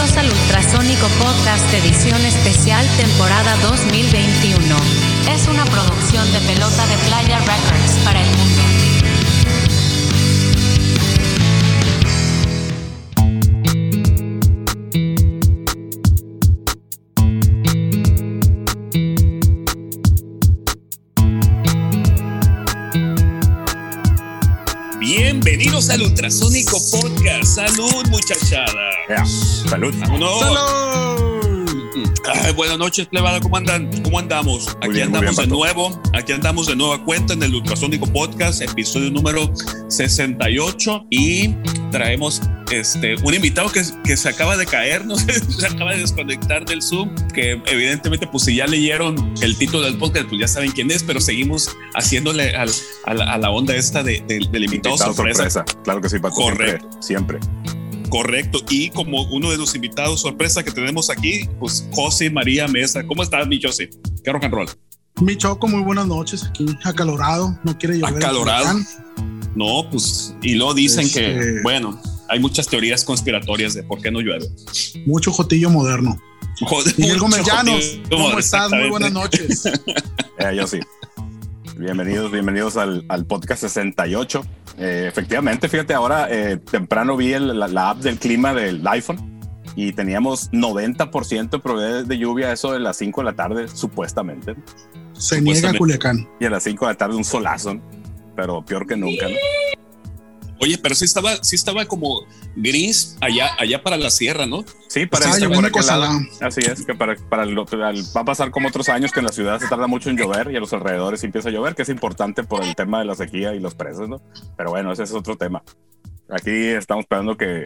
Bienvenidos al Ultrasónico Podcast Edición Especial Temporada 2021. Es una producción de Pelota de Playa Records para el mundo. Bienvenidos al Ultrasónico Podcast. Salud, muchachada. Salud. Vámonos. Ay, buenas noches, plebada. ¿Cómo andan? ¿Cómo andamos? Aquí bien, andamos bien, de nuevo. Aquí andamos de nueva cuenta en el Ultrasónico Podcast, episodio número 68. Y traemos este, un invitado que, que se acaba de caer, ¿no? se acaba de desconectar del Zoom. Que evidentemente, pues si ya leyeron el título del podcast, pues ya saben quién es, pero seguimos haciéndole al- a, la, a la onda esta de- de- del invitado, Invitado sorpresa. sorpresa. Claro que sí, Pato. Correcto. Siempre. siempre. Correcto. Y como uno de los invitados sorpresa que tenemos aquí, pues José María Mesa. ¿Cómo estás, mi José? ¿Qué rock and roll? Mi Choco, muy buenas noches. Aquí acalorado, no quiere llover. Acalorado. No, pues, y luego dicen que, Este- bueno, hay muchas teorías conspiratorias de por qué no llueve. Mucho jotillo moderno. Joder, Miguel Gómez Llanos, ¿cómo estás? Muy buenas noches. Eh, yo sí. Bienvenidos, bienvenidos al, al podcast 68. Eh, efectivamente, fíjate, ahora eh, temprano vi el- la, la app del clima del iPhone y teníamos 90% de probabilidades de lluvia, eso de las 5 de la tarde, supuestamente. Se niega Supuestamente. Culiacán. Y a las 5 de la tarde un solazo, pero peor que nunca, ¿no? Oye, pero sí estaba, sí estaba como gris allá, allá para la sierra, ¿no? Sí, Estaba parece por lloviendo aquel lado. Así es, que para, para el- al- va a pasar como otros años que en la ciudad se tarda mucho en llover y a los alrededores sí empieza a llover, que es importante por el tema de la sequía y los precios, ¿no? Pero bueno, ese es otro tema. Aquí estamos esperando que,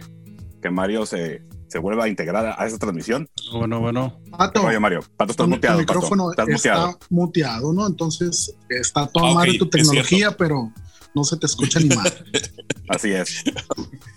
que Mario se, se vuelva a integrar a esa transmisión. Bueno, bueno. Pato, Oye, Mario, Pato, estás muteado. Pato. micrófono Estás está muteado. muteado, ¿no? Entonces está toda Ah, madre ok, tu tecnología, pero no se te escucha ni mal. Así es.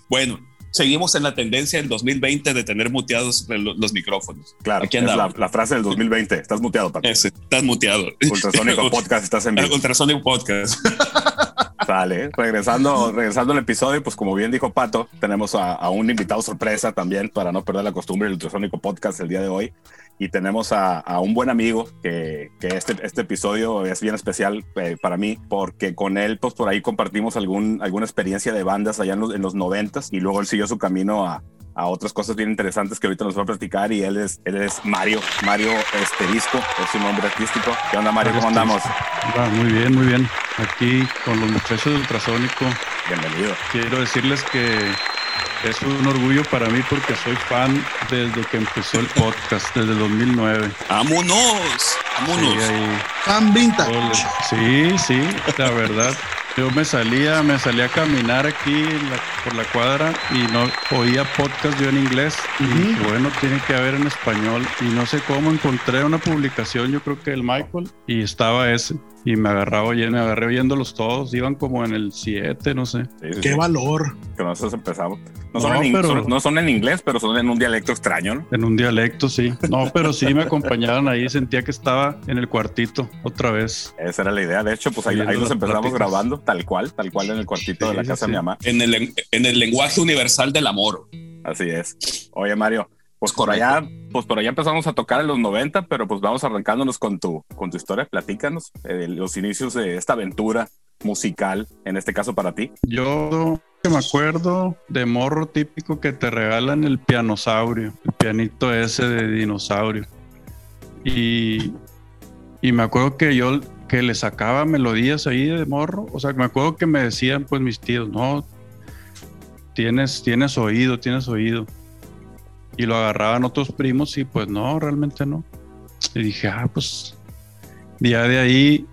Bueno, seguimos en la tendencia del 2020 de tener muteados lo- los micrófonos. Claro, Aquí es la, andamos. la frase del 2020. Estás muteado, Pato. Ese, estás muteado. Ultrasónico Podcast, estás en vivo. Ultrasonic Podcast. Sale. Regresando, regresando al episodio, pues como bien dijo Pato, tenemos a, a un invitado sorpresa también para no perder la costumbre del Ultrasónico Podcast el día de hoy. Y tenemos a, a un buen amigo que, que este, este episodio es bien especial eh, para mí porque con él, pues por ahí compartimos algún, alguna experiencia de bandas allá en los, en los 90 y luego él siguió su camino a, a otras cosas bien interesantes que ahorita nos va a platicar y él es, él es Mario, Mario Esterisco, es su nombre artístico. ¿Qué onda Mario? ¿Cómo andamos? Va, muy bien, muy bien. Aquí con los muchachos de Ultrasónico, Bienvenido. quiero decirles que es un orgullo para mí porque soy fan desde que empezó el podcast, desde 2009. ¡Vámonos! ¡Vámonos! Sí, Fan vintage. sí, sí, la verdad. Yo me salía, me salía a caminar aquí en la- por la cuadra y no oía podcast yo en inglés. Y bueno, tiene que haber en español. Y no sé cómo encontré una publicación, yo creo que el Michael, y estaba ese. Y me agarraba oyendo, me agarré oyéndolos todos. Iban como en el 7, no sé. Sí, sí, Qué sí. valor. que nosotros empezamos. No, No, son en, in- pero- son- no son en inglés, pero son en un dialecto extraño, ¿no? En un dialecto, sí. No, pero sí me acompañaban ahí. Sentía que estaba en el cuartito otra vez. Esa era la idea. De hecho, pues ahí, ahí nos empezamos pláticas. grabando tal cual, tal cual en el cuartito de la casa sí. de mi mamá. En el, en el lenguaje universal del amor. Así es. Oye, Mario, pues Es por allá, pues por allá empezamos a tocar en los 90, pero pues vamos arrancándonos con tu, con tu historia. Platícanos eh, los inicios de esta aventura musical, en este caso para ti. Yo me acuerdo de morro típico que te regalan el pianosaurio, el pianito ese de dinosaurio. Y, y me acuerdo que yo que le sacaba melodías ahí de morro. O sea, me acuerdo que me decían pues mis tíos, no, tienes, tienes oído, tienes oído. Y lo agarraban otros primos y pues no, realmente no. Y dije, ah, pues día de ahí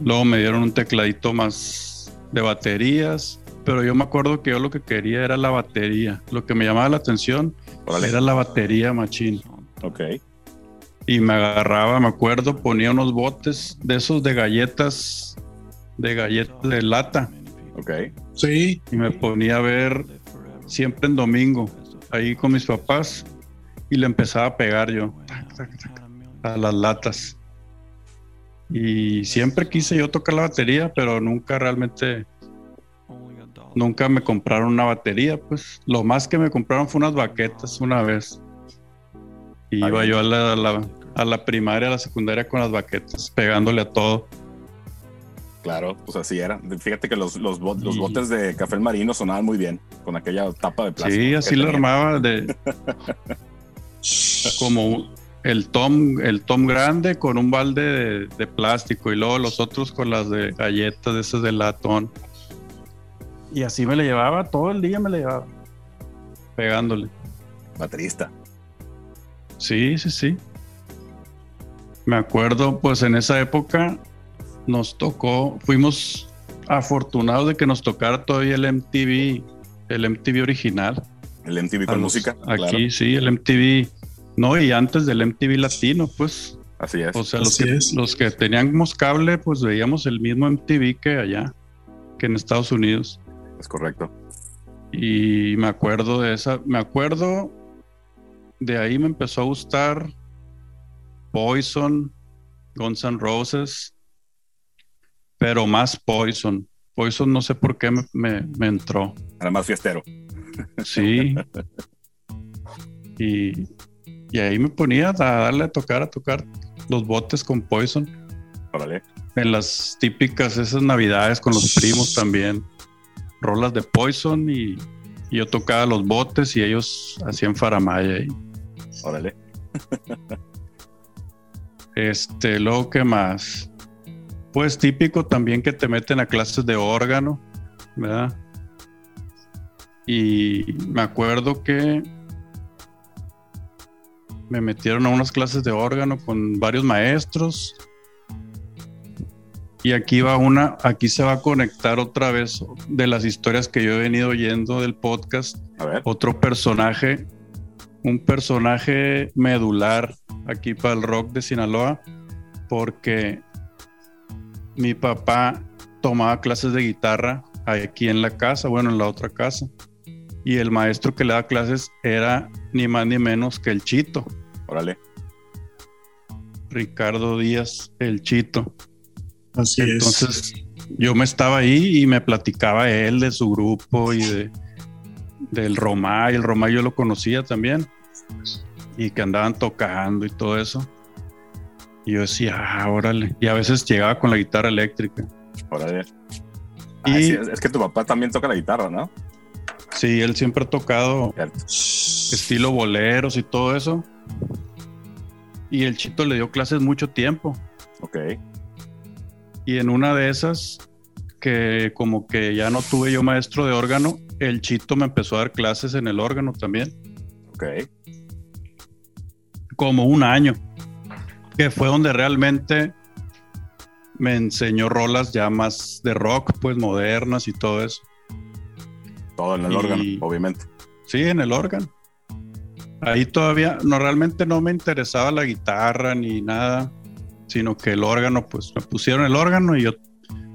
Luego me dieron un tecladito más de baterías, pero yo me acuerdo que yo lo que quería era la batería. Lo que me llamaba la atención Órale. era la batería machín. Ok. Y me agarraba, me acuerdo, ponía unos botes de esos de galletas, de galletas de lata, Ok. Sí, y me ponía a ver siempre en domingo, ahí con mis papás, y le empezaba a pegar yo a las latas. Y siempre quise yo tocar la batería, pero nunca realmente nunca me compraron una batería, pues lo más que me compraron fue unas baquetas una vez. Iba yo a la, a la- a la primaria, a la secundaria con las baquetas, pegándole a todo. Claro, pues así era. Fíjate que los, los, botes de café marino sonaban muy bien con aquella tapa de plástico. Sí, así lo armaba de como el tom, el tom grande con un balde de, de plástico y luego los otros con las de galletas, de esas de latón. Y así me le llevaba, todo el día me le llevaba. Pegándole. Baterista. Sí, sí, sí. Me acuerdo, pues en esa época nos tocó, fuimos afortunados de que nos tocara todavía el MTV, el MTV original. El MTV con los- música. Aquí claro. sí, el MTV. No, y antes del MTV latino, pues. Así es. O sea, los que, los que teníamos cable, pues veíamos el mismo MTV que allá, que en Estados Unidos. Es correcto. Y me acuerdo de esa, me acuerdo, de ahí me empezó a gustar Poison, Guns N' Roses, pero más Poison. Poison no sé por qué me, me- me entró. Era más fiestero. Sí. Y, y ahí me ponía a darle a tocar, a tocar los botes con Poison. Órale. En las típicas esas navidades con los primos también. Rolas de Poison y, y yo tocaba los botes y ellos hacían faramaya. Y, Órale. este, luego, ¿qué más? Pues típico también que te meten a clases de órgano, ¿verdad? Y me acuerdo que me metieron a unas clases de órgano con varios maestros. Y aquí va una, aquí se va a conectar otra vez de las historias que yo he venido oyendo del podcast A ver. otro personaje, un personaje medular aquí para el rock de Sinaloa, porque mi papá tomaba clases de guitarra aquí en la casa, bueno, en la otra casa, y el maestro que le da clases era ni más ni menos que el Chito, Órale. Ricardo Díaz, el Chito. Así es. Entonces yo me estaba ahí y me platicaba él de su grupo y de del Romay, el Romay yo lo conocía también y que andaban tocando y todo eso. Y yo decía, ah, órale. Y a veces llegaba con la guitarra eléctrica. Órale. Ah, Y- sí, es, que tu papá también toca la guitarra, ¿no? Sí, él siempre ha tocado Cierto. estilo boleros y todo eso. Y el Chito le dio clases mucho tiempo. Ok. Y en una de esas, que como que ya no tuve yo maestro de órgano, el Chito me empezó a dar clases en el órgano también, Ok. como un año, que fue donde realmente me enseñó rolas ya más de rock, pues modernas y todo eso. Todo en el Y- órgano, obviamente. Sí, en el órgano. Ahí todavía, no, realmente no me interesaba la guitarra ni nada, sino que el órgano, pues me pusieron el órgano y yo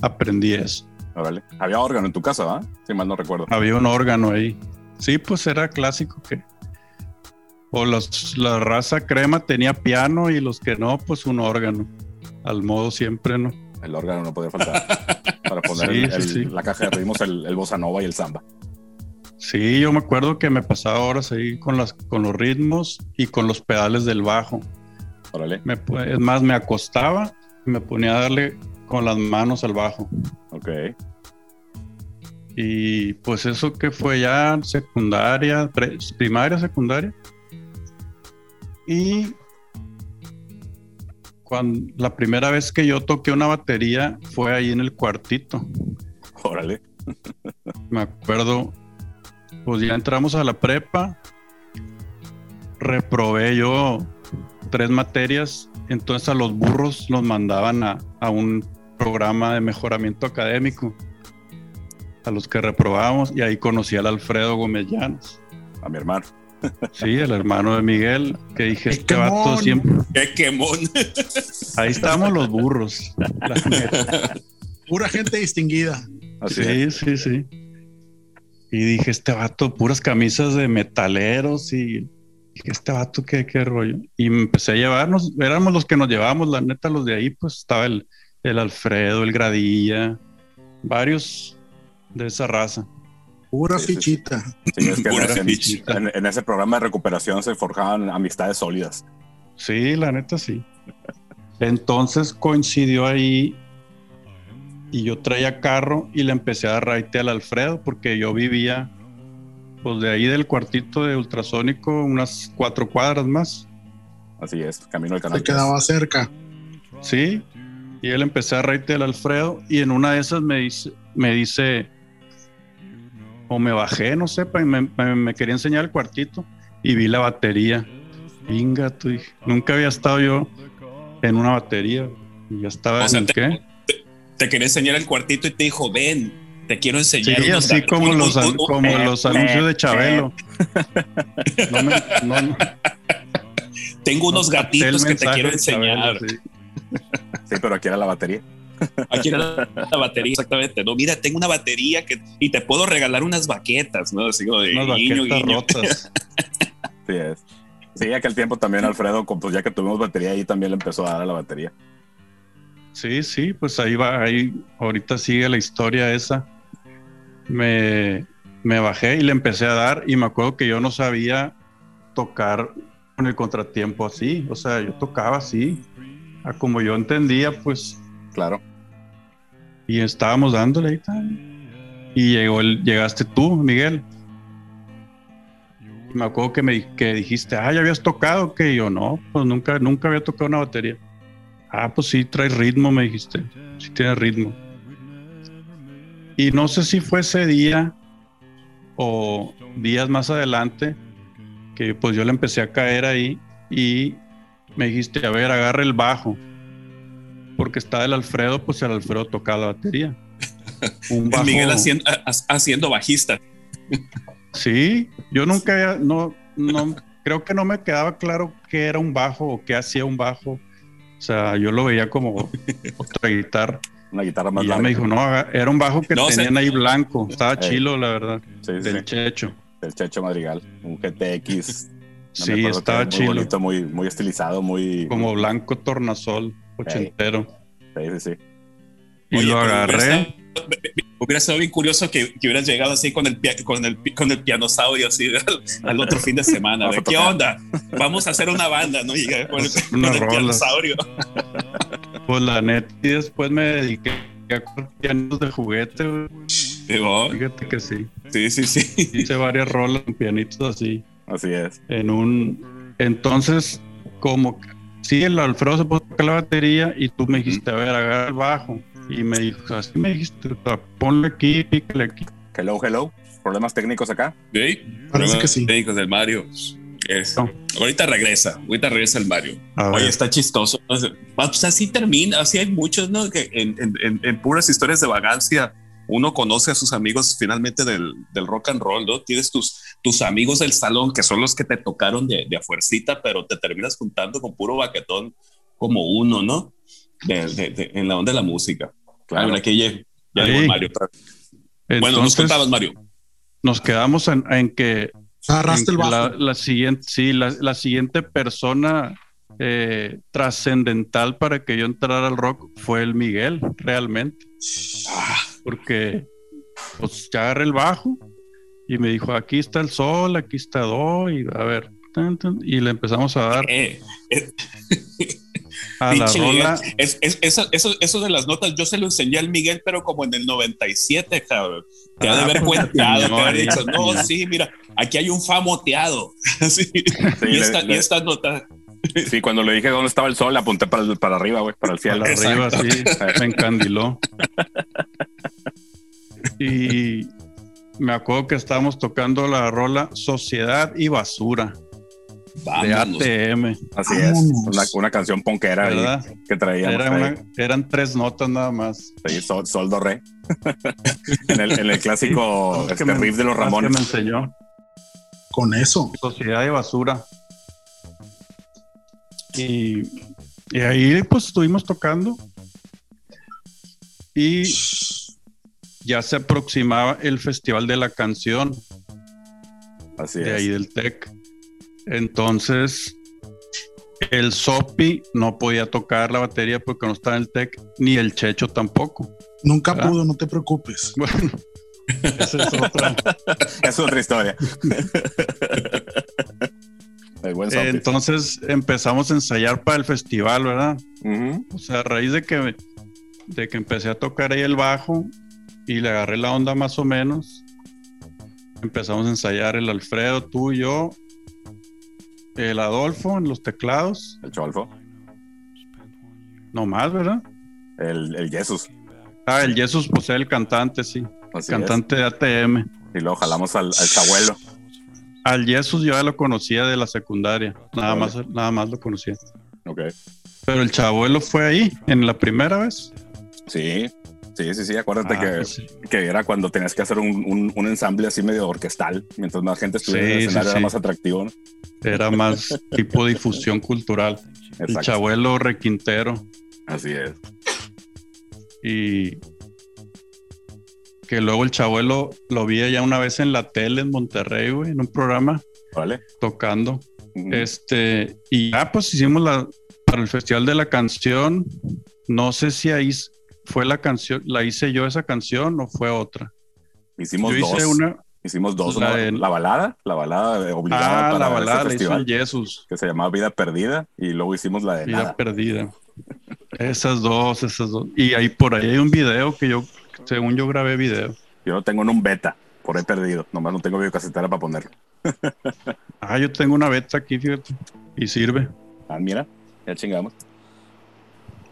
aprendí eso. Órale. Había órgano en tu casa, ¿va? Si mal no recuerdo. Había un órgano ahí. Sí, pues era clásico que. O los, la raza crema tenía piano y los que no, pues un órgano. Al modo siempre, ¿no? El órgano no podía faltar. para poner Sí, el- sí, el- sí. la caja de ritmos, el, el bossa nova y el samba. Sí, yo me acuerdo que me pasaba horas ahí con, las, con los ritmos y con los pedales del bajo. Órale. Me es más, me acostaba y me ponía a darle con las manos al bajo. Ok. Y pues eso que fue ya secundaria, primaria, secundaria. Y cuando la primera vez que yo toqué una batería fue ahí en el cuartito. Órale. Me acuerdo, pues ya entramos a la prepa, reprobé yo tres materias, entonces a los burros nos mandaban a, a un programa de mejoramiento académico, a los que reprobábamos, y ahí conocí al Alfredo Gómez Llanos, A mi hermano. Sí, el hermano de Miguel, que dije, ¡Qué este vato siempre, ¡Qué quemón! ahí estábamos los burros. la neta. Pura gente distinguida. Así es. Sí, sí, sí. Y dije, este vato, puras camisas de metaleros y dije, este vato, ¿qué, qué rollo? Y me empecé a llevarnos, éramos los que nos llevábamos, la neta, los de ahí, pues estaba el, el Alfredo, el Gradilla, varios de esa raza. Pura Sí, sí, sí. fichita. Sí, es que Pura en, ficha. en- en ese programa de recuperación se forjaban amistades sólidas. Sí, la neta sí. Entonces coincidió ahí y yo traía carro y le empecé a dar raite al Alfredo porque yo vivía pues de ahí del cuartito de ultrasónico unas cuatro cuadras más. Así es, camino al canal. Se quedaba cerca. Sí, y él empecé a raite al Alfredo y en una de esas me dice, me dice o me bajé, no sé, me, me- me quería enseñar el cuartito y vi la batería. Venga, tú, dije, nunca había estado yo en una batería. Y ya estaba O sea, en te- qué. Te quería enseñar el cuartito y te dijo, ven, te quiero enseñar. Sí, así como los, un- an- un- como eh, los anuncios de eh, Chabelo. No me- no- no- Tengo unos gatitos que te quiero Chabelo, enseñar. sí. Sí, pero aquí era la batería. Aquí era la, la batería, exactamente. No, mira, tengo una batería que y te puedo regalar unas baquetas, ¿no? Así como de Unas guiño, baquetas guiño. rotas. Sí, es. Sí, aquel tiempo también Alfredo, pues ya que tuvimos batería ahí, también le empezó a dar a la batería. Sí, sí, pues ahí va, ahí ahorita sigue la historia esa. Me, me bajé y le empecé a dar y me acuerdo que yo no sabía tocar con el contratiempo así, o sea, yo tocaba así, a como yo entendía, pues, Claro. y estábamos dándole ahí. Y llegó el, llegaste tú, Miguel. Me acuerdo que me que dijiste, ah, ya habías tocado, que yo no, pues nunca, nunca había tocado una batería. Ah, pues sí, trae ritmo, me dijiste. Sí tiene ritmo. Y no sé si fue ese día o días más adelante que pues yo le empecé a caer ahí y me dijiste, a ver, agarra el bajo. Porque estaba el Alfredo, pues el Alfredo tocaba la batería. Un bajo. Miguel haciendo, ha- haciendo bajista. Sí, yo nunca había, no, no, creo que no me quedaba claro qué era un bajo o qué hacía un bajo. O sea, yo lo veía como otra guitarra. Una guitarra más Y ya larga. me dijo, no, era un bajo que No, tenían ahí blanco. Estaba chilo, la verdad. Sí, sí, Del sí. checho. El Checho Madrigal. Un GTX. no Sí, estaba muy chilo. bonito, muy, muy estilizado, muy. Como blanco tornasol, ochentero. Sí, sí, sí. Y Oye, lo agarré. Hubiera estado bien curioso que, que hubieras llegado así con el, con el, con el pianosaurio así al, al otro fin de semana. Vamos de, a ¿Qué tocar. onda? Vamos a hacer una banda, ¿no? Y llegar con el, con el pianosaurio. Pues la neta, y después me dediqué a pianos de juguete. güey. Digo, Fíjate que sí. sí, sí, sí. Hice varias rolas con pianitos así. Así es. en un entonces como que- sí el Alfredo se puso a tocar la batería y tú me dijiste a ver agarra el bajo y me dijo así me dijiste ponle aquí pícale aquí Hello, hello. Problemas técnicos acá. ¿Sí? Parece que sí. Técnicos del Mario. Es- No. Ahorita regresa, ahorita regresa el Mario. Oye, está chistoso. O sea, pues así termina, así hay muchos, ¿no? Que en, en- en- en puras historias de vagancia uno conoce a sus amigos finalmente del, del rock and roll, ¿no? Tienes tus, tus amigos del salón que son los que te tocaron de, de a fuercita, pero te terminas juntando con puro baquetón como uno, ¿no? De- de- de- en la onda de la música. Claro. Aquí ya, ya llegó Mario. bueno, nos contabas, Mario. nos quedamos en, en que, en que bajo. la, la siguiente sí la, la siguiente persona eh, trascendental para que yo entrara al rock fue el Miguel realmente Ah, porque pues ya agarré el bajo y me dijo, aquí está el sol, aquí está do, y a ver, tan, tan, y le empezamos a dar eh, eh, a la rola. Es, es- eso, eso, eso de las notas, yo se lo enseñé al Miguel, pero como en el 97, cabrón. Te ha de Ah, haber pues, cuenteado, te no, ha de haber ahí. dicho, no, sí, mira, aquí hay un fa moteado. Sí. y, esta, le- y esta nota, Sí, cuando le dije dónde estaba el sol, apunté para, el- para arriba, güey, para el cielo. Para arriba, sí, me encandiló. Y me acuerdo que estábamos tocando la rola Sociedad y Basura de. ATM, Así es. Una, una canción ponquera ahí ¿verdad? que traíamos. Era ahí. eran tres notas nada más. Sí, sol, sol, do, re. en, el, en el clásico Que este, me- riff de los que Ramones. me enseñó. Con eso. Sociedad y Basura. Y, y ahí pues estuvimos tocando. Y ya se aproximaba el Festival de la Canción Así de es. ahí del TEC. Entonces, el Sopi no podía tocar la batería porque no estaba en el TEC, ni el Checho tampoco. Nunca pudo, no te preocupes. Bueno, Esa es otra. es otra historia. el buen zombie. Entonces empezamos a ensayar para el festival, ¿verdad? O sea, a raíz de que, de que empecé a tocar ahí el bajo y le agarré la onda más o menos, empezamos a ensayar el Alfredo, tú y yo, el Adolfo en los teclados, El Cholfo. no más, ¿verdad? El, el Jesus. Ah, el Jesus, pues el cantante, sí, Así cantante de ATM. Y luego jalamos al, al chabuelo. Al Jesus yo ya lo conocía de la secundaria, nada más, nada más lo conocía. Ok. Pero el chabuelo fue ahí, en la primera vez. Sí. Sí, sí, sí. Acuérdate Ah, que, pues sí. que era cuando tenías que hacer un, un, un ensamble así medio orquestal. Mientras más gente estuviera en el sí, escenario era más atractivo. ¿no? Era más tipo difusión cultural. El Exacto. chabuelo requintero. Así es. y que luego el chabuelo lo vi ya una vez en la tele en Monterrey, güey, en un programa ¿Vale? tocando. Este, y ya pues hicimos la para el Festival de la Canción. No sé si ahí fue la canción, la hice yo esa canción o fue otra. Hicimos yo dos. hice una, Hicimos dos. La una- de- la balada. La balada obligada ah, para la ese balada la hizo festival. el Jesus, que se llamaba Vida Perdida. Y luego hicimos la de Vida nada. Perdida. Esas dos, esas dos. Y ahí por ahí hay un video que yo, según yo grabé video. Yo lo tengo en un beta. Por ahí perdido. Nomás no tengo videocasetera para ponerlo. Ah, yo tengo una beta aquí, fíjate. Y sirve. Ah, mira. Ya chingamos.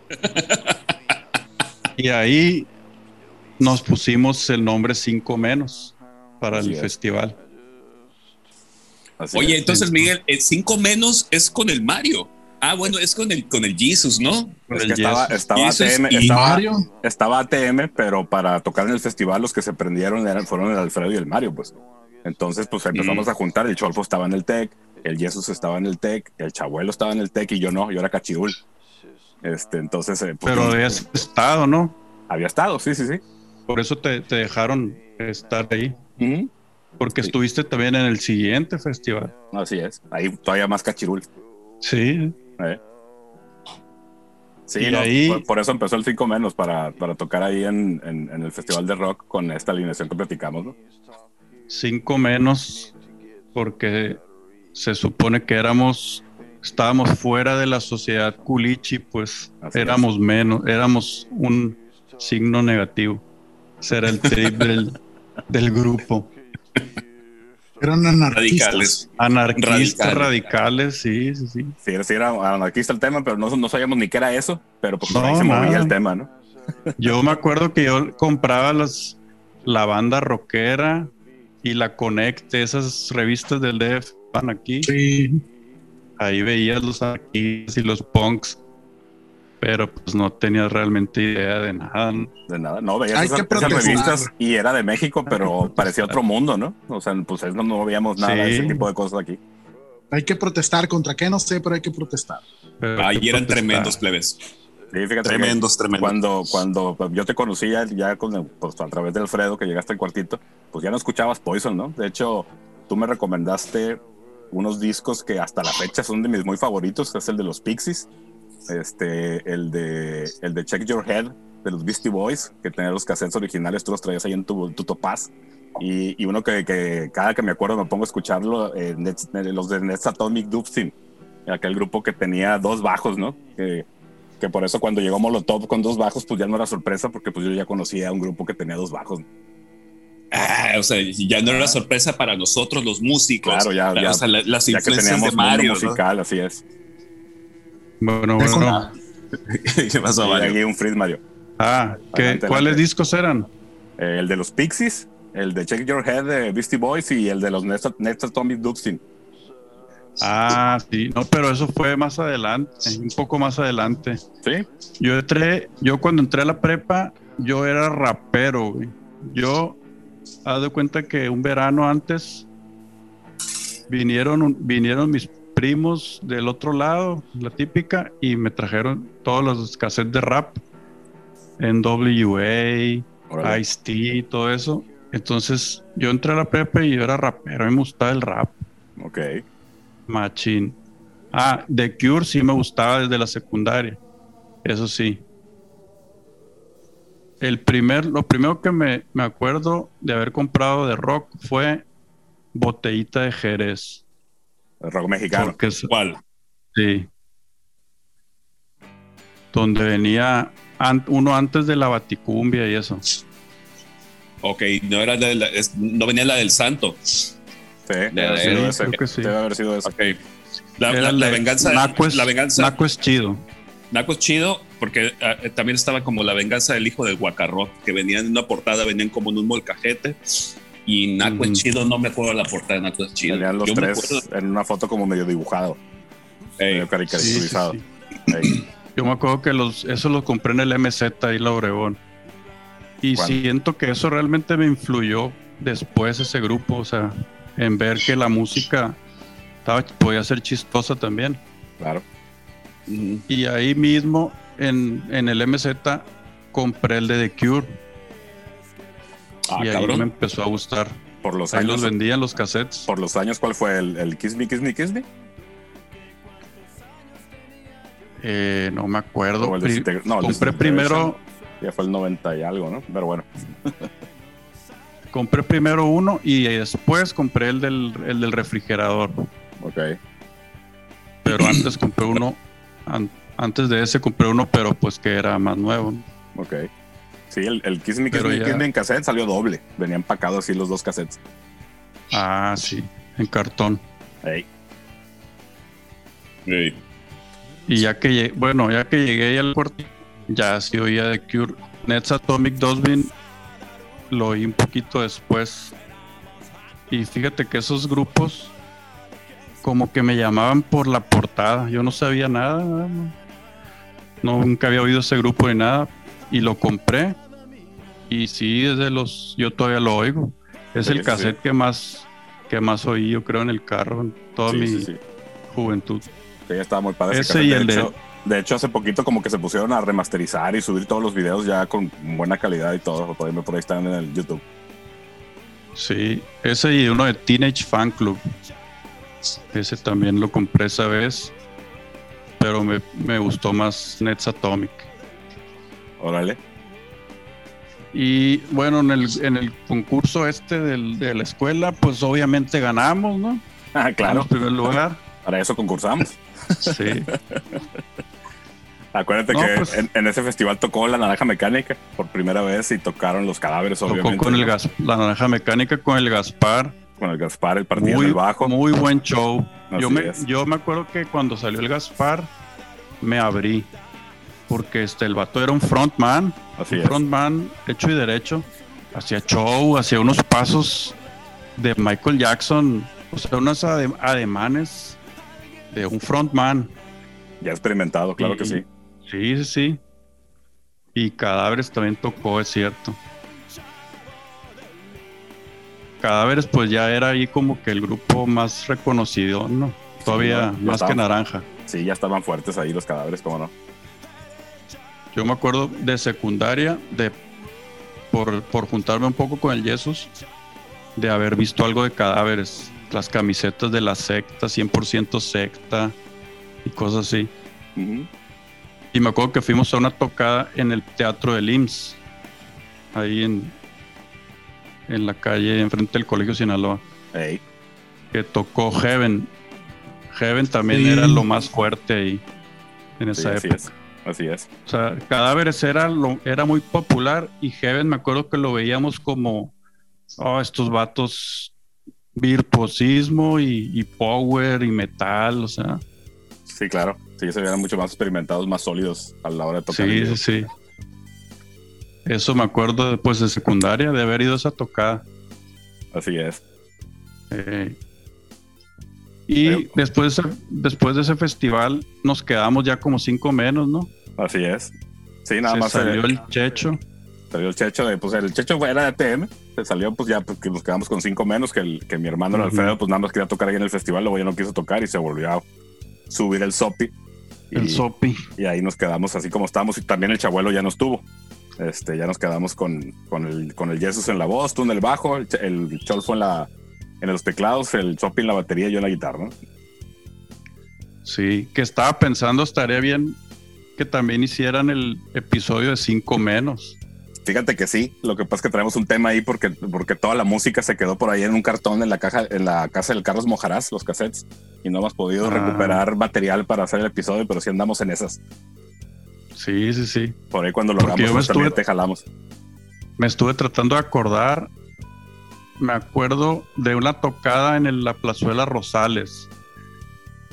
Y ahí nos pusimos el nombre 5 menos para Así el es. festival. Así Oye, es. entonces, Miguel, el 5 menos es con el Mario. Ah, bueno, es con el, con el Jesus, ¿no? Con Es el que estaba, Jesus. estaba ATM, estaba, Mario. estaba ATM, pero para tocar en el festival los que se prendieron eran, fueron el Alfredo y el Mario, pues. Entonces, pues empezamos Mm. a juntar. El Cholfo estaba en el TEC, el Jesus estaba en el TEC, el Chabuelo estaba en el TEC y yo no, yo era Cachirul. Este, entonces, eh, pues, Pero ese estado, ¿no? había estado, sí, sí, sí. Por eso te, te dejaron estar ahí. Porque Sí. estuviste también en el siguiente festival. Así es. Ahí todavía más Cachirul. Sí. ¿Eh? Sí, Y no, ahí- por, por eso empezó el 5 menos, para, para tocar ahí en, en- en el Festival de Rock con esta alineación que platicamos, ¿no? Cinco menos porque se supone que éramos, estábamos fuera de la sociedad culichi, pues Así éramos menos, éramos un signo negativo. Ese era el trip del, del grupo. Eran anarquistas. Radicales. Anarquistas Radicales. radicales, sí, sí, sí. Sí, sí era anarquista el tema, pero no, no sabíamos ni qué era eso, pero pues No, ahí se movía nada. el tema, ¿no? Yo me acuerdo que yo compraba las, la banda rockera y la Conecte, esas revistas del DF van aquí. Sí. Ahí veías los anarquistas y los punks, pero pues no tenías realmente idea de nada. De nada, no, veías Hay esas, esas revistas y era de México, pero parecía otro mundo, ¿no? O sea, pues no, no veíamos nada de Sí. ese tipo de cosas aquí. Hay que protestar. ¿Contra qué? No sé, pero hay que protestar. Pero Ahí que eran protestar. tremendos plebes. Sí, Tremendos, tremendos. cuando, cuando yo te conocí ya, ya con el- pues, a través de Alfredo, que llegaste al cuartito, pues ya no escuchabas Poison, ¿no? De hecho, tú me recomendaste unos discos que hasta la fecha son de mis muy favoritos, que es el de los Pixies, este, el de, el de Check Your Head, de los Beastie Boys, que tenía los cassettes originales, tú los traías ahí en tu, tu topaz. Y, y uno que, que cada que me acuerdo me pongo a escucharlo, eh, Nets- eh, los de Nets Atomic Dubstin, aquel grupo que tenía dos bajos, ¿no? Que, que por eso cuando llegó Molotov con dos bajos, pues ya no era sorpresa, porque pues yo ya conocía a un grupo que tenía dos bajos. Ah, o sea, ya no era sorpresa para nosotros los músicos. Claro, ya- ya- o sea, la- las Ya que influencias teníamos de Mario. ¿no? musical, así es. Bueno, bueno. ¿Qué pasó, Y Mario? aquí un Freeze Mario. Ah, ¿qué- Adelante, ¿cuáles adelante. discos eran? Eh, el de los Pixies, el de Check Your Head de Beastie Boys y el de los Nets Atomic Dubstin. Ah, sí, no, pero eso fue más adelante, un poco más adelante. ¿Sí? Yo entré, yo cuando entré a la prepa, yo era rapero, güey. Yo, haz de cuenta que un verano antes vinieron, un- vinieron mis primos del otro lado, la típica, y me trajeron todos los cassettes de rap, NWA, Órale. Ice-T, todo eso. Entonces, yo entré a la prepa y yo era rapero, me gustaba el rap. Ok. Machín. Ah, The Cure sí me gustaba desde la secundaria. Eso sí. el primer, lo primero que me, me acuerdo de haber comprado de rock fue botellita de Jerez. El rock mexicano. ¿Cuál? sí. Donde venía an- uno antes de la Baticumbia y eso. Ok, no era la de la- es- no venía la del Santo. Sí, debe de- haber sido sí, ese. creo que sí. Debe haber sido ese. Ok. La, la- la de venganza, Naco es, la venganza, Naco, Naco es chido. es chido porque ah, eh, también estaba como la venganza del hijo del guacarro que venían en una portada, venían como en un molcajete y Naco es chido, no me acuerdo de la portada de Naco es chido. Venían los Yo me tres acuerdo- en una foto como medio dibujado, Ey, medio caricaturizado. Sí, sí, sí. Ey, Yo me acuerdo que los, eso los compré en el MZ ahí la Obregón. Y ¿Cuándo? siento que eso realmente me influyó después ese grupo, o sea, en ver que la música estaba, podía ser chistosa también. claro. Y ahí mismo en, en el MZ compré el de The Cure Ah, y ahí me empezó a gustar. Por los Ahí años, los vendían los cassettes. por los años, ¿cuál fue el, el Kiss Me, Kiss Me, Kiss Me? Eh, no me acuerdo. No, compré primero, Ya fue el 90 y algo, ¿no? Pero bueno. compré primero uno y después compré el del, el del refrigerador. Ok. pero antes compré uno, an- antes de ese compré uno, pero pues que era más nuevo. ¿no? Ok. Sí, el, el Kiss Me, Kiss Me, ya- Kiss Me en cassette salió doble. Venían empacados así los dos cassettes. Ah, sí, en cartón. Ey. Ey. Y ya que llegué, bueno, ya que llegué al puerto, ya sí oía de Cure. Nets Atomic Dustbin lo oí un poquito después. Y fíjate que esos grupos como que me llamaban por la portada. Yo no sabía nada. No, nunca había oído ese grupo ni nada. Y lo compré. Y sí, desde los. Yo todavía lo oigo. Es Sí, el cassette sí. que más que más oí, yo creo, en el carro, en toda Sí, mi juventud. Sí, estaba muy padre. Ese cassette. y de, el de- hecho, de hecho, hace poquito como que se pusieron a remasterizar y subir todos los videos ya con buena calidad y todo. Por ahí, por ahí están en el YouTube. Sí, ese y uno de Teenage Fan Club. Ese también lo compré esa vez. Pero me, me gustó más Nets Atomic. Órale. Y bueno, en el, en el concurso este del- de la escuela, pues obviamente ganamos, ¿no? Ah, claro. Primer lugar. Para eso concursamos. Sí. Acuérdate No, que pues- en, en ese festival tocó la naranja mecánica por primera vez y tocaron los cadáveres, Tocó obviamente. con el gas, la naranja mecánica con el Gaspar. Con el Gaspar, el partido Muy, del bajo. muy buen show. Yo me, es. yo me acuerdo que cuando salió el Gaspar, me abrí. Porque este, el vato era un frontman. Así un es. frontman hecho y derecho. Hacía show, hacía unos pasos de Michael Jackson. O sea, unos ade- ademanes de un frontman. Ya experimentado, claro Y- que sí. Sí, sí, sí. Y Cadáveres también tocó, es cierto. Cadáveres, pues ya era ahí como que el grupo más reconocido, ¿no? Todavía más que. Naranja. Sí, ya estaban fuertes ahí los cadáveres, cómo no. Yo me acuerdo de secundaria, de por, por juntarme un poco con el Jesus, de haber visto algo de cadáveres, las camisetas de la secta, 100% secta y cosas así. Y me acuerdo que fuimos a una tocada en el Teatro del IMSS, ahí en, en la calle, enfrente del Colegio Sinaloa, que tocó Heaven. Heaven también Sí. era lo más fuerte ahí en sí, esa época. Así es. O sea, Cadáveres era, lo, era muy popular y Heaven me acuerdo que lo veíamos como, oh, estos vatos virtuosismo y, y power y metal, o sea, Sí, claro. Sí, se vieron mucho más experimentados, más sólidos a la hora de tocar. sí, sí, sí. Eso me acuerdo después de secundaria, de haber ido a esa tocada. Así es. Eh, y Pero- después, de ese- después de ese festival nos quedamos ya como cinco menos, ¿no? Así es. Sí, nada Se más salió eh, el checho. salió el checho de, pues el checho era de ATM. Se salió, pues ya, pues, que nos quedamos con cinco menos, que, el, que mi hermano el Ujú. Alfredo, pues nada más quería tocar ahí en el festival, luego ya no quiso tocar y se volvió a subir el sopi. Y, El Sopi. y ahí nos quedamos así como estábamos. Y también el chabuelo ya no estuvo. Este, ya nos quedamos con, con el, con el Jesus en la voz, tú en el bajo, el, el Cholfo en la en los teclados, el Sopi en la batería y yo en la guitarra, ¿no? Sí, que estaba pensando, estaría bien que también hicieran el episodio de cinco menos. Fíjate que sí, lo que pasa es que traemos un tema ahí porque, porque toda la música se quedó por ahí en un cartón en la caja, en la casa del Carlos Mojarás, los cassettes, y no hemos podido Ah. recuperar material para hacer el episodio, pero sí andamos en esas. Sí, sí, sí. Por ahí cuando lo hagamos, pues, también estuve- te jalamos. Me estuve tratando de acordar. Me acuerdo de una tocada en el- la plazuela Rosales,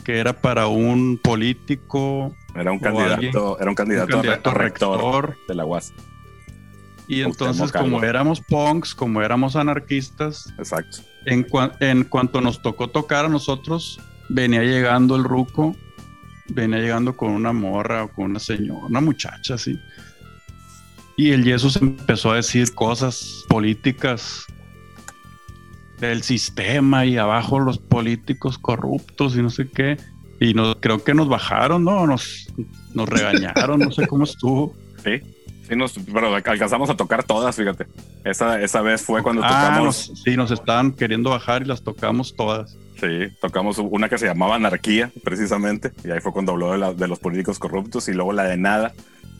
que era para un político, Era un candidato, alguien- era un candidato, un candidato a rector, rector. de la UAS. Y entonces, como éramos punks, como éramos anarquistas, Exacto. en, cua- en cuanto nos tocó tocar a nosotros, venía llegando el ruco, venía llegando con una morra o con una señora, una muchacha así. Y el Jesús empezó a decir cosas políticas del sistema y abajo los políticos corruptos y no sé qué. Y no, creo que nos bajaron, ¿no? Nos, nos regañaron, no sé cómo estuvo. Sí. Sí, nos, pero alcanzamos a tocar todas, fíjate. Esa, esa vez fue cuando Ah, tocamos, nos- sí, nos estaban queriendo bajar y las tocamos todas. sí, tocamos una que se llamaba Anarquía, precisamente, y ahí fue cuando habló de, la- de los políticos corruptos, y luego la de Nada,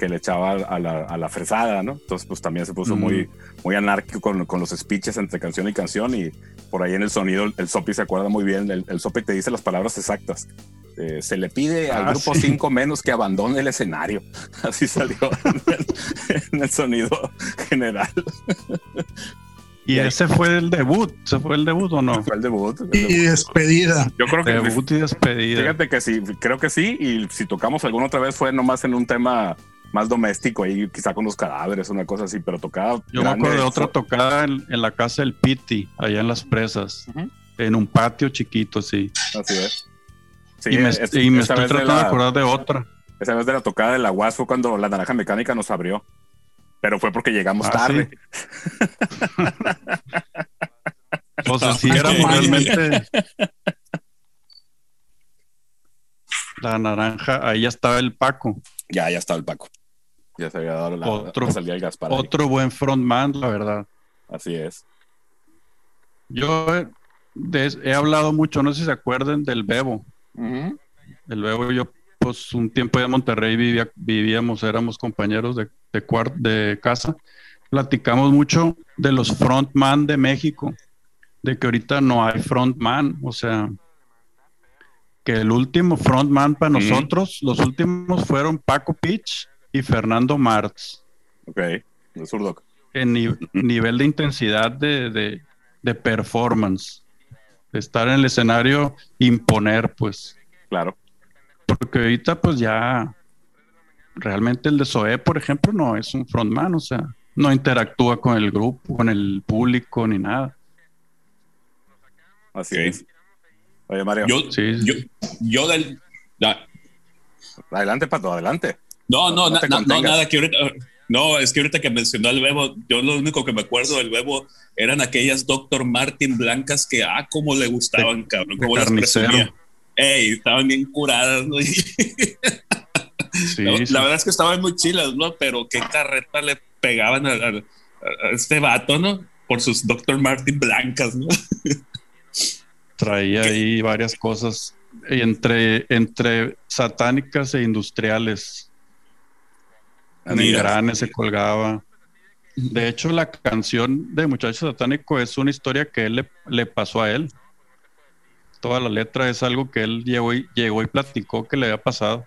que le echaba a la, a la fresada, ¿no? Entonces, pues también se puso Mm. muy, muy anárquico con, con los speeches entre canción y canción, y por ahí en el sonido, el Sopi se acuerda muy bien, el, el Sopi te dice las palabras exactas. Eh, se le pide al Ah, grupo sí. 5 menos que abandone el escenario. Así salió en el, en el sonido general. ¿Y ese fue el debut? ¿Se fue el debut o no? Fue el debut. el Y despedida. Yo creo que Debut y despedida. Fíjate que sí, creo que sí. Y si tocamos alguna otra vez fue nomás en un tema más doméstico, ahí quizá con los cadáveres, una cosa así, pero tocaba. Yo me acuerdo de otra tocada en, en la casa del Piti, allá en las presas, en un patio chiquito, sí. Así es. Sí, y me, es- y me esa estoy tratando de la- acordar de otra. Esa vez de la tocada de la UAS fue cuando la naranja mecánica nos abrió. Pero fue porque llegamos Ah, tarde. O sea, sí éramos ok. realmente. La naranja, ahí ya estaba el Paco. Ya, ya estaba el Paco. Ya se había dado la, Otro- la salida Gaspar. ahí. Otro buen frontman, la verdad. Así es. Yo eh, de- he hablado mucho, no sé si se acuerdan del Bebo. El Bebo yo, pues un tiempo en Monterrey vivía, vivíamos, éramos compañeros de, de, de casa. Platicamos mucho de los frontman de México, de que ahorita no hay frontman, o sea, que el último frontman para nosotros, los últimos fueron Paco Pitch y Fernando Martz, Ok. De zurdo. en ni- nivel de intensidad de, de- de performance, de estar en el escenario, imponer, pues. Claro. Porque ahorita pues ya realmente el de Zoé, por ejemplo, no es un frontman, o sea, no interactúa con el grupo, con el público ni nada. Así es. Oye, Mario. Yo, Sí, sí. yo, yo del. Adelante, Pato, adelante. No, No- no, na- no, nada que ahorita. No, es que ahorita que mencionó al Bebo, yo lo único que me acuerdo del Bebo eran aquellas Dr. Martin blancas que, ah, cómo le gustaban, cabrón, cómo las presumía. Ey, estaban bien curadas, ¿no? Sí, la, sí. la verdad es que estaban muy chilas, ¿no? Pero qué carreta le pegaban a, a- a este vato, ¿no? Por sus Dr. Martin blancas, ¿no? traía ahí varias cosas entre, entre satánicas e industriales. Engranes se colgaba. De hecho, la canción de Muchacho Satánico es una historia que él le, le pasó a él. Toda la letra es algo que él llegó y, llegó y platicó que le había pasado.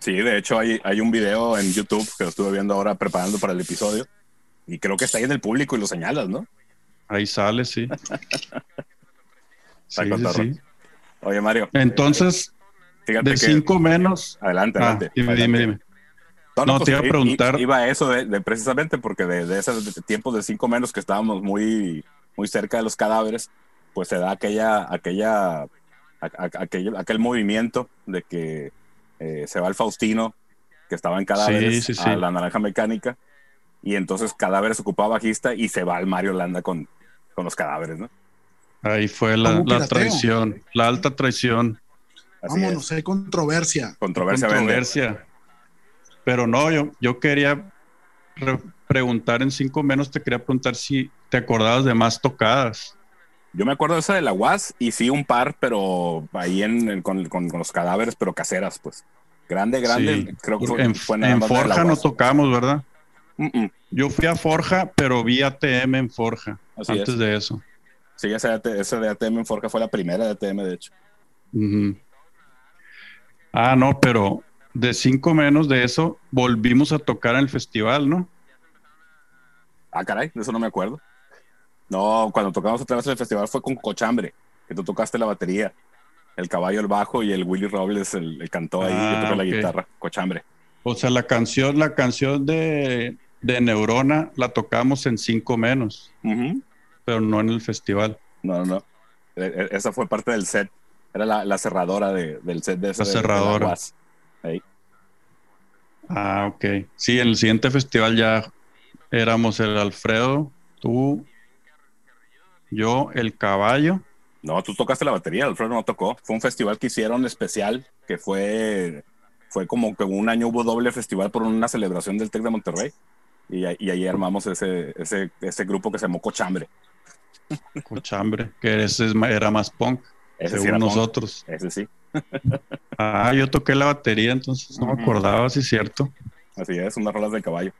Sí, de hecho hay, hay un video en YouTube que lo estuve viendo ahora preparando para el episodio. Y creo que está ahí en el público y lo señalas, ¿no? Ahí sale, sí. Sí, sí, sí. Oye, Mario. Entonces, de que. cinco menos. Adelante, Ah, adelante. dime, adelante. dime, dime. No, No, pues, te iba a preguntar. Iba a eso de, de precisamente porque de, de esos tiempos de cinco menos que estábamos muy, muy cerca de los cadáveres, pues se da aquella, aquella, a- a- aquel, aquel movimiento de que eh, se va el Faustino, que estaba en cadáveres, Sí, sí, sí. a la naranja mecánica, y entonces cadáveres ocupaba bajista y se va el Mario Landa con, con los cadáveres, ¿no? Ahí fue la, traición, la alta traición. Así Vámonos, es. hay controversia. Controversia, vende. controversia. Pero no, yo, yo quería re- preguntar en cinco menos, te quería preguntar si te acordabas de más tocadas. Yo me acuerdo de esa de la UAS y sí un par, pero ahí en, en- con, con- con los cadáveres, pero caseras, pues. Grande, grande, Sí. creo que fue, en fue en Forja no tocamos, ¿verdad? Yo fui a Forja, pero vi ATM en Forja Así antes es. de eso. Sí, ese, AT ese de ATM en Forja fue la primera de ATM, de hecho. Ah, no, pero de cinco menos de eso volvimos a tocar en el festival, ¿no? Ah, caray, de eso no me acuerdo. No, cuando tocamos otra vez en el festival fue con Cochambre, que tú tocaste la batería, el caballo el bajo y el Willy Robles el, el cantó ahí, Ah, yo toqué la ok. guitarra, Cochambre. O sea, la canción, la canción de, de Neurona la tocamos en cinco menos, pero no en el festival. No, no, no. E- e- Esa fue parte del set. Era la, la cerradora de- del set de ese. La de- cerradora. Ahí. Ah, ok. Sí, en el siguiente festival ya éramos el Alfredo, tú, yo, el caballo. No, tú tocaste la batería, Alfredo no tocó. Fue un festival que hicieron especial, que fue, fue como que un año hubo doble festival por una celebración del TEC de Monterrey. Y, ahí- y ahí armamos ese, ese, ese grupo que se llamó Cochambre. Cochambre, que ese era más punk, Ese sí según punk. nosotros. Ese sí, Ah, yo toqué la batería, entonces no me acordaba, sí es cierto. así es, unas rolas del caballo.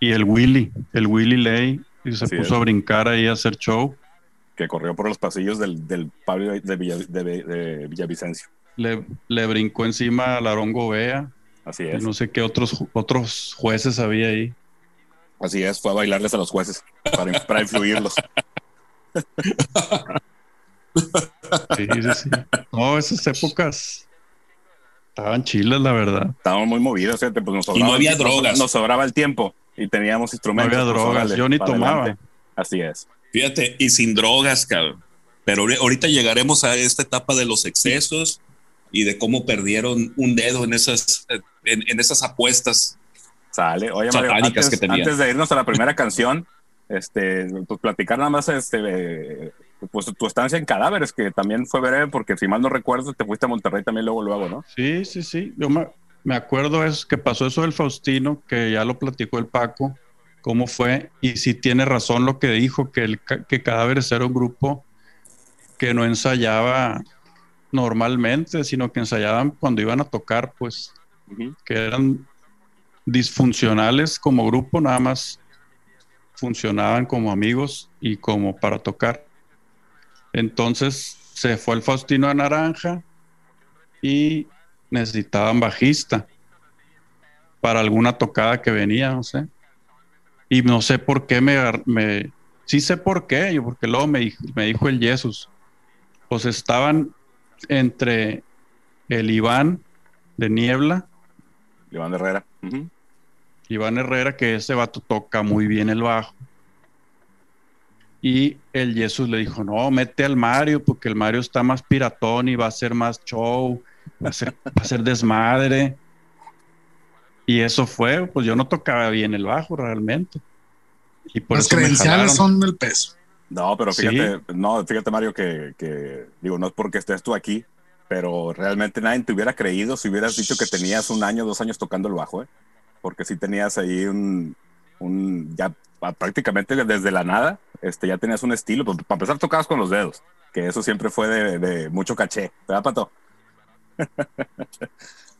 Y el Willy, el Willy Ley, y se Así puso es. a brincar ahí a hacer show. que corrió por los pasillos del, del Pablo de, Villa- de- de Villavicencio. Le, le brincó encima a Larongo Bea, Así y es. no sé qué otros, otros jueces había ahí. Así es, fue a bailarles a los jueces para, para influirlos. Sí, sí, sí. No, esas épocas estaban chilas, la verdad. Estábamos muy movidos, fíjate, pues nos Y sobraba, no había drogas. Nos, sobraba el tiempo y teníamos No instrumentos. había pues, drogas, yo ni tomaba. adelante. Así es. Fíjate, y sin drogas, cabrón. Pero ahori- ahorita llegaremos a esta etapa de los excesos y de cómo perdieron un dedo en esas, en, en esas apuestas. Sale. Oye, Mario, antes, que antes de irnos a la primera canción, este, pues platicar nada más, este, eh, pues tu estancia en Cadáveres, que también fue breve, porque si mal no recuerdo, te fuiste a Monterrey también luego, luego, ¿no? Sí, sí, sí. Yo me, me acuerdo es que pasó eso del Faustino, que ya lo platicó el Paco, cómo fue, y sí tiene razón lo que dijo, que, el, que Cadáveres era un grupo que no ensayaba normalmente, sino que ensayaban cuando iban a tocar, pues, que eran disfuncionales como grupo, nada más funcionaban como amigos y como para tocar. Entonces se fue el Faustino a Naranja y necesitaban bajista para alguna tocada que venía, no sé. Y no sé por qué me, me sí sé por qué, yo porque luego me, dijo- me dijo el Jesús. Pues estaban entre el Iván de Niebla, Iván Herrera. Iván Herrera, que ese vato toca muy bien el bajo. Y el Jesús le dijo, no, mete al Mario, porque el Mario está más piratón y va a hacer más show, va a ser, va a ser desmadre. Y eso fue, pues yo no tocaba bien el bajo realmente. Y por Las credenciales son el peso. No, pero Sí. fíjate, no, fíjate Mario que, que, digo, no es porque estés tú aquí, pero realmente nadie te hubiera creído si hubieras dicho que tenías un año, dos años tocando el bajo, ¿eh? Porque si tenías ahí un, un ya pa- prácticamente desde la nada, este, ya tenías un estilo, pues, para empezar tocabas con los dedos, que eso siempre fue de, de mucho caché, ¿verdad, Pato?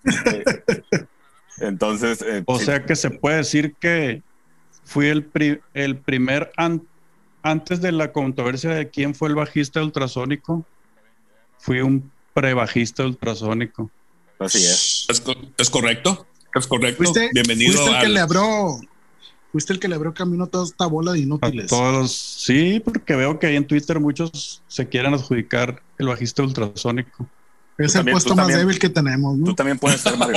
Entonces, eh, O sí, sea que se puede decir que fui el, pri- el primer, an- antes de la controversia de quién fue el bajista ultrasónico, fui un prebajista ultrasónico. así es. ¿Es, co- es correcto? ¿Es correcto? Fuiste, Bienvenido fuiste el que le abrió, fuiste el que le abrió camino a toda esta bola de A inútiles. todos, sí, porque veo que ahí en Twitter muchos se quieren adjudicar el bajista ultrasónico. Es Tú el también- puesto más también- débil que tenemos, ¿no? Tú también puedes ser, Mario.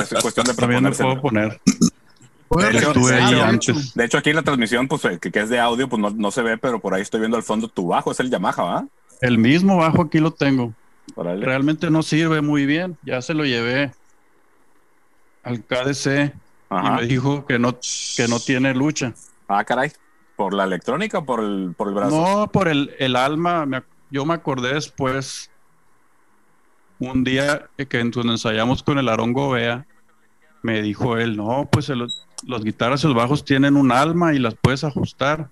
Es cuestión de También me proponerse. puedo poner. Puede de hecho, Estuve regresar, ahí de hecho. antes. De hecho, aquí en la transmisión, pues eh, que, que es de audio, pues no, no se ve, pero por ahí estoy viendo al fondo tu bajo, es el Yamaha, ¿va? El mismo bajo aquí lo tengo. Realmente no sirve muy bien. Ya se lo llevé al KDC Ajá. y me dijo que no, que no tiene lucha. Ah, caray. ¿Por la electrónica o por el, por el brazo? No, por el, el alma. me yo me acordé después, un día que ensayamos con el Arongo Bea, me dijo él, no, pues el- los guitarras y los bajos tienen un alma y las puedes ajustar.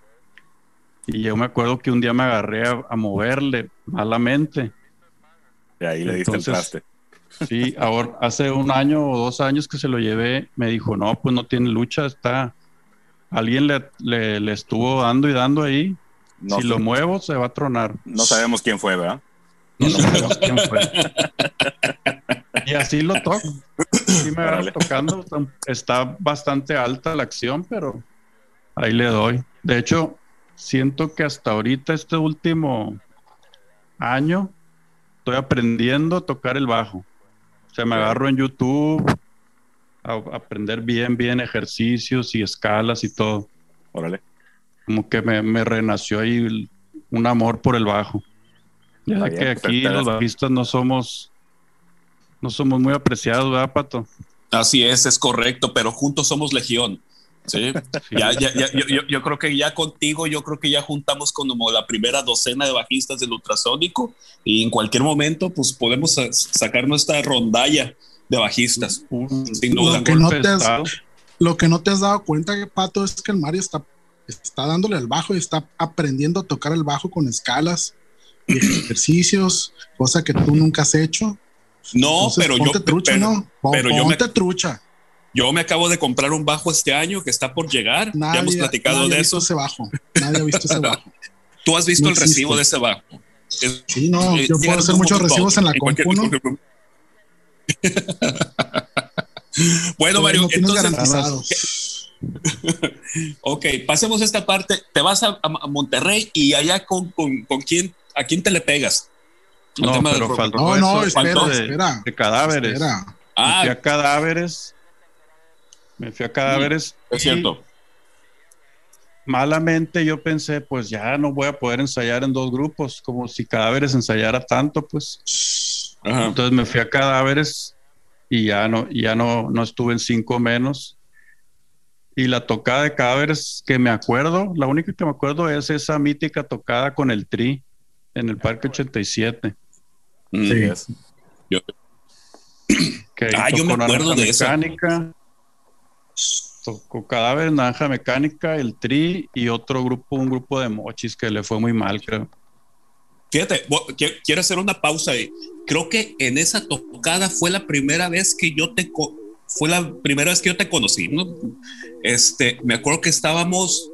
Y yo me acuerdo que un día me agarré a, a moverle malamente. Y ahí le diste Entonces- el traste. Sí, ahora hace un año o dos años que se lo llevé, me dijo, no, pues no tiene lucha, está. Alguien le, le, le estuvo dando y dando ahí. No, si sé- lo muevo, se va a tronar. no sabemos quién fue, ¿verdad? No sabemos quién fue. Y así lo toco. Sí me agarro tocando. Está bastante alta la acción, pero ahí le doy. De hecho, siento que hasta ahorita, este último año, estoy aprendiendo a tocar el bajo. O sea, me agarro en YouTube a a aprender bien, bien ejercicios y escalas y todo. Órale. Como que me, me renació ahí el- un amor por el bajo. Ya Está que bien, pues, aquí los bajistas no somos no somos muy apreciados, ¿verdad, Pato? Así es, es correcto, pero juntos somos legión. Sí. Ya, ya, ya, yo, yo- yo creo que ya contigo, yo creo que ya juntamos como la primera docena de bajistas del ultrasónico y en cualquier momento, pues podemos sa- sacar nuestra rondalla de bajistas. Un- Sin duda. un Que no te has-. Lo que no te has dado cuenta, Pato, es que el Mario está, está dándole al bajo y está aprendiendo a tocar el bajo con escalas y ejercicios, cosa que tú nunca has hecho. No, Entonces, pero yo, ponte trucha, pero, ¿no? Pero yo me- ponte trucha. Yo me acabo de comprar un bajo este año que está por llegar. Nadie, ya hemos platicado nadie de ha visto eso. ese bajo. Nadie ha visto ese bajo. Tú has visto No el recibo de ese bajo. Es- Sí, no, eh, yo puedo hacer muchos recibos en la compu, ¿no? bueno, Pero Mario, no entonces, ok, pasemos esta parte. Te vas a, a Monterrey y allá con, con, con quién, a quién te le pegas. No, pero faltó No, no, eso, espera, faltó de, espera. de cadáveres. Espera. Ah, a cadáveres. Me fui a cadáveres. es y cierto. Malamente yo pensé, pues ya no voy a poder ensayar en dos grupos, como si cadáveres ensayara tanto, pues. Ajá. Entonces me fui a cadáveres y ya no, ya no, no estuve en cinco menos. Y la tocada de cadáveres que me acuerdo, la única que me acuerdo es esa mítica tocada con el Tri en el Parque 87. Mm. Sí, es. Que ahí Ah, yo me acuerdo de esa. Tocó Cadáveres, Naranja Mecánica, el Tri y otro grupo, un grupo de mochis que le fue muy mal, creo. Fíjate, quiero hacer una pausa ahí. Creo que en esa tocada fue la primera vez que yo te fue la primera vez que yo te conocí, ¿no? Este, me acuerdo que estábamos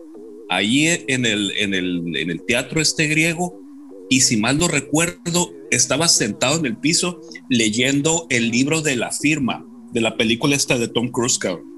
ahí en el, en el, en el teatro este griego y si mal no recuerdo, estabas sentado en el piso leyendo el libro de la firma de la película esta de Tom Cruise, cabrón.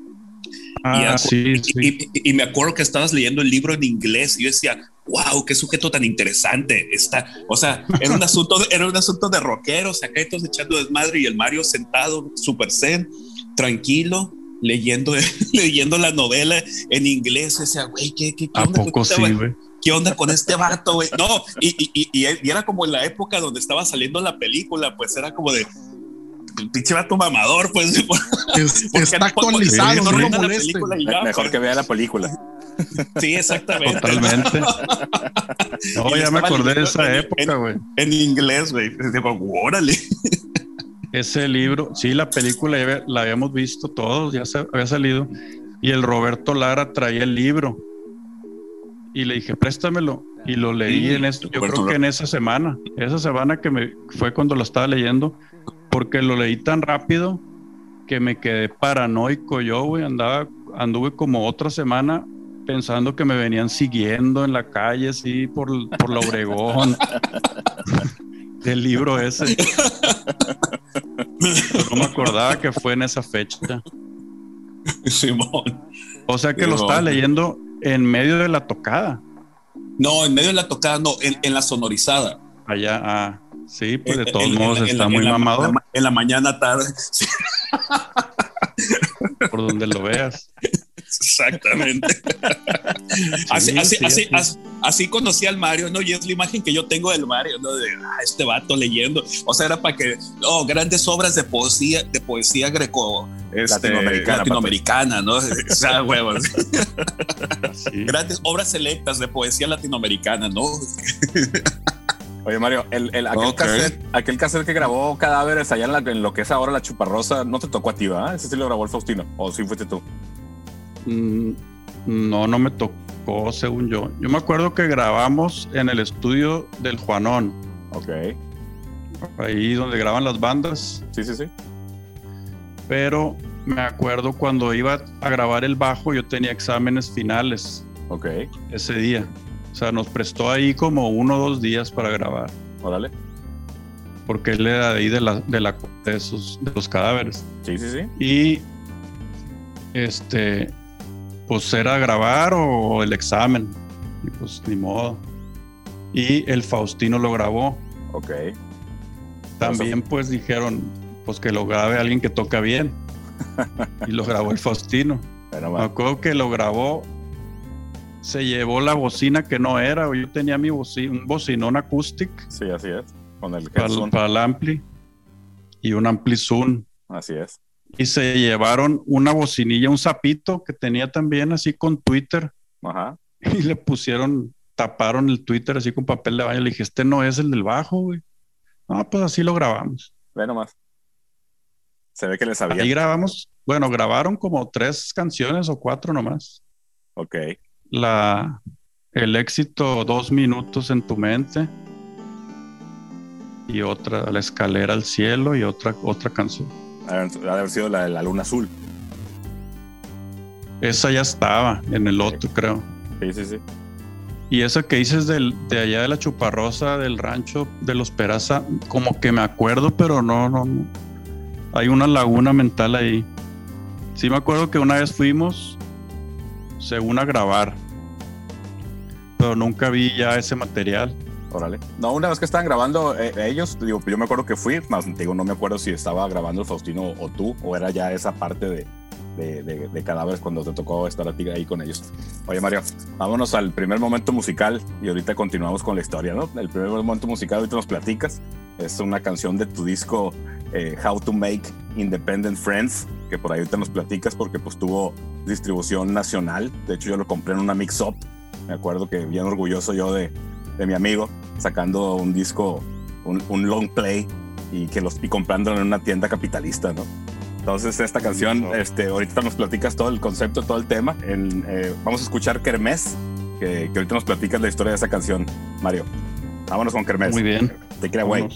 Ah, acu- sí, y, sí. y- y me acuerdo que estabas leyendo el libro en inglés y yo decía, wow, qué sujeto tan interesante está. O sea, era un asunto era un asunto de rockeros, acá todos echando desmadre y el Mario sentado, super zen, tranquilo, leyendo, leyendo la novela en inglés. Y decía, güey, ¿qué, qué, qué ¿A onda con poco este sí, güey? ¿Qué onda con este vato, güey? No, y, y- y- y- y era como en la época donde estaba saliendo la película, pues era como de el pinche vato mamador, pues. Es- está no- actualizado, no no lo arruina la molesten. película y Me- ya, Mejor pues. que vea la película. Sí, exactamente. Totalmente. No, Y ya me acordé de esa en- época, en- güey. En inglés, güey. Digo, órale. Ese libro, sí, la película ya la habíamos visto todos, ya se, había salido. Y el Roberto Lara traía el libro. Y le dije, préstamelo. Y lo leí Mm, en esto. Yo Roberto creo que en esa semana. Esa semana que me fue cuando lo estaba leyendo. Porque lo leí tan rápido que me quedé paranoico yo, güey. Andaba, anduve como otra semana pensando que me venían siguiendo en la calle, así, por, por la Obregón. Del libro ese. No me acordaba que fue en esa fecha. Simón. O sea que lo estaba leyendo en medio de la tocada. No, en medio de la tocada, no, en, en la sonorizada. Allá, ah, sí, pues de En- todos en- modos en está muy en la- mamado En la, en la mañana tarde. Sí, por donde lo veas. exactamente. así, Sí, así, sí, así, sí. así- así conocí al Mario, ¿no? Y es la imagen que yo tengo del Mario, ¿no? De ah, este vato leyendo. O sea, era para que, oh, grandes obras de poesía, de poesía greco, este, Latinoamericana, latinoamericana, ¿no? O sea, huevos. Sí. Grandes obras selectas de poesía latinoamericana, ¿no? Oye, Mario, el, el- aquel, Ok. cassette, aquel cassette que grabó Cadáveres allá en, la- en lo que es ahora la Chuparrosa, no te tocó a ti, ¿verdad? Ese sí lo grabó el Faustino. O sí fuiste tú. Mm, No, no me tocó, según yo. Yo me acuerdo que grabamos en el estudio del Juanón. Ok. ahí donde graban las bandas. Sí, sí, sí. Pero me acuerdo cuando iba a grabar el bajo, yo tenía exámenes finales Ok, ese día. O sea, nos prestó ahí como uno o dos días para grabar. órale. Porque él era de ahí de, la, de, la, de, esos, de los cadáveres. Sí, sí, sí. Y este, pues era grabar o el examen. Y pues ni modo. Y el Faustino lo grabó. Ok. También pues dijeron, pues que lo grabe alguien que toca bien. y lo grabó el Faustino. Bueno, Me acuerdo que lo grabó, se llevó la bocina que no era. Yo tenía mi bocina, un bocinón acoustic Sí, así es. Con el para, para el ampli y un ampli Zoom. Así es. Y se llevaron una bocinilla, un sapito que tenía también así con Twitter. Ajá. Y le pusieron, taparon el Twitter así con papel de baño. Le dije, este no es el del bajo, güey. No, pues así lo grabamos. Ve nomás. Se ve que le Ahí sabía. grabamos, bueno, grabaron como tres canciones o cuatro nomás. Ok. La, el éxito, dos minutos en tu mente. Y otra, la escalera al cielo y otra, otra canción. Ha de haber sido la de la luna azul. Esa ya estaba en el otro, creo. Sí, sí, sí. Y esa que dices del, de allá de la chuparrosa, del rancho de los Peraza, como que me acuerdo, pero no, no, no. Hay una laguna mental ahí. Sí me acuerdo que una vez fuimos, según a grabar, pero nunca vi ya ese material. Órale. No, una vez que estaban grabando eh, ellos, digo, yo me acuerdo que fui, más digo, no me acuerdo si estaba grabando el Faustino o tú, o era ya esa parte de, de, de- cadáveres cuando te tocó estar a ti ahí con ellos. Oye, Mario, vámonos al primer momento musical y ahorita continuamos con la historia, ¿no? El primer momento musical, ahorita nos platicas, es una canción de tu disco eh, How to Make Independent Friends, que por ahí ahorita nos platicas porque pues tuvo distribución nacional. De hecho, yo lo compré en una mix-up. Me acuerdo que bien orgulloso yo de, de mi amigo sacando un disco, un, un long play y, que los, y comprándolo en una tienda capitalista, ¿no? Entonces esta canción, este, ahorita nos platicas todo el concepto, todo el tema. En, eh, vamos a escuchar Kermés, que, que ahorita nos platicas la historia de esa canción, Mario. Vámonos con Kermés. Muy bien. Te queda güey.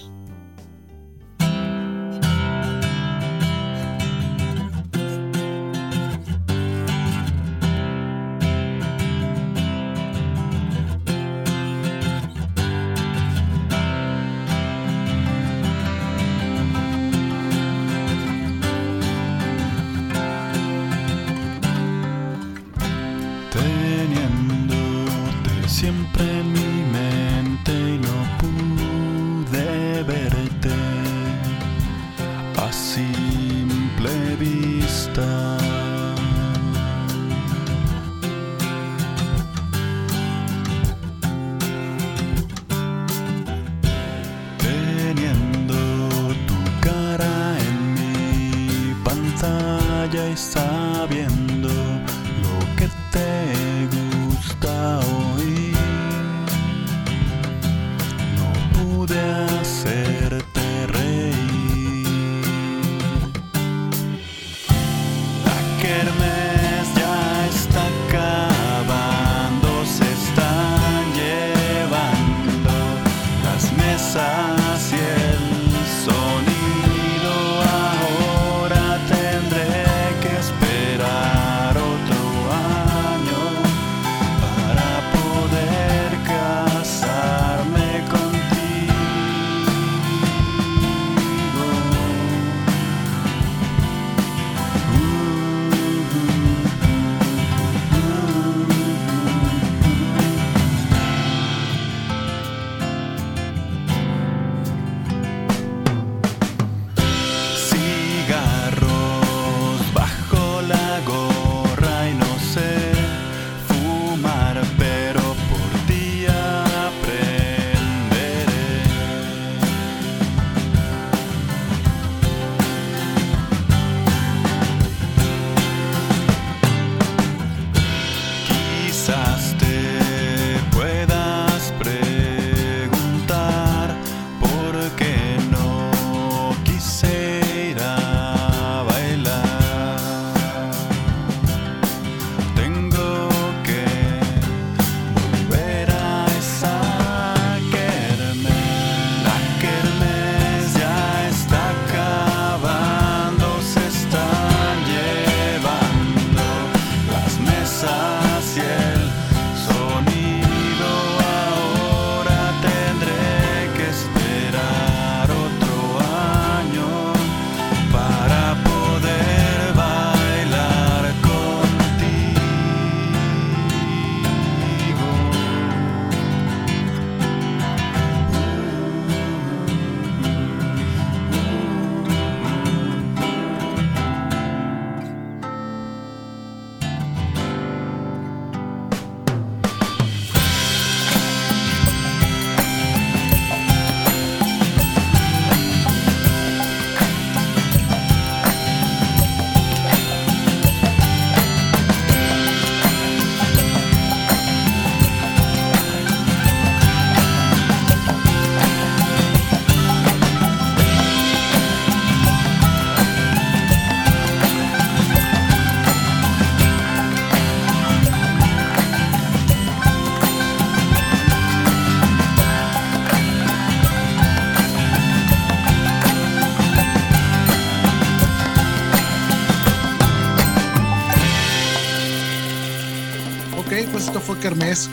Kermés,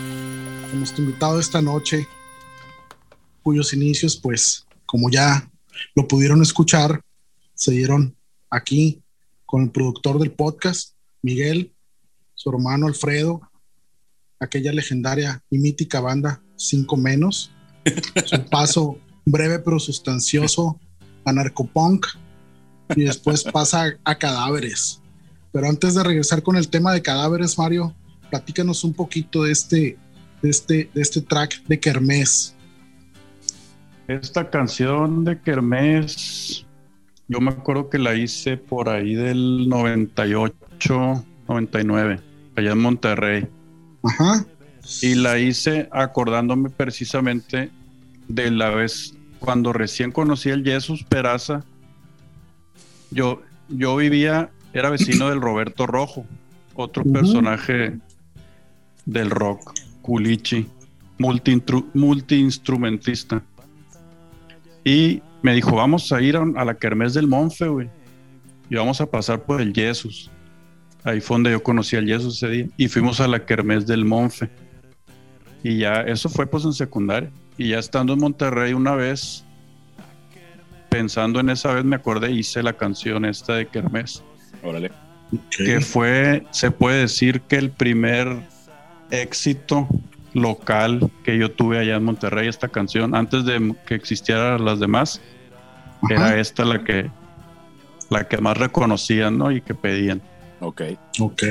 nuestro invitado esta noche, cuyos inicios, pues, como ya lo pudieron escuchar, se dieron aquí con el productor del podcast, Miguel, su hermano Alfredo, aquella legendaria y mítica banda Cinco Menos, su paso breve pero sustancioso a narcopunk y después pasa a cadáveres. Pero antes de regresar con el tema de cadáveres, Mario, platícanos un poquito de este, de este, de este track de Kermés. Esta canción de Kermés, yo me acuerdo que la hice por ahí del 98, 99, allá en Monterrey. Ajá. Y la hice acordándome precisamente de la vez cuando recién conocí el Jesús Peraza. Yo, yo vivía, era vecino del Roberto Rojo, otro personaje del rock, culichi, multi-instrumentista. Y me dijo, vamos a ir a, a la Kermés del Monfe, güey. Y vamos a pasar por el Jesús. Ahí fue donde yo conocí al Jesús ese día. Y fuimos a la Kermés del Monfe. Y ya, eso fue pues en secundaria. Y ya estando en Monterrey una vez, pensando en esa vez, me acordé, hice la canción esta de Kermés Órale. que fue, se puede decir que el primer éxito local que yo tuve allá en Monterrey, esta canción, antes de que existieran las demás, Ajá. era esta la que la que más reconocían, ¿no? Y que pedían. Ok. Ok.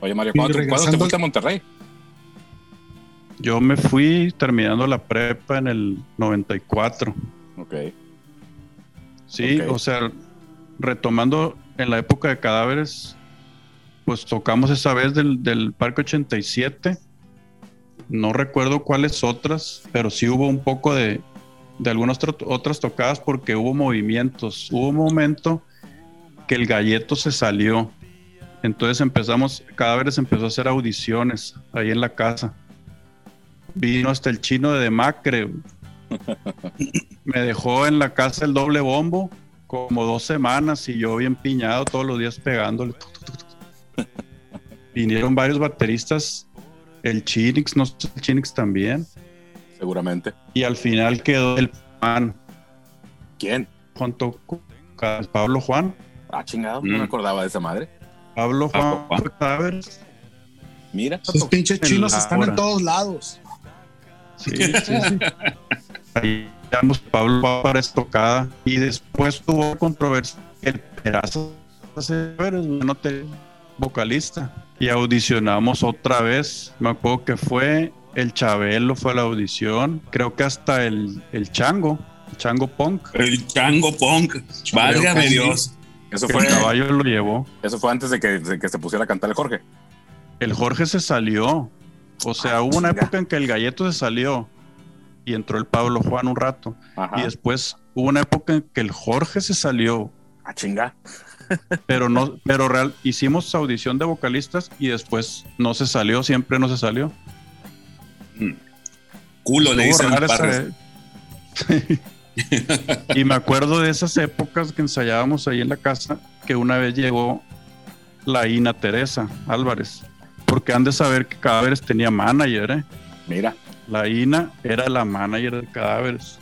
Oye, Mario, ¿cuándo, ¿cuándo te fuiste a Monterrey? Yo me fui terminando la prepa en el 94. Ok. Sí, o sea, retomando en la época de cadáveres, pues tocamos esa vez del, del Parque 87. No recuerdo cuáles otras, pero sí hubo un poco de, de algunas otras tocadas porque hubo movimientos. Hubo un momento que el galleto se salió. Entonces empezamos, Cadáveres empezó a hacer audiciones ahí en la casa. Vino hasta el chino de Demacre. güey. Me dejó en la casa el doble bombo como dos semanas y yo bien piñado todos los días pegándole. Vinieron varios bateristas, el Chinix, no sé, el Chinix también. Seguramente. Y al final quedó el pan ¿Quién? junto con Pablo Juan. Ah, chingado, no Mm. me acordaba de esa madre. Pablo Juan, Juan. Cadáveres. Mira. Esos pinches chinos están hora. en todos lados. Sí, sí, sí. Ahí llamamos Pablo Juan para esta tocada y después tuvo controversia el pedazo no te vocalista y audicionamos otra vez me acuerdo que fue el Chabelo fue a la audición creo que hasta el, el Chango el Chango Punk El chango punk. Válgame. Dios. Eso el fue, caballo lo llevó eso fue antes de que, de que se pusiera a cantar el Jorge. el Jorge se salió o sea Ah, hubo una chinga. época en que el Galleto se salió y entró el Pablo Juan un rato Ajá. y después hubo una época en que el Jorge se salió Ah, chinga. Pero no, pero real, hicimos audición de vocalistas y después no se salió, siempre no se salió. Culo le dicen y me acuerdo de esas épocas que ensayábamos ahí en la casa, que una vez llegó la Ina Teresa Álvarez, porque han de saber que Cadáveres tenía manager, ¿eh? Mira. La Ina era la manager de Cadáveres.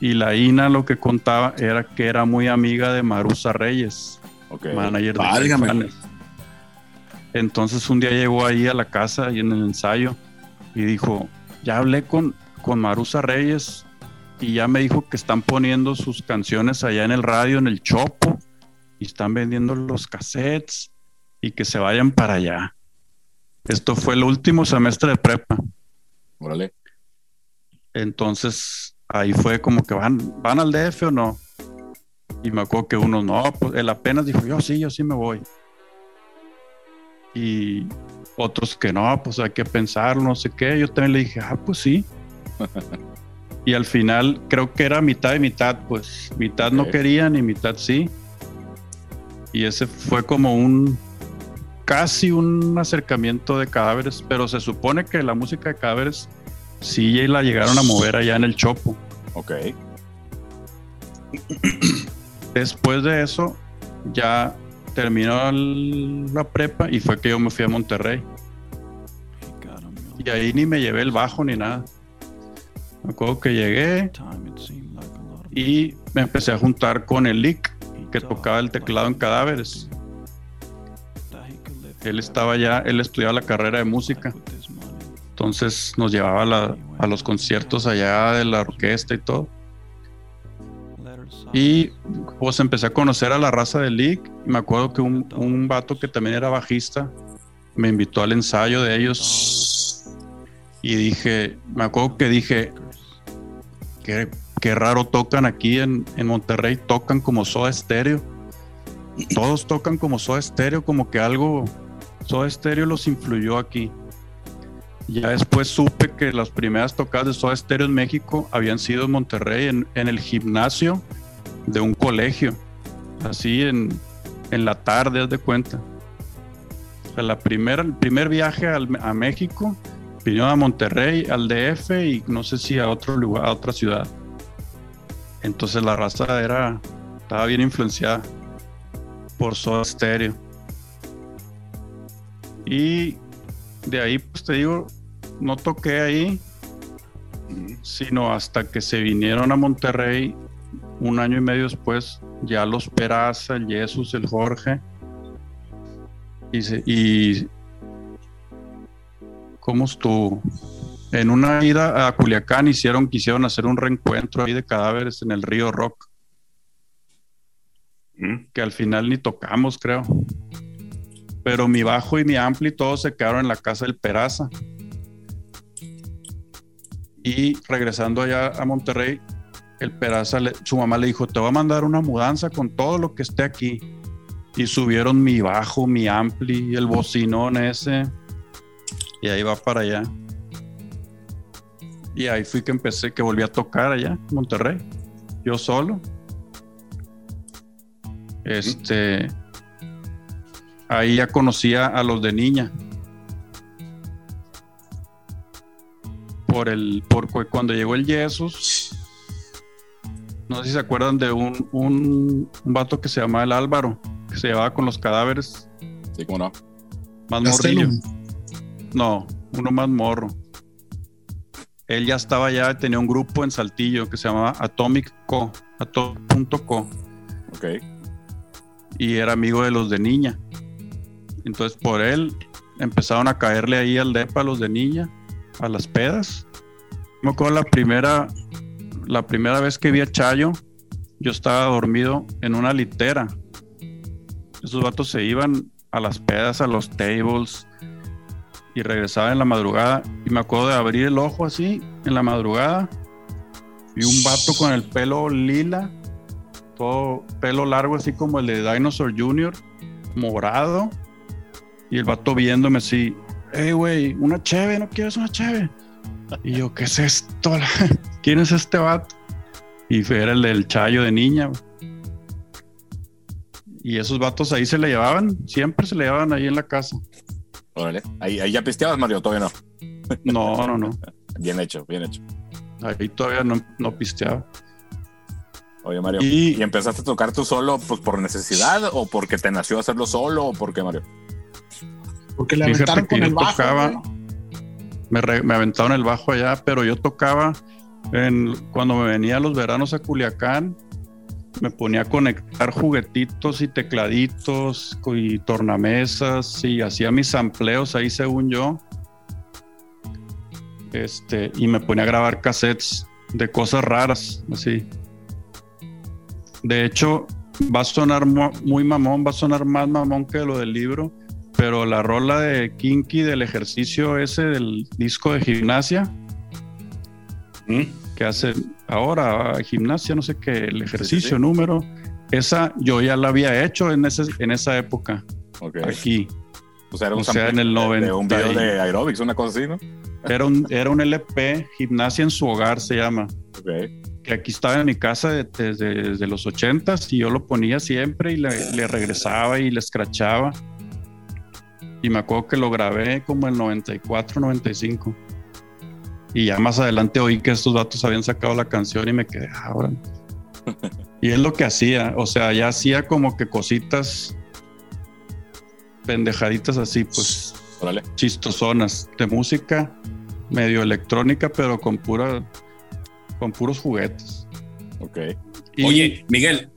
Y la Ina lo que contaba era que era muy amiga de Marusa Reyes. Manager de. Caifanes. Entonces un día llegó ahí a la casa y en el ensayo y dijo, ya hablé con, con Marusa Reyes y ya me dijo que están poniendo sus canciones allá en el radio, en el Chopo, y están vendiendo los cassettes y que se vayan para allá. Esto fue el último semestre de prepa. Órale. Entonces ahí fue como que van, van al DF o no. Y me acuerdo que uno no, pues él apenas dijo, yo sí, yo sí me voy. Y otros que no, pues hay que pensarlo, no sé qué. Yo también le dije, ah, pues sí. y al final creo que era mitad y mitad, pues mitad no Ok. querían y mitad sí. Y ese fue como un casi un acercamiento de cadáveres, pero se supone que la música de cadáveres sí la llegaron a mover allá en el Chopo. Ok. Después de eso, ya terminó la prepa y fue que yo me fui a Monterrey. Y ahí ni me llevé el bajo ni nada. Me acuerdo que llegué y me empecé a juntar con el Lick, que tocaba el teclado en cadáveres. Él estaba ya, él estudiaba la carrera de música. Entonces nos llevaba a, los conciertos allá de la orquesta y todo. Y pues empecé a conocer a la raza Lick. Y me acuerdo que un, un vato que también era bajista me invitó al ensayo de ellos. Y dije, me acuerdo que dije, qué, qué raro tocan aquí en, Monterrey, tocan como Soda Stereo. Todos tocan como Soda Stereo, como que algo, Soda Stereo los influyó aquí. Ya después supe que las primeras tocadas de Soda Stereo en México habían sido en Monterrey, en, en el gimnasio de un colegio, así en, en la tarde, haz de cuenta. La primera, el primer viaje al- a México vino a Monterrey, al DF y no sé si a otro lugar, a otra ciudad. Entonces la raza era, estaba bien influenciada por Soda Stereo. Y de ahí, pues te digo, no toqué ahí, sino hasta que se vinieron a Monterrey un año y medio después, ya los Peraza, el Jesús, el Jorge. Y, se- y ¿cómo estuvo? En una ida a Culiacán hicieron, quisieron hacer un reencuentro ahí de cadáveres en el río Rock, que al final ni tocamos, creo. Pero mi bajo y mi ampli todos se quedaron en la casa del Peraza. Y regresando allá a Monterrey, el Peraza, su mamá le dijo, te voy a mandar una mudanza con todo lo que esté aquí. Y subieron mi bajo, mi ampli, el bocinón ese. Y ahí va para allá. Y ahí fui que empecé, que volví a tocar allá Monterrey. Yo solo. Este. Ahí ya conocía a los de niña. Por el. Por cu- cuando llegó el Jesus. No sé si se acuerdan de un, un, un vato que se llamaba el Álvaro, que se llevaba con los cadáveres Sí, cómo no. más morrillo. No, uno más morro. Él ya estaba ya, tenía un grupo en Saltillo que se llamaba Atomic Co, Atom.co, Ok. y era amigo de los de niña. Entonces por él empezaron a caerle ahí al depa los de niña, a las pedas. Me acuerdo la primera, la primera vez que vi a Chayo, yo estaba dormido en una litera. Esos vatos se iban a las pedas, a los tables, y regresaba en la madrugada y me acuerdo de abrir el ojo así en la madrugada y un vato con el pelo lila, todo pelo largo así como el de Dinosaur Jr., morado y el vato viéndome así, hey güey, una cheve, ¿no quieres una cheve? Y yo, ¿qué es esto? ¿Quién es este vato? Y era el del chayo de niña. güey. Y esos vatos ahí se le llevaban, siempre se le llevaban ahí en la casa. Órale. Ahí, ahí ya pisteabas, Mario, todavía no. No, no, no. Bien hecho, bien hecho. Ahí todavía no, no pisteaba. Oye, Mario. Y- ¿Y empezaste a tocar tú solo pues, por necesidad o porque te nació hacerlo solo o por qué, Mario? Porque le Fíjate aventaron que con yo el bajo. tocaba, me, re- me aventaron el bajo allá, pero yo tocaba en, cuando me venía los veranos a Culiacán, me ponía a conectar juguetitos y tecladitos y tornamesas y hacía mis sampleos ahí según yo. Este, y me ponía a grabar cassettes de cosas raras, así. De hecho, va a sonar mu- muy mamón, va a sonar más mamón que lo del libro, pero la rola de Kinky del ejercicio ese del disco de gimnasia ¿Mm? que hace ahora gimnasia, no sé qué, el ejercicio sí. número, esa yo ya la había hecho en, ese, en esa época, Ok. aquí. O sea, era un, o sea, en el de- de, un 90 video de aerobics, una cosa así, ¿no? Era un, era un LP, Gimnasia en su hogar se llama, Ok. que aquí estaba en mi casa de- desde, desde los ochentas y yo lo ponía siempre y le, le regresaba y le escrachaba. Y me acuerdo que lo grabé como en 94, 95. Y ya más adelante oí que estos datos habían sacado la canción y me quedé, ah, órale". Y es lo que hacía, o sea, ya hacía como que cositas pendejaditas así, pues. Órale. chistosonas de música medio electrónica, pero con pura con puros juguetes. Ok. Y Oye, Miguel.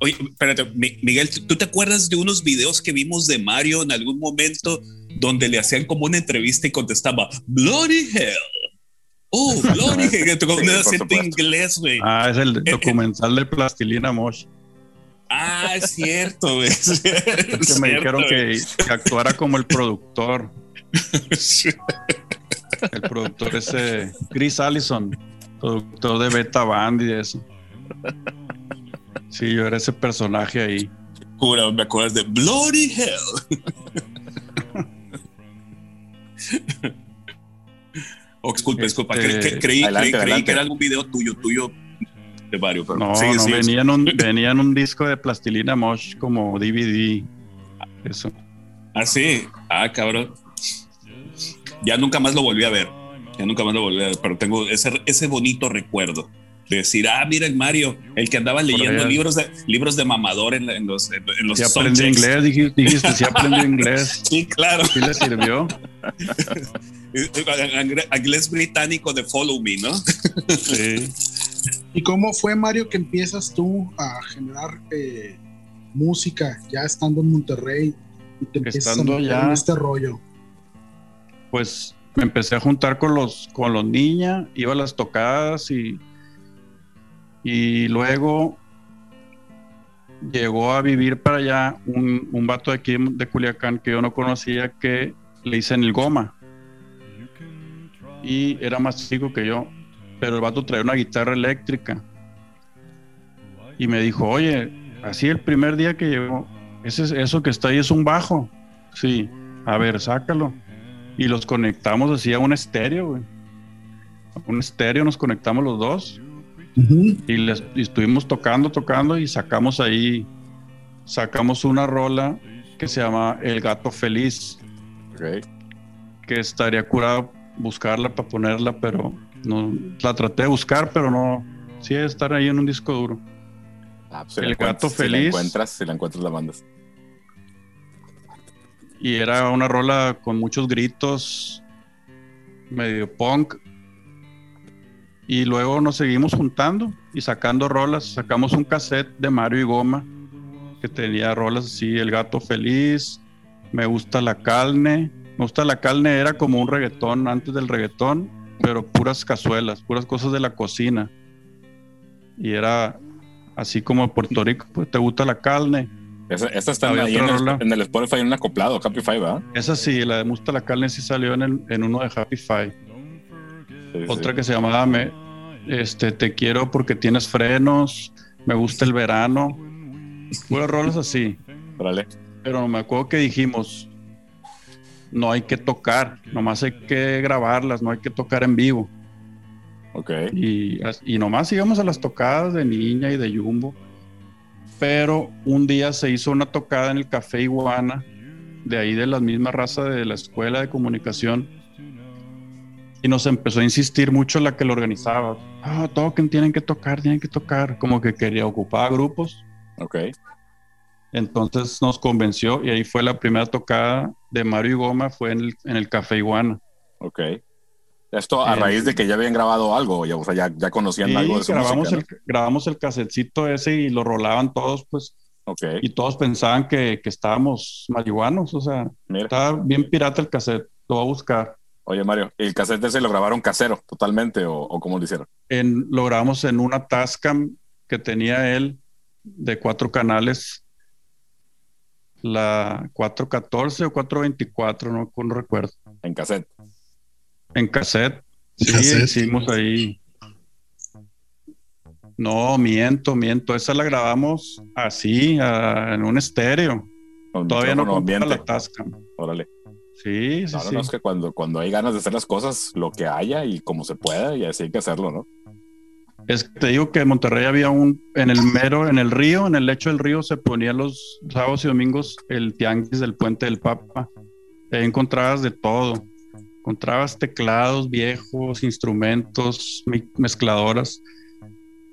Oye, espérate, Mi- Miguel, ¿tú te acuerdas de unos videos que vimos de Mario en algún momento donde le hacían como una entrevista y contestaba Bloody Hell? Oh, Bloody Hell, con un acento inglés, güey. ah, es el eh, documental de Plastilina Mosh. Ah, es cierto, güey. Es Que cierto, me dijeron que, que actuara como el productor. El productor ese Chris Allison, productor de Beta Band y de eso. Sí, yo era ese personaje ahí. Jura, me acuerdas de Bloody Hell. oh, disculpe, disculpa. Este, Cre- cre- creí, adelante, creí- que era algún video tuyo, tuyo de Mario. Pero No, sí, no, sí, venía, en un, venía en un disco de Plastilina Mosh como DVD. Eso. Ah, sí. Ah, cabrón. Ya nunca más lo volví a ver. Ya nunca más lo volví a ver, pero tengo ese, ese bonito recuerdo decir, ah, mira el Mario, el que andaba leyendo libros de, libros de mamador en, los, en, en los Si aprendió inglés, dijiste, dijiste si aprendió inglés. Sí, claro. Sí le sirvió. Inglés británico de Follow Me, ¿no? Sí. ¿Y cómo fue, Mario, que empiezas tú a generar eh, música ya estando en Monterrey y te empiezas Estando a meter en este rollo? Pues me empecé a juntar con los, con los niñas, iba a las tocadas y, y luego llegó a vivir para allá un, un vato de aquí de Culiacán que yo no conocía que le dicen el goma. Y era más chico que yo, pero el vato traía una guitarra eléctrica. Y me dijo, oye, así el primer día que llegó, ese, es- eso que está ahí es un bajo. Sí, a ver, sácalo. Y los conectamos así a un estéreo, güey. Un estéreo nos conectamos los dos. Y, les, y estuvimos tocando, tocando y sacamos ahí, sacamos una rola que se llama El Gato Feliz, que estaría curado buscarla para ponerla, pero no la traté de buscar, pero no, sí debe estar ahí en un disco duro. Ah, pues El gato Si la feliz. encuentras, si la encuentras, la mandas. Y era una rola con muchos gritos, medio punk. Y luego nos seguimos juntando y sacando rolas. Sacamos un cassette de Mario y Goma que tenía rolas así, El gato feliz, Me gusta la carne. Me gusta la carne era como un reggaetón antes del reggaetón, pero puras cazuelas, puras cosas de la cocina. Y era así como Puerto Rico, pues te gusta la carne. Esa, esta está ahí en el, en el Spotify, en un acoplado, Happy Five, ¿verdad? Esa sí, la de Me gusta la carne sí salió en, el- en uno de Happy Five. Sí, Otra sí. que se llamaba me, este, Te quiero porque tienes frenos, Me gusta el verano. Puras rolas así. Pero me acuerdo que dijimos, no hay que tocar, nomás hay que grabarlas, no hay que tocar en vivo. Ok. Y, y nomás íbamos a las tocadas de niña y de jumbo. Pero un día se hizo una tocada en el Café Iguana, de ahí de la misma raza de la Escuela de Comunicación. Y nos empezó a insistir mucho la que lo organizaba. Ah, toquen, tienen que tocar, tienen que tocar. Como que quería ocupar grupos. Ok. Entonces nos convenció y ahí fue la primera tocada de Mario y Goma, fue en el, en el Café Iguana. Ok. Esto a Eh, raíz de que ya habían grabado algo, ya, o sea, ya, ya conocían algo de su grabamos, música, el, grabamos el casetcito ese y lo rolaban todos, pues, ¿no? Ok. y todos pensaban que, que estábamos marihuanos, o sea, Mira. estaba bien pirata el cassette, lo voy a buscar. Oye, Mario, ¿el cassette ese lo grabaron casero totalmente o, o cómo lo hicieron? En, lo grabamos en una Tascam que tenía él de cuatro canales, la 414 o 424, no, no recuerdo. En cassette. En cassette. Sí, Cassette. hicimos ahí. No, miento, miento. Esa la grabamos así, a- en un estéreo. Con Todavía no ambiente. la Tascam. Órale. Sí, sí, No, no, sí. no, es que cuando, cuando hay ganas de hacer las cosas, lo que haya y como se pueda, y así hay que hacerlo, ¿no? Es que te digo que en Monterrey había un, en el mero, en el río, en el lecho del río se ponía los sábados y domingos el tianguis del puente del Papa. Ahí encontrabas de todo. Encontrabas teclados viejos, instrumentos, mezcladoras.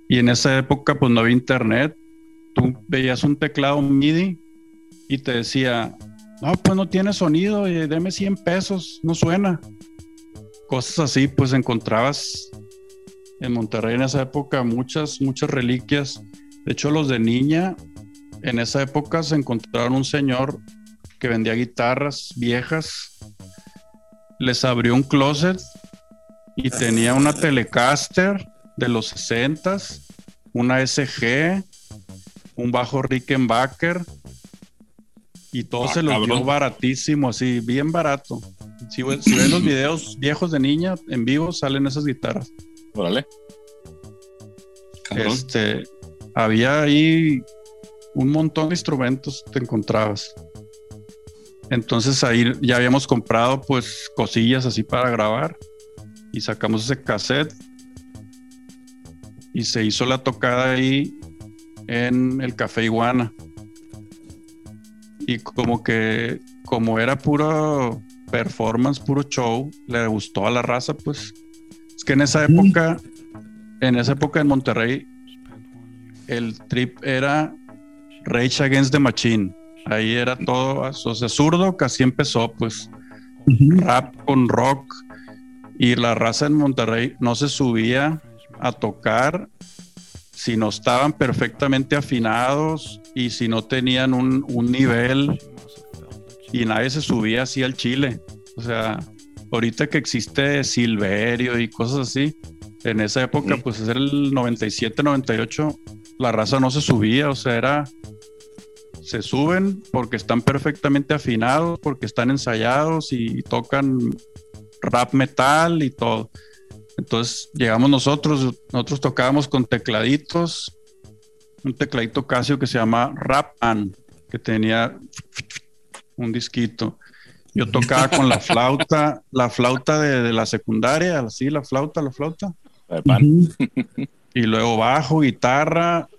Y en esa época pues no había internet. Tú veías un teclado MIDI y te decía, no, pues no tiene sonido, y deme 100 pesos, no suena. Cosas así, pues encontrabas en Monterrey en esa época muchas, muchas reliquias. De hecho, los de niña, en esa época se encontraron un señor que vendía guitarras viejas. Les abrió un closet y tenía una Telecaster de los 60 una SG, un bajo Rickenbacker y todo Ah, se los dio cabrón. baratísimo, así, bien barato. Si, ve- si ven los videos viejos de niña en vivo, salen esas guitarras. Órale. Cabrón. Este, había ahí un montón de instrumentos te encontrabas. Entonces ahí ya habíamos comprado pues cosillas así para grabar y sacamos ese cassette y se hizo la tocada ahí en el Café Iguana. Y como que como era puro performance, puro show, le gustó a la raza pues. Es que en esa época en esa época en Monterrey, el trip era Rage Against the Machine. Ahí era todo, o sea, zurdo, casi empezó, pues, rap con rock. Y la raza en Monterrey no se subía a tocar si no estaban perfectamente afinados y si no tenían un, un nivel y nadie se subía así al chile. O sea, ahorita que existe Silverio y cosas así, en esa época, pues es el 97, 98, la raza no se subía, o sea, era. Se suben porque están perfectamente afinados, porque están ensayados y tocan rap metal y todo. Entonces llegamos nosotros, nosotros tocábamos con tecladitos, un tecladito Casio que se llama Rap An, que tenía un disquito. Yo tocaba con la flauta, la flauta de, de la secundaria, así, la flauta, la flauta. La de pan. Ujú. Y luego bajo, guitarra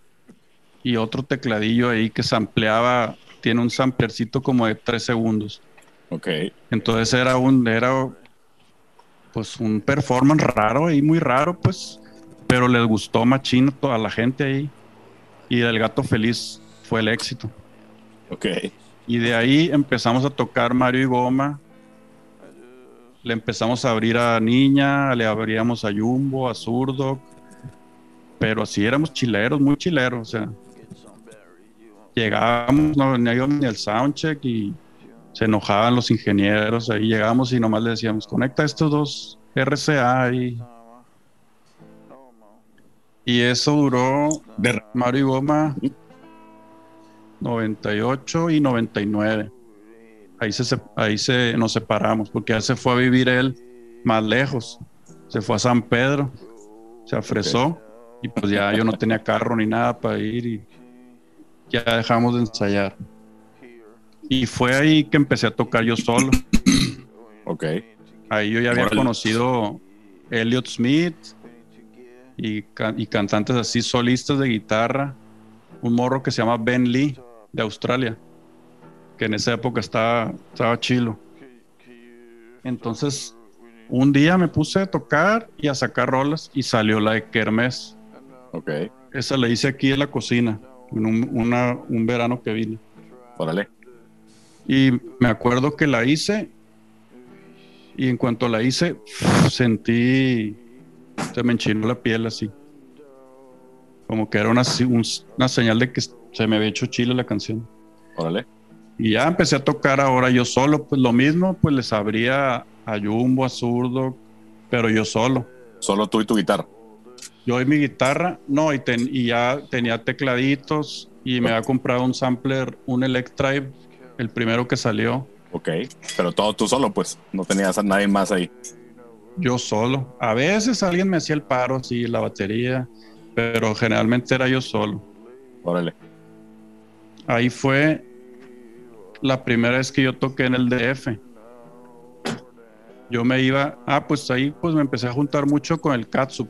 y otro tecladillo ahí que sampleaba, tiene un samplercito como de tres segundos. Ok. Entonces era un, era pues un performance raro y muy raro, pues, pero les gustó machín a toda la gente ahí. Y el gato feliz fue el éxito. Ok. Y de ahí empezamos a tocar Mario y Goma. Le empezamos a abrir a Niña, le abríamos a Jumbo, a Zurdo. Pero así éramos chileros, muy chileros. O sea, llegábamos, no, íbamos ni al soundcheck y se enojaban los ingenieros. Ahí llegábamos y nomás le decíamos, conecta estos dos RCA y. Y eso duró De- Mario y Goma 98 y 99. Ahí se, se- ahí se nos separamos porque ya se fue a vivir él más lejos. Se fue a San Pedro, se afresó y pues ya yo no tenía carro ni nada para ir y ya dejamos de ensayar. Y fue ahí que empecé a tocar yo solo. Ok. Ahí yo ya había Órale. conocido Elliot Smith y, y cantantes así solistas de guitarra. Un morro que se llama Ben Lee de Australia, que en esa época estaba, estaba chilo. Entonces, un día me puse a tocar y a sacar rolas y salió la de Kermés. Ok. Esa la hice aquí en la cocina, en un, una- un verano que vine. Órale. Y me acuerdo que la hice y en cuanto la hice sentí, se me enchinó la piel así. Como que era una, una señal de que se me había hecho chile la canción. Órale. Y ya empecé a tocar ahora yo solo, pues lo mismo, pues les abría a Jumbo, a Zurdo, pero yo solo. Solo tú y tu guitarra. Yo y mi guitarra, no, y, ten- y ya tenía tecladitos y me había comprado un sampler, un Electrive, el primero que salió. Ok. Pero todo tú solo, pues. No tenías a nadie más ahí. Yo solo. A veces alguien me hacía el paro, sí, la batería, pero generalmente era yo solo. Órale. Ahí fue la primera vez que yo toqué en el DF. Yo me iba, ah, pues ahí pues me empecé a juntar mucho con el Katsup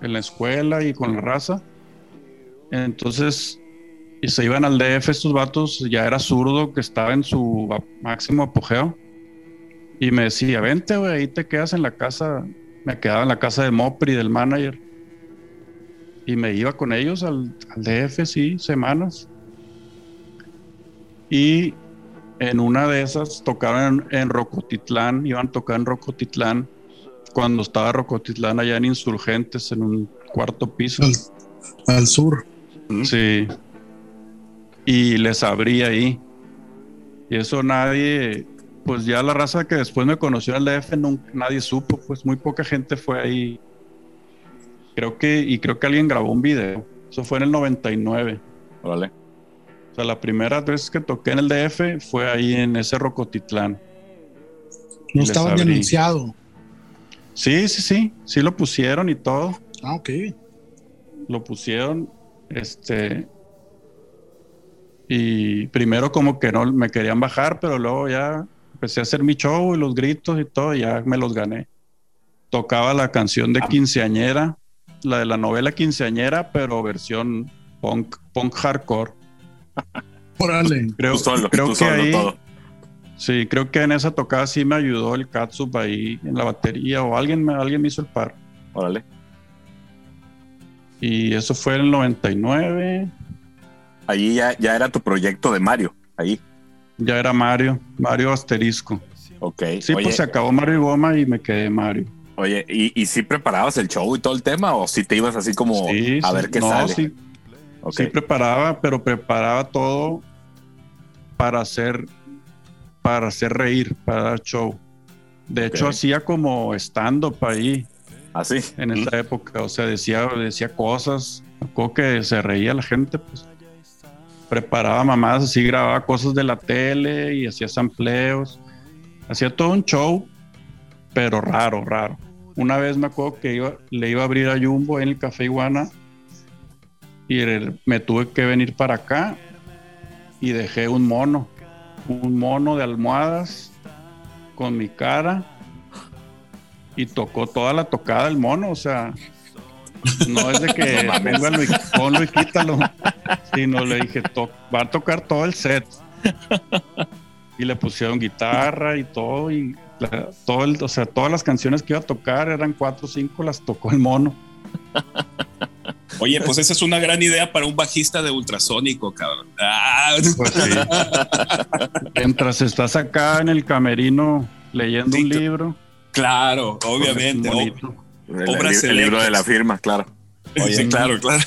en la escuela y con la raza. Entonces, y se iban al DF estos vatos, ya era zurdo que estaba en su máximo apogeo. Y me decía, vente, güey, ahí te quedas en la casa. Me quedaba en la casa de Mopri, del manager. Y me iba con ellos al, al DF, sí, semanas. Y en una de esas tocaron en, en Rocotitlán, iban a tocar en Rocotitlán, cuando estaba Rocotitlán allá en Insurgentes, en un cuarto piso. Al, al sur. Sí. Y les abrí ahí. Y eso nadie, pues ya la raza que después me conoció en el DF, nunca, nadie supo, pues muy poca gente fue ahí. Creo que, y creo que alguien grabó un video. Eso fue en el 99. Órale. O sea, la primera vez que toqué en el DF fue ahí en ese Rocotitlán. No estaba abrí. denunciado. Sí, sí, sí, sí lo pusieron y todo. Ah, ok. Lo pusieron, este, y primero como que no me querían bajar, pero luego ya empecé a hacer mi show y los gritos y todo, y ya me los gané. Tocaba la canción de quinceañera, la de la novela quinceañera, pero versión punk, punk hardcore. Órale. Creo, tú solo, creo tú que solo ahí, todo. sí, creo que en esa tocada sí me ayudó el Katsup ahí en la batería o alguien me, alguien me hizo el par. Órale. Y eso fue en el 99. Allí ya, ya era tu proyecto de Mario. Ahí. Ya era Mario, Mario Asterisco. Ok. Sí, oye, pues se acabó Mario y Goma y me quedé Mario. oye, ¿y, ¿y si preparabas el show y todo el tema? ¿O si te ibas así como Sí, a sí. ver qué no, sale? Sí, sí preparaba, pero preparaba todo para hacer, para hacer reír, para dar show. De hecho, hacía como stand-up ahí Así. en esa época. O sea, decía, decía cosas. Que se reía la gente, pues. Preparaba mamadas así, grababa cosas de la tele y hacía sampleos. Hacía todo un show, pero raro, raro. Una vez me acuerdo que le iba a abrir a Jumbo en el Café Iguana y me tuve que venir para acá y dejé un mono, un mono de almohadas con mi cara y tocó toda la tocada el mono, o sea, no es de que No póngalo y, ponlo y quítalo, sino le dije, "To- va a tocar todo el set. Y le pusieron guitarra y todo, y la- todo el, o sea, todas las canciones que iba a tocar eran cuatro o cinco, las tocó el mono. Oye, pues esa es una gran idea para un bajista de ultrasónico, cabrón. Ah, Pues sí. Mientras estás acá en el camerino leyendo un libro, claro, obviamente. Bonito. El, el- Obras el libro de la firma, claro. Sí, claro, claro.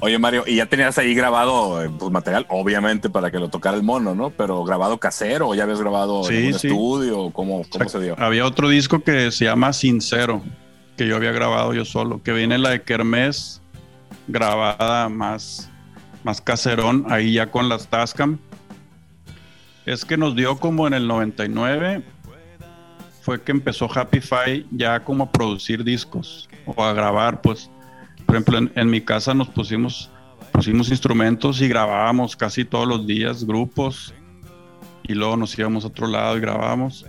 Oye, Mario, y ya tenías ahí grabado eh, pues, material, obviamente, para que lo tocara el mono, ¿no? Pero grabado casero, o ya habías grabado Sí, en un sí. estudio, ¿cómo, O cómo sea, se dio? Había otro disco que se llama Sincero, que yo había grabado yo solo, que viene la de Kermés, grabada más, más caserón, ahí ya con las Tascam. Es que nos dio como en el 99, fue que empezó Happy Fi ya como a producir discos o a grabar, pues. Por ejemplo, en, en mi casa nos pusimos, pusimos instrumentos y grabábamos casi todos los días grupos y luego nos íbamos a otro lado y grabábamos.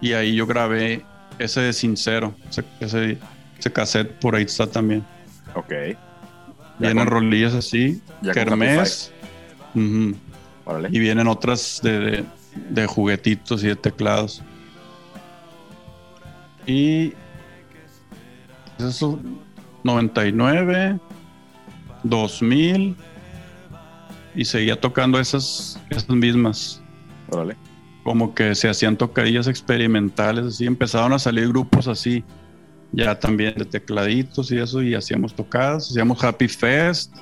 Y ahí yo grabé ese de Sincero, ese, ese, ese cassette por ahí está también. Ok. Vienen rolillas así, Kermés, y vienen otras de, de- de juguetitos y de teclados. Y eso, 99, 2000, y seguía tocando esas, esas mismas. Órale. como que se hacían tocadillas experimentales, así empezaron a salir grupos así, ya también de tecladitos y eso, y hacíamos tocadas, hacíamos Happy Fest.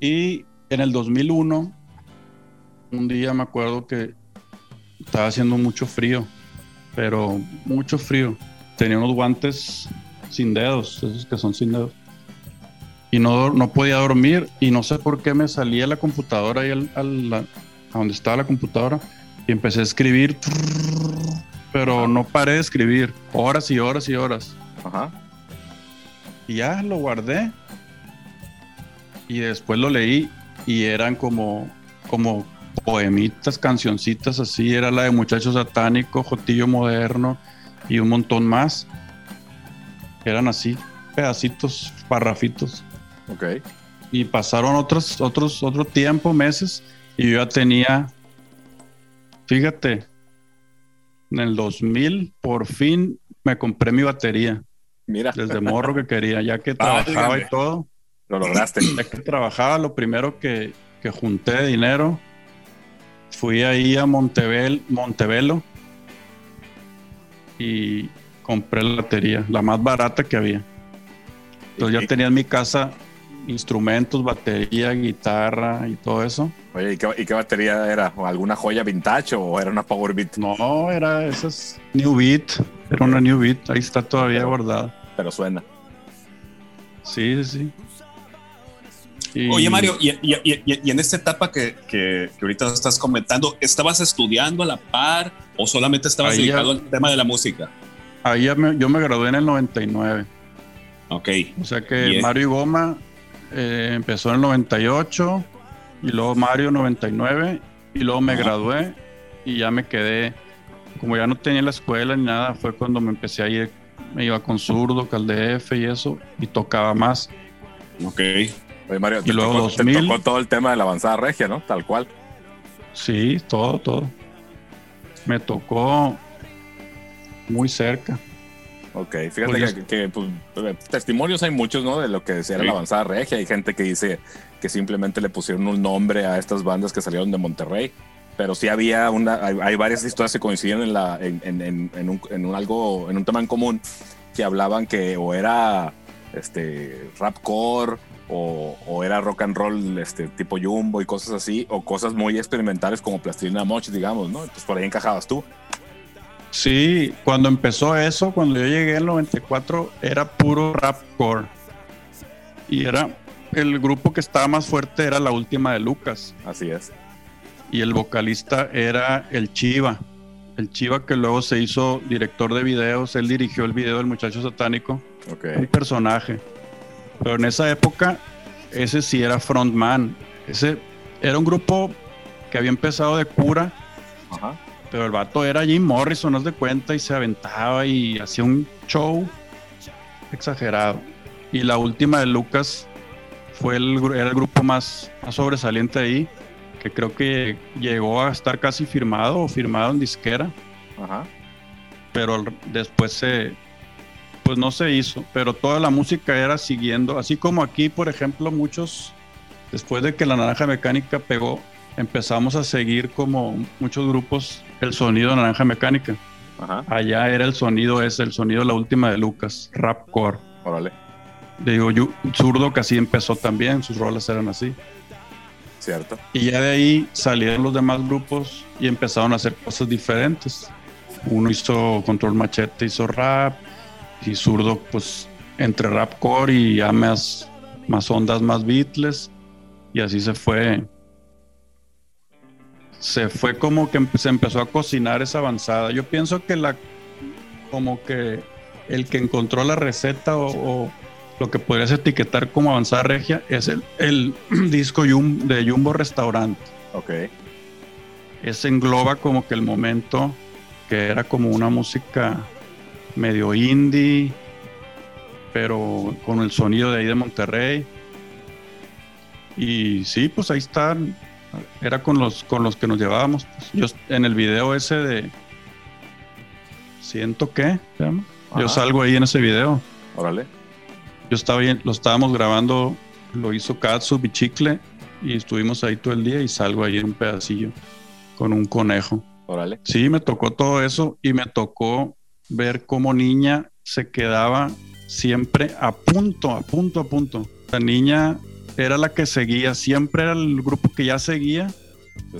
Y en el 2001, un día me acuerdo que estaba haciendo mucho frío, pero mucho frío. Tenía unos guantes sin dedos, esos que son sin dedos. Y no, no podía dormir y no sé por qué me salía la computadora al- al- a donde estaba la computadora y empecé a escribir, pero no paré de escribir, horas y horas y horas. Ajá. Y ya lo guardé. Y después lo leí y eran como, como poemitas, cancioncitas así. Era la de Muchacho Satánico, Jotillo Moderno y un montón más. Eran así, pedacitos, parrafitos. Ok. Y pasaron otros, otros, otro tiempo, meses, y yo ya tenía, fíjate, en el 2000 por fin me compré mi batería, Mira, desde morro que quería, ya que Válgame. trabajaba y todo, lo lograste. ya que trabajaba, lo primero que, que junté de dinero fui ahí a Montebel, Montevelo y compré la batería, la más barata que había. Entonces ya tenía en mi casa instrumentos, batería, guitarra y todo eso. Oye, ¿y qué, y qué batería era? ¿O ¿Alguna joya vintage o era una Power Beat? No, era esas New Beat, era una New Beat, ahí está todavía Pero- guardada. Pero suena. Sí, sí, sí. Y- Oye, Mario, y, en esta etapa que, que- que ahorita estás comentando, ¿estabas estudiando a la par o solamente estabas Ahí ya- dedicado al tema de la música? Ahí ya me- yo me gradué en el 99. Ok. O sea que Bien. Mario y Goma eh, empezó en el 98 y luego Mario 99 y luego me Ajá. gradué y ya me quedé, como ya no tenía la escuela ni nada, fue cuando me empecé a ir, me iba con zurdo, caldefe y eso y tocaba más. Ok. Oye, Mario, Y luego tocó, 2000. te tocó todo el tema de la avanzada regia, ¿no? Tal cual. Sí, todo, todo. Me tocó muy cerca. Ok, fíjate Pues que, que, pues, eh, testimonios hay muchos, ¿no? De lo que decía Sí. la avanzada regia. Hay gente que dice que simplemente le pusieron un nombre a estas bandas que salieron de Monterrey. Pero sí había una, hay, hay varias historias que coinciden en, la, en, en- en- en un, en un algo, en un tema en común que hablaban que o era este rapcore o, o era rock and roll este tipo Jumbo y cosas así, o cosas muy experimentales como Plastilina Moch, digamos, ¿no? Pues por ahí encajabas tú. Sí, cuando empezó eso, cuando yo llegué en el 94, era puro rapcore. Y era el grupo que estaba más fuerte era la última de Lucas. Así es. Y el vocalista era el Chiva. El Chiva que luego se hizo director de videos. Él dirigió el video del muchacho satánico. Ok. Un personaje. Pero en esa época, ese sí era frontman. Ese era un grupo que había empezado de cura. Ajá. Pero el vato era Jim Morrison, no de cuenta, y se aventaba y hacía un show exagerado. Y la última de Lucas fue el, era el grupo más, más sobresaliente ahí, que creo que llegó a estar casi firmado o firmado en disquera, Ajá. pero después se, pues no se hizo. Pero toda la música era siguiendo, así como aquí, por ejemplo, muchos, después de que la Naranja Mecánica pegó, empezamos a seguir como muchos grupos el sonido de Naranja Mecánica. Ajá. Allá era el sonido ese, el sonido de la última de Lucas, rapcore. Órale. Digo, Yu- Zurdo que así empezó también, sus rolas eran así. Cierto. Y ya de ahí salieron los demás grupos y empezaron a hacer cosas diferentes. Uno hizo Control Machete, hizo rap, y Zurdo, pues entre rapcore y ya más, más ondas, más Beatles. Y así se fue. Se fue como que se empezó a cocinar esa avanzada. Yo pienso que la, como que el que encontró la receta o, o lo que podrías etiquetar como avanzada regia es el, el disco Jum- de Jumbo Restaurant. Ok. Ese engloba como que el momento que era como una música medio indie, pero con el sonido de ahí de Monterrey. Y sí, pues ahí están. Era con los, con los que nos llevábamos. pues. Yo en el video ese de siento que se llama. Yo salgo ahí en ese video. Órale. Yo estaba bien, lo estábamos grabando, lo hizo Katsu Bichicle y estuvimos ahí todo el día y salgo ahí en un pedacillo con un conejo. Órale. Sí, me tocó todo eso y me tocó ver cómo niña se quedaba siempre a punto, a punto, a punto. La niña era la que seguía, siempre era el grupo que ya seguía,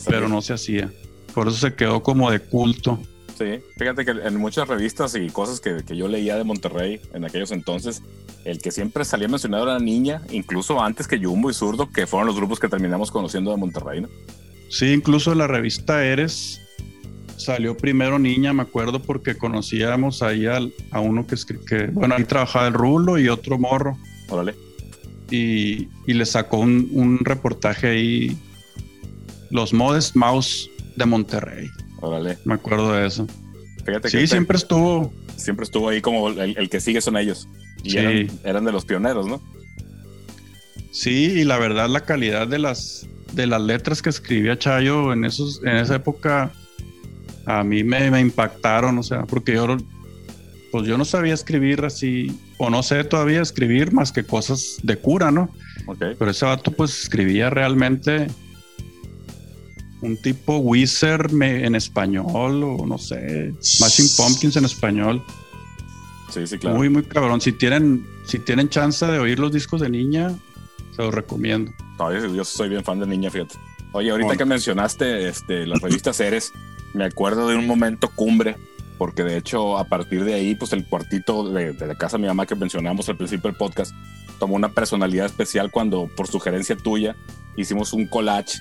pero no se hacía. Por eso se quedó como de culto. Sí, fíjate que en muchas revistas y cosas que, que yo leía de Monterrey en aquellos entonces, el que siempre salía mencionado era Niña, incluso antes que Jumbo y Zurdo, que fueron los grupos que terminamos conociendo de Monterrey, ¿no? Sí, incluso la revista Eres salió primero Niña, me acuerdo, porque conocíamos ahí al- a uno que, que, bueno, ahí trabajaba el Rulo y otro morro, Órale. y, y le sacó un, un reportaje ahí, Los Modest Mouse de Monterrey, Órale. me acuerdo de eso. Fíjate Sí, este- siempre estuvo, siempre estuvo ahí como el, el que sigue son ellos. Y Sí. eran, eran de los pioneros, ¿no? sí, y la verdad la calidad de las, de las letras que escribía Chayo en, esos, en esa época a mí me, me impactaron, o sea, porque yo, pues yo no sabía escribir así, o no sé todavía escribir más que cosas de cura, ¿no? Ok. Pero ese vato pues escribía realmente un tipo Wizard en español o no sé, Smashing Pumpkins en español. Sí, sí, claro. Muy, muy cabrón. Si tienen, si tienen chance de oír los discos de niña, se los recomiendo. yo soy bien fan de niña, fíjate. Oye, ahorita que mencionaste este, las revistas Ceres, me acuerdo de un momento cumbre, porque de hecho a partir de ahí, pues el cuartito de, la casa de mi mamá que mencionamos al principio del podcast, tomó una personalidad especial cuando, por sugerencia tuya, hicimos un collage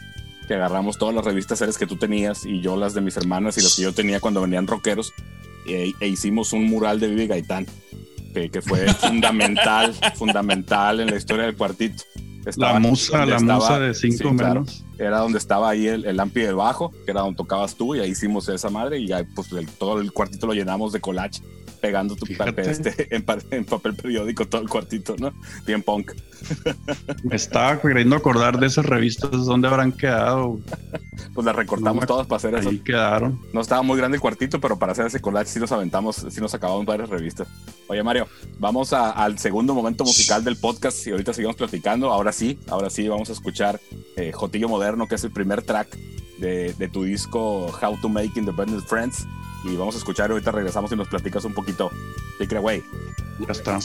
que agarramos todas las revistas series que tú tenías y yo las de mis hermanas y las que yo tenía cuando venían rockeros e, e hicimos un mural de Vivi Gaitán que, fue fundamental, fundamental en la historia del cuartito. La musa, la musa de cinco menos. era donde estaba ahí el, el ampi bajo, que era donde tocabas tú, y ahí hicimos esa madre, y ya pues todo el cuartito lo llenamos de collage pegando tu papel este, en, papel periódico todo el cuartito, ¿no? Bien punk. Me estaba queriendo acordar de esas revistas, ¿dónde habrán quedado? pues las recortamos todas para hacer eso. Ahí quedaron. No estaba muy grande el cuartito, pero para hacer ese collage sí nos aventamos, sí nos acabamos varias revistas. Oye, Mario, vamos al segundo momento musical del podcast y ahorita seguimos platicando. Ahora sí, ahora sí vamos a escuchar eh, Jotillo Moderno, que es el primer track de, de tu disco How to Make Independent Friends y vamos a escuchar. Ahorita regresamos y nos platicas un poquito. Take it away. Ya está.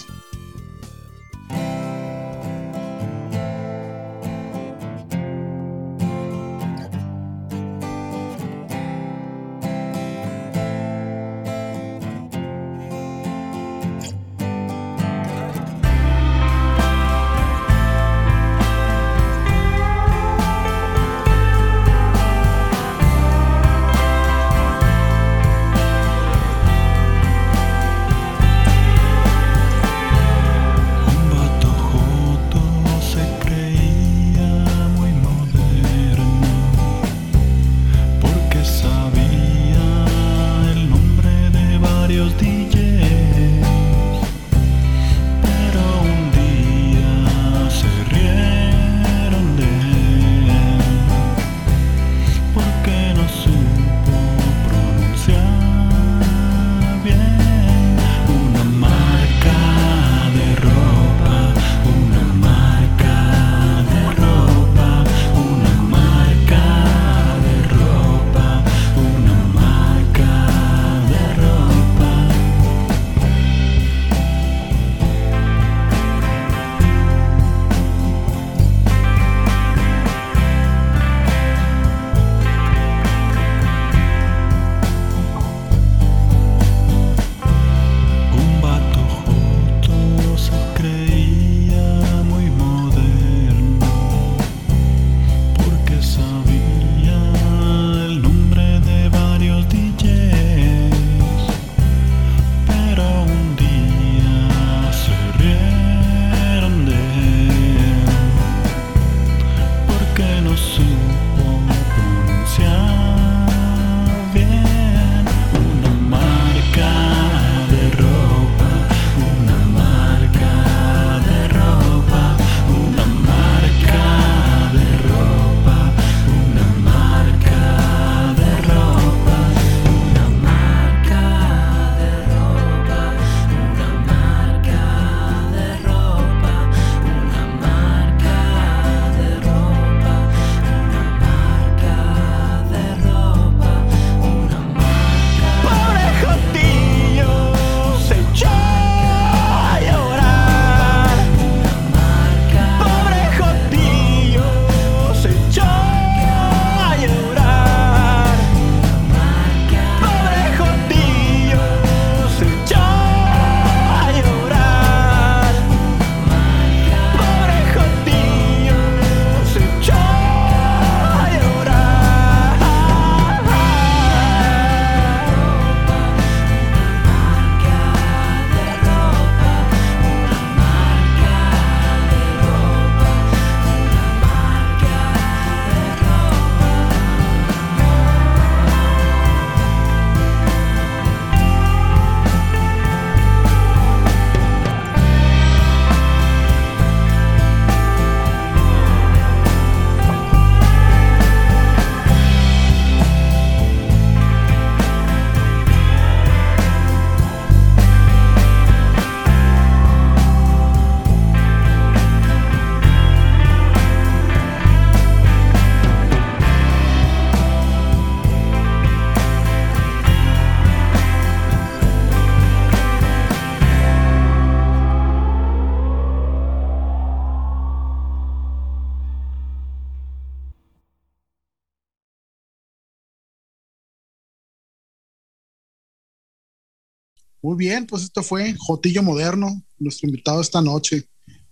Muy bien, pues esto fue Jotillo Moderno, nuestro invitado esta noche.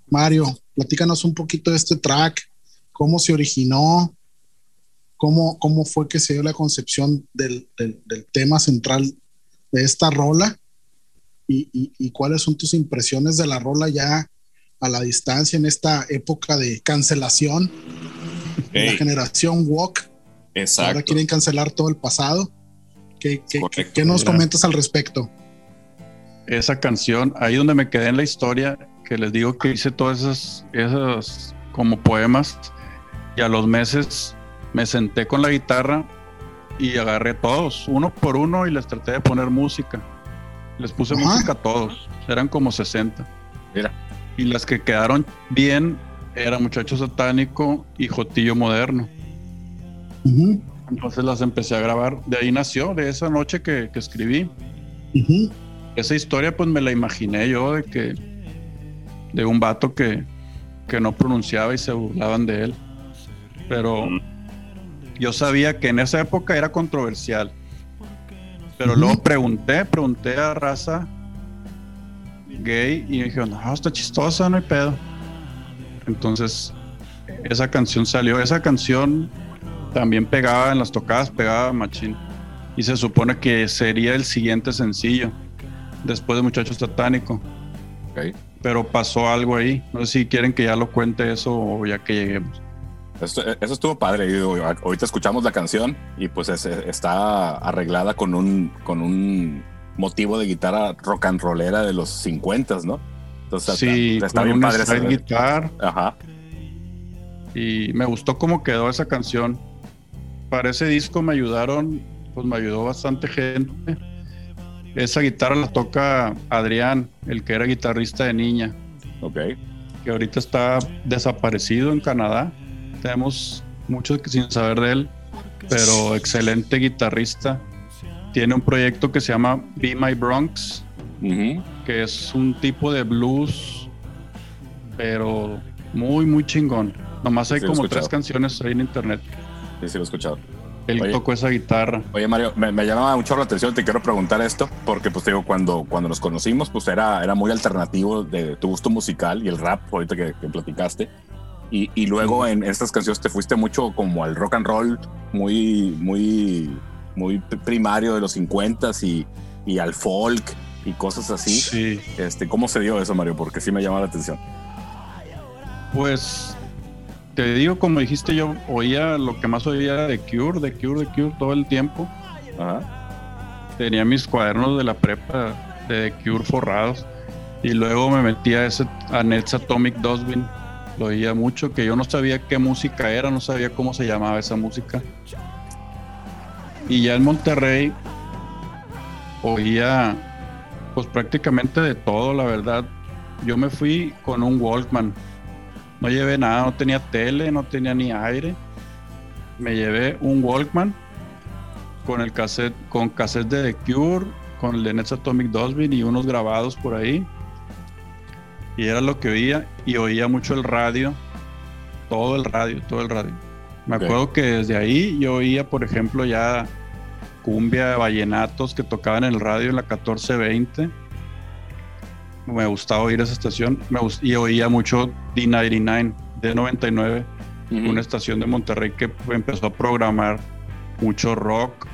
Mario, platícanos un poquito de este track, cómo se originó, cómo, cómo fue que se dio la concepción del, del, tema central de esta rola y, y, cuáles son tus impresiones de la rola ya a la distancia en esta época de cancelación, la generación Walk. Exacto. Ahora quieren cancelar todo el pasado. ¿Qué, qué, ¿qué nos comentas al respecto? Esa canción, ahí donde me quedé en la historia, que les digo que hice todas esas, esas como poemas, y a los meses me senté con la guitarra y agarré todos, uno por uno, y les traté de poner música. Les puse música a todos, eran como 60. Mira. Y las que quedaron bien eran Muchacho Satánico y Jotillo Moderno. Entonces las empecé a grabar. De ahí nació, de esa noche que, escribí. Esa historia, pues me la imaginé yo de que de un vato que, que no pronunciaba y se burlaban de él. Pero yo sabía que en esa época era controversial. Pero luego pregunté, pregunté a raza gay y me dijeron, no, está chistosa, no hay pedo. Entonces, esa canción salió. Esa canción también pegaba en las tocadas, pegaba machín. Y se supone que sería el siguiente sencillo, después de Muchacho Satánico. Pero pasó algo ahí. No sé si quieren que ya lo cuente eso o ya que lleguemos. Eso, estuvo padre. Ahorita escuchamos la canción y pues está arreglada con un, con un motivo de guitarra rock and rollera de los 50, ¿no? Entonces sí, está, bien padre esa guitarra. Ajá. Y me gustó cómo quedó esa canción. Para ese disco me ayudaron, pues me ayudó bastante gente. Esa guitarra la toca Adrián, el que era guitarrista de niña. Ok. Que ahorita está desaparecido en Canadá tenemos muchos sin saber de él, pero excelente guitarrista. Tiene un proyecto que se llama Be My Bronx, que es un tipo de blues, pero muy, muy chingón. Nomás hay como tres canciones ahí en internet. Sí, sí, lo he escuchado. Él tocó esa guitarra. Oye, Mario, me, llamaba mucho la atención, te quiero preguntar esto, porque pues te digo, cuando, cuando nos conocimos, pues era, era muy alternativo de tu gusto musical y el rap, ahorita que, que platicaste. Y, luego en estas canciones te fuiste mucho como al rock and roll, muy, muy, muy primario de los 50 y, y al folk y cosas así. Sí. Este, ¿Cómo se dio eso, Mario? Porque sí me llama la atención. Pues te digo, como dijiste, yo oía lo que más oía de Cure, de Cure, de Cure todo el tiempo. Tenía mis cuadernos de la prepa de Cure forrados. Y luego me metí a ese a Nets Atomic Dustbin lo oía mucho, que yo no sabía qué música era, no sabía cómo se llamaba esa música. Y ya en Monterrey oía pues prácticamente de todo, la verdad. Yo me fui con un Walkman. No llevé nada, no tenía tele, no tenía ni aire. Me llevé un Walkman con el cassette, con cassette de The Cure, con el de Nets Atomic Dustbin y unos grabados por ahí y era lo que oía y oía mucho el radio, todo el radio, todo el radio. Me acuerdo que desde ahí yo oía, por ejemplo, ya cumbia, vallenatos que tocaban en el radio en la 1420. Me gustaba oír esa estación me y oía mucho D99, D99, una estación de Monterrey que empezó a programar mucho rock.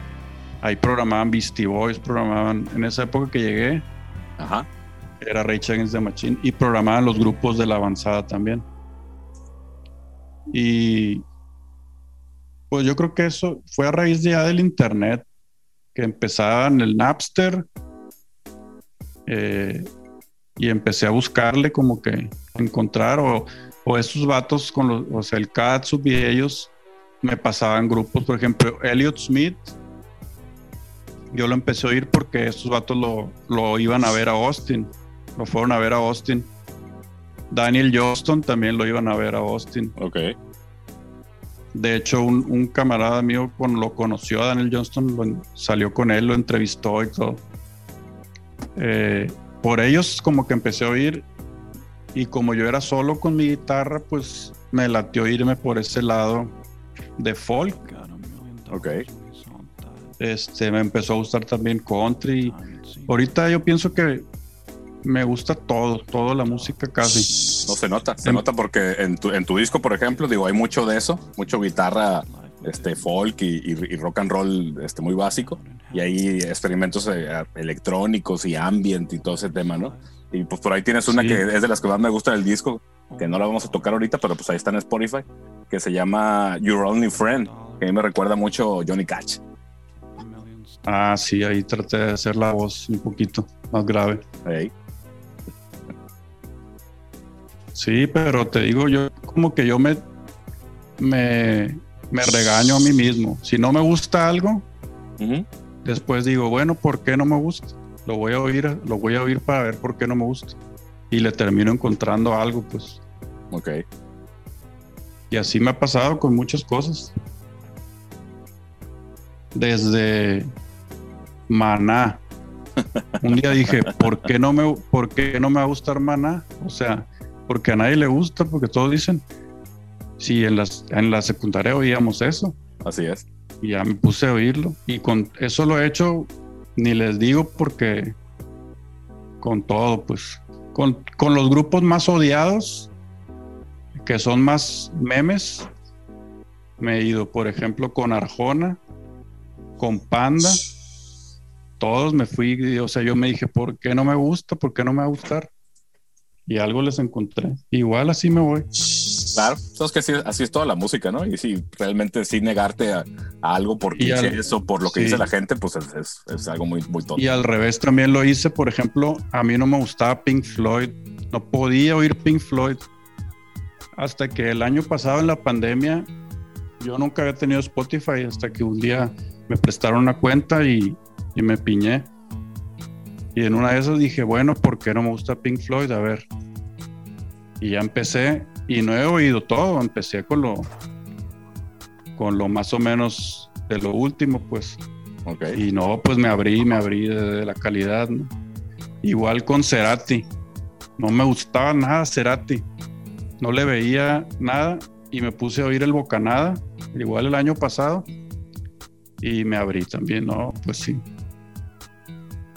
Ahí programaban Beastie Boys, programaban en esa época que llegué. Ajá era Rage Against the Machine y programaban los grupos de la avanzada también. Y pues yo creo que eso fue a raíz ya del internet, que empezaban el Napster eh, y empecé a buscarle como que encontrar o, o esos vatos con los, o sea, el Katsup y ellos me pasaban grupos, por ejemplo, Elliot Smith. Yo lo empecé a oír porque estos vatos lo, lo iban a ver a Austin lo fueron a ver a Austin. Daniel Johnston también lo iban a ver a Austin. Ok. De hecho, un, camarada mío lo conoció a Daniel Johnston, salió con él, lo entrevistó y todo. Eh, por ellos como que empecé a oír y como yo era solo con mi guitarra, pues me latió irme por ese lado de folk. Ok. Este, me empezó a gustar también country ahorita yo pienso que me gusta todo, toda la música casi. No se nota, se Em- nota porque en tu, en tu disco, por ejemplo, digo, hay mucho de eso, mucho guitarra, este, folk y, y- y rock and roll, este, muy básico. Y hay experimentos eh, electrónicos y ambient y todo ese tema, ¿no? Y pues por ahí tienes una Sí. que es de las que más me gusta del disco, que no la vamos a tocar ahorita, pero pues ahí está en Spotify, que se llama Your Only Friend, que a mí me recuerda mucho Johnny Cash. Ah, sí, ahí traté de hacer la voz un poquito más grave. Sí, pero te digo, yo como que yo me, me, me regaño a mí mismo. Si no me gusta algo, después digo, bueno, ¿por qué no me gusta? Lo voy a oír, lo voy a oír para ver por qué no me gusta. Y le termino encontrando algo, pues. Ok. Y así me ha pasado con muchas cosas. Desde Maná. Un día dije, ¿por qué no me, por qué no me va a gustar Maná? O sea, porque a nadie le gusta, porque todos dicen. Si en, las, en la secundaria oíamos eso, Así es. y ya me puse a oírlo. Y con eso lo he hecho, ni les digo porque con todo, pues. Con, con los grupos más odiados, que son más memes, me he ido, por ejemplo, con Arjona, con Panda, todos me fui, o sea, yo me dije, ¿por qué no me gusta? ¿Por qué no me va a gustar? Y algo les encontré. Igual así me voy. Claro, sabes que así, así es toda la música, ¿no? Y si realmente sí negarte a, a algo por clichés o por lo que sí. dice la gente, pues es, es- es algo muy, muy tonto. Y al revés también lo hice, por ejemplo, a mí no me gustaba Pink Floyd, no podía oír Pink Floyd. Hasta que el año pasado en la pandemia, yo nunca había tenido Spotify, hasta que un día me prestaron una cuenta y, y me piñé. Y en una de esas dije, bueno, ¿por qué no me gusta Pink Floyd? A ver. Y ya empecé, y no he oído todo, empecé con lo, con lo más o menos de lo último, pues. Y no, pues me abrí, me abrí de, de la calidad. ¿no? Igual con Cerati. No me gustaba nada Cerati. No le veía nada y me puse a oír el Bocanada, igual el año pasado. Y me abrí también, ¿no? Pues sí.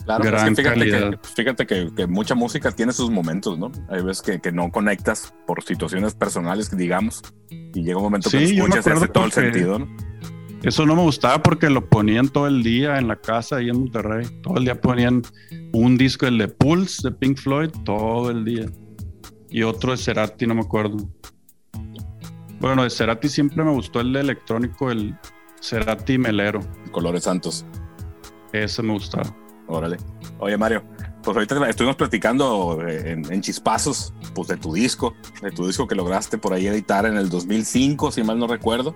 Claro, es que gran fíjate, que, fíjate que, que mucha música tiene sus momentos, ¿no? Hay veces que, que no conectas por situaciones personales, digamos, y llega un momento que Sí, me escuchas y hace todo el sentido, ¿no? Eso no me gustaba porque lo ponían todo el día en la casa ahí en Monterrey. Todo el día ponían un disco, el de Pulse de Pink Floyd, todo el día. Y otro de Cerati, no me acuerdo. Bueno, de Cerati siempre me gustó el de electrónico, el Cerati Melero. Colores Santos. Ese me gustaba. Órale. Oye, Mario, pues ahorita estuvimos platicando eh, en, en chispazos, pues de tu disco, de tu disco que lograste por ahí editar en el 2005, si mal no recuerdo,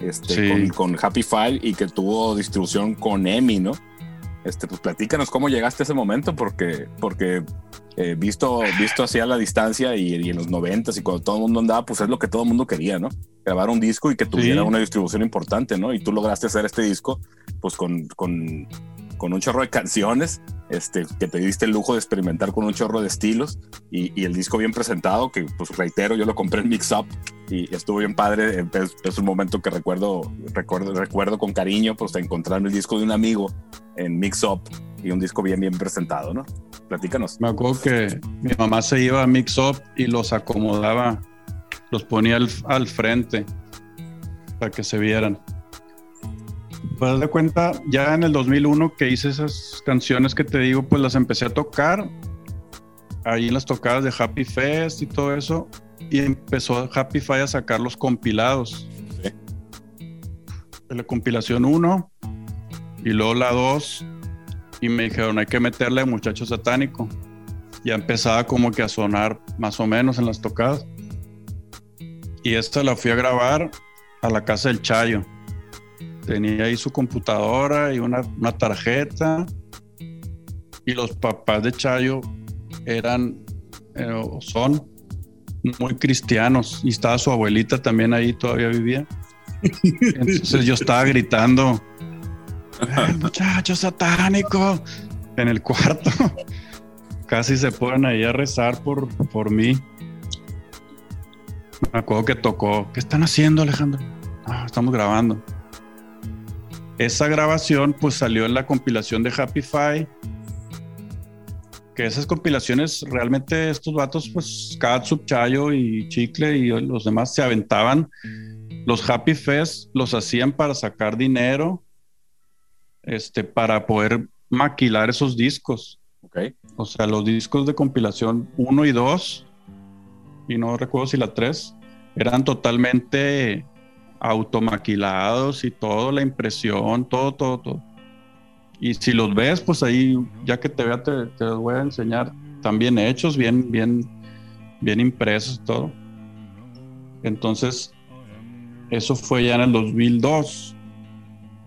este, Sí. con, con Happy File y que tuvo distribución con EMI, ¿no? Este, pues platícanos cómo llegaste a ese momento, porque, porque eh, visto, visto así a la distancia y, y en los noventas y cuando todo el mundo andaba, pues es lo que todo el mundo quería, ¿no? Grabar un disco y que tuviera Sí. una distribución importante, ¿no? Y tú lograste hacer este disco, pues con, con, con un chorro de canciones, este, que te diste el lujo de experimentar con un chorro de estilos y, el disco bien presentado, que pues reitero, yo lo compré en Mix Up y estuvo bien padre. Es, es un momento que recuerdo, recuerdo, recuerdo con cariño, pues encontrarme el disco de un amigo en Mix Up y un disco bien, bien presentado, ¿no? Platícanos. Me acuerdo que mi mamá se iba a Mix Up y los acomodaba, los ponía al frente para que se vieran. Pues de cuenta, ya en el 2001 que hice esas canciones que te digo, pues las empecé a tocar ahí en las tocadas de Happy Fest y todo eso. Y empezó Happy Five a sacar los compilados. Sí. La compilación 1 y luego la 2. Y me dijeron, hay que meterle a Muchacho Satánico. Ya empezaba como que a sonar más o menos en las tocadas. Y esta la fui a grabar a la casa del Chayo. Tenía ahí su computadora y una, una tarjeta. Y los papás de Chayo eran, eh, son muy cristianos. Y estaba su abuelita también ahí, todavía vivía. Entonces yo estaba gritando, el muchacho satánico, en el cuarto. Casi se ponen ahí a rezar por, por mí. Me acuerdo que tocó. ¿Qué están haciendo, Alejandro? "Ah, estamos grabando. Esa grabación pues salió en la compilación de Happy Five que esas compilaciones realmente estos vatos, pues Katsup, Chayo y Chicle y los demás se aventaban. Los Happy Fest los hacían para sacar dinero, este, para poder maquilar esos discos. Ok. O sea, los discos de compilación 1 y 2, y no recuerdo si la 3, eran totalmente automaquilados y todo, la impresión, todo, todo, todo. Y si los ves, pues ahí, ya que te vea, te, los voy a enseñar. Están bien hechos, bien, bien, bien impresos, todo. Entonces, eso fue ya en el 2002.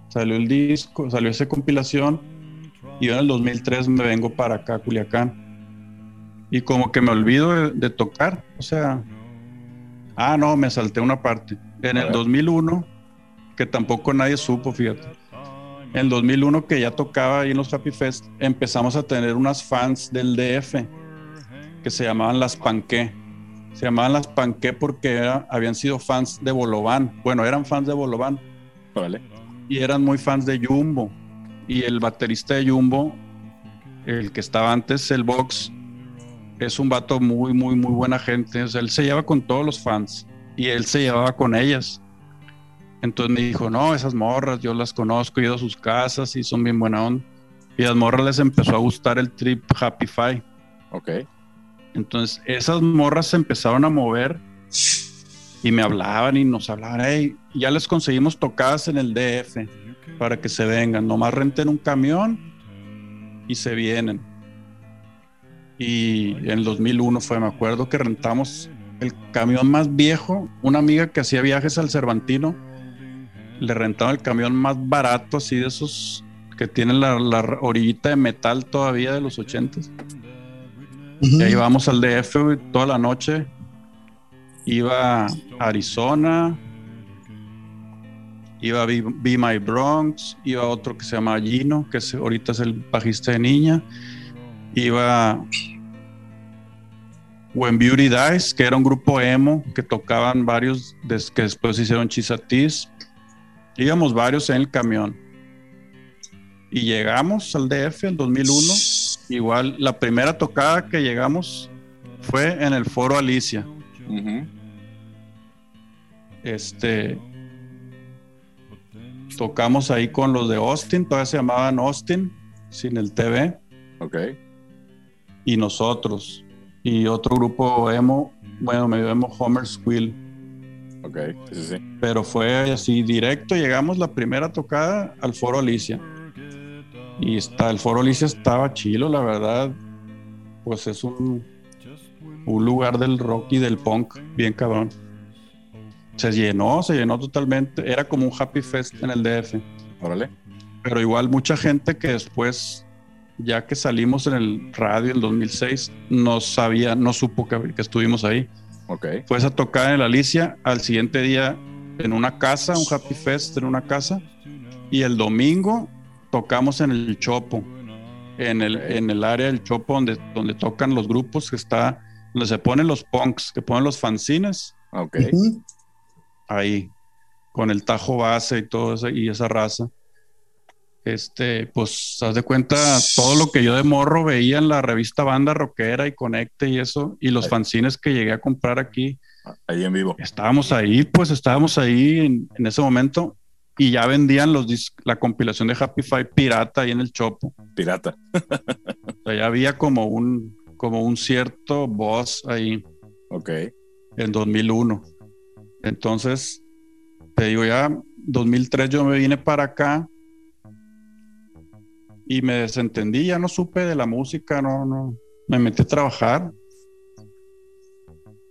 Salió el disco, salió esa compilación. Y yo en el 2003 me vengo para acá, Culiacán. Y como que me olvido de, de tocar. O sea, ah, no, me salté una parte. En el ver. 2001, que tampoco nadie supo, fíjate. En el 2001 que ya tocaba ahí en los Happy Fest, empezamos a tener unas fans del DF que se llamaban las Panqué. Se llamaban las Panqué porque era- habían sido fans de Bolobán. Bueno, eran fans de Bolobán Órale. y eran muy fans de Jumbo. Y el baterista de Jumbo, el que estaba antes, el Box, es un vato muy, muy, muy buena gente. O sea, él se lleva con todos los fans y él se llevaba con ellas. Entonces me dijo, no, esas morras, yo las conozco, he ido a sus casas y son bien buena onda. Y a las morras les empezó a gustar el trip Happy Five. Ok. Entonces, esas morras se empezaron a mover y me hablaban y nos hablaban, hey, ya les conseguimos tocadas en el DF para que se vengan, nomás renten un camión y se vienen. Y en el 2001 fue, me acuerdo que rentamos el camión más viejo, una amiga que hacía viajes al Cervantino, le rentaba el camión más barato, así de esos que tienen la, la orillita de metal todavía de los 80s. Ujú. Y ahí vamos al DF güey, toda la noche. Iba a Arizona. Iba a Be, Be My Bronx. Iba a otro que se llama Gino, que es- ahorita es el bajista de niña. Iba When Beauty Dies, que era un grupo emo que tocaban varios des- que después hicieron Chisatis. Íbamos varios en el camión. Y llegamos al DF en 2001. Igual, la primera tocada que llegamos fue en el Foro Alicia. Este. Tocamos ahí con los de Austin, todavía se llamaban Austin, sin el TV, Ok. y nosotros. Y otro grupo emo, bueno, me llamo Homer Squill, Ok. Sí, sí. pero fue así directo. Llegamos la primera tocada al Foro Alicia. Y está, el Foro Alicia estaba chilo, la verdad. Pues es un, un lugar del rock y del punk, bien cabrón. Se llenó, se llenó totalmente. Era como un Happy Fest en el DF. Órale. Pero igual mucha gente que después, ya que salimos en el radio en 2006, no sabía, no supo que, que estuvimos ahí. Ok. Fue esa tocada en la Alicia, al siguiente día en una casa, un Happy Fest en una casa, y el domingo tocamos en el Chopo, en el, en el área del Chopo donde, donde tocan los grupos que está, donde se ponen los punks, que ponen los fanzines, Ok. Ujú. ahí, con el tajo base y todo eso, y esa raza. Este, pues, haz de cuenta todo lo que yo de morro veía en la revista Banda Rockera y Conecte y eso, y los Ahí. fanzines que llegué a comprar aquí, Ahí en vivo. estábamos ahí, pues estábamos ahí en, en ese momento y ya vendían los la compilación de Happy Five pirata ahí en el Chopo. Pirata. O sea, ya había como un, como un cierto boss ahí Ok. en 2001. Entonces, te digo, ya 2003 yo me vine para acá y me desentendí, ya no supe de la música, no, no, me metí a trabajar.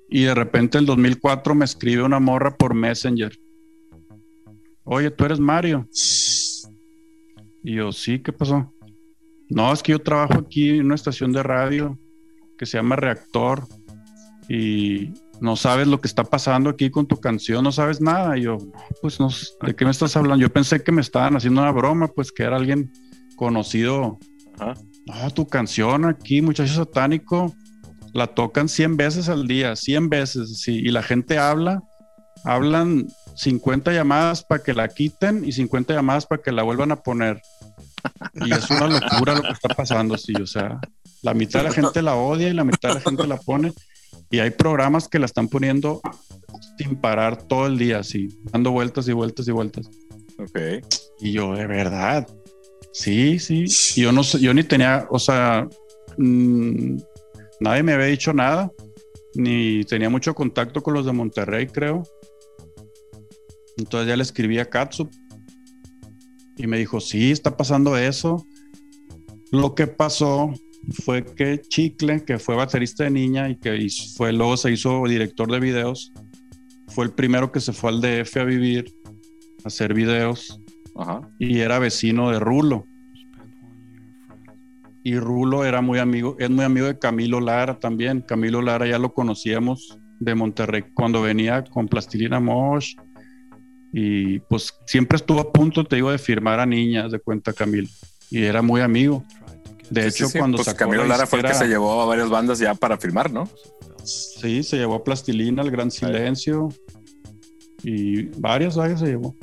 Y de repente el 2004 me escribe una morra por Messenger. Oye, tú eres Mario. Y yo, sí, ¿qué pasó? No, es que yo trabajo aquí en una estación de radio que se llama Reactor y no sabes lo que está pasando aquí con tu canción, no sabes nada. Y yo, "No, pues no, ¿de qué me estás hablando? Yo pensé que me estaban haciendo una broma, pues que era alguien conocido. Ajá. No, tu canción aquí, muchacho satánico, la tocan 100 veces al día, 100 veces, sí, y la gente habla, hablan 50 llamadas para que la quiten y 50 llamadas para que la vuelvan a poner. Y es una locura lo que está pasando, sí, o sea, La mitad de la gente la odia y la mitad de la gente la pone. Y hay programas que la están poniendo sin parar todo el día, así, dando vueltas y vueltas y vueltas. Ok. Y yo, de verdad. Sí, sí. Yo no yo ni tenía, o sea, mm, nadie me había dicho nada, ni tenía mucho contacto con los de Monterrey, creo. Entonces ya le escribí a Katsup y me dijo, sí, está pasando eso. Lo que pasó fue que Chicle, que fue baterista de niña y que fue, luego se hizo director de videos, fue el primero que se fue al DF a vivir, a hacer videos Ajá. y era vecino de Rulo. Y Rulo era muy amigo, es muy amigo de Camilo Lara también. Camilo Lara ya lo conocíamos de Monterrey cuando venía con Plastilina Mosh. Y pues siempre estuvo a punto, te digo, de firmar a niñas de cuenta Camilo. Y era muy amigo. De hecho, sí, sí, cuando pues sacó Camilo la Lara fue el que se llevó a varias bandas ya para filmar, ¿no? Sí, se llevó a Plastilina, El Gran Silencio. Y varias, varias se llevó.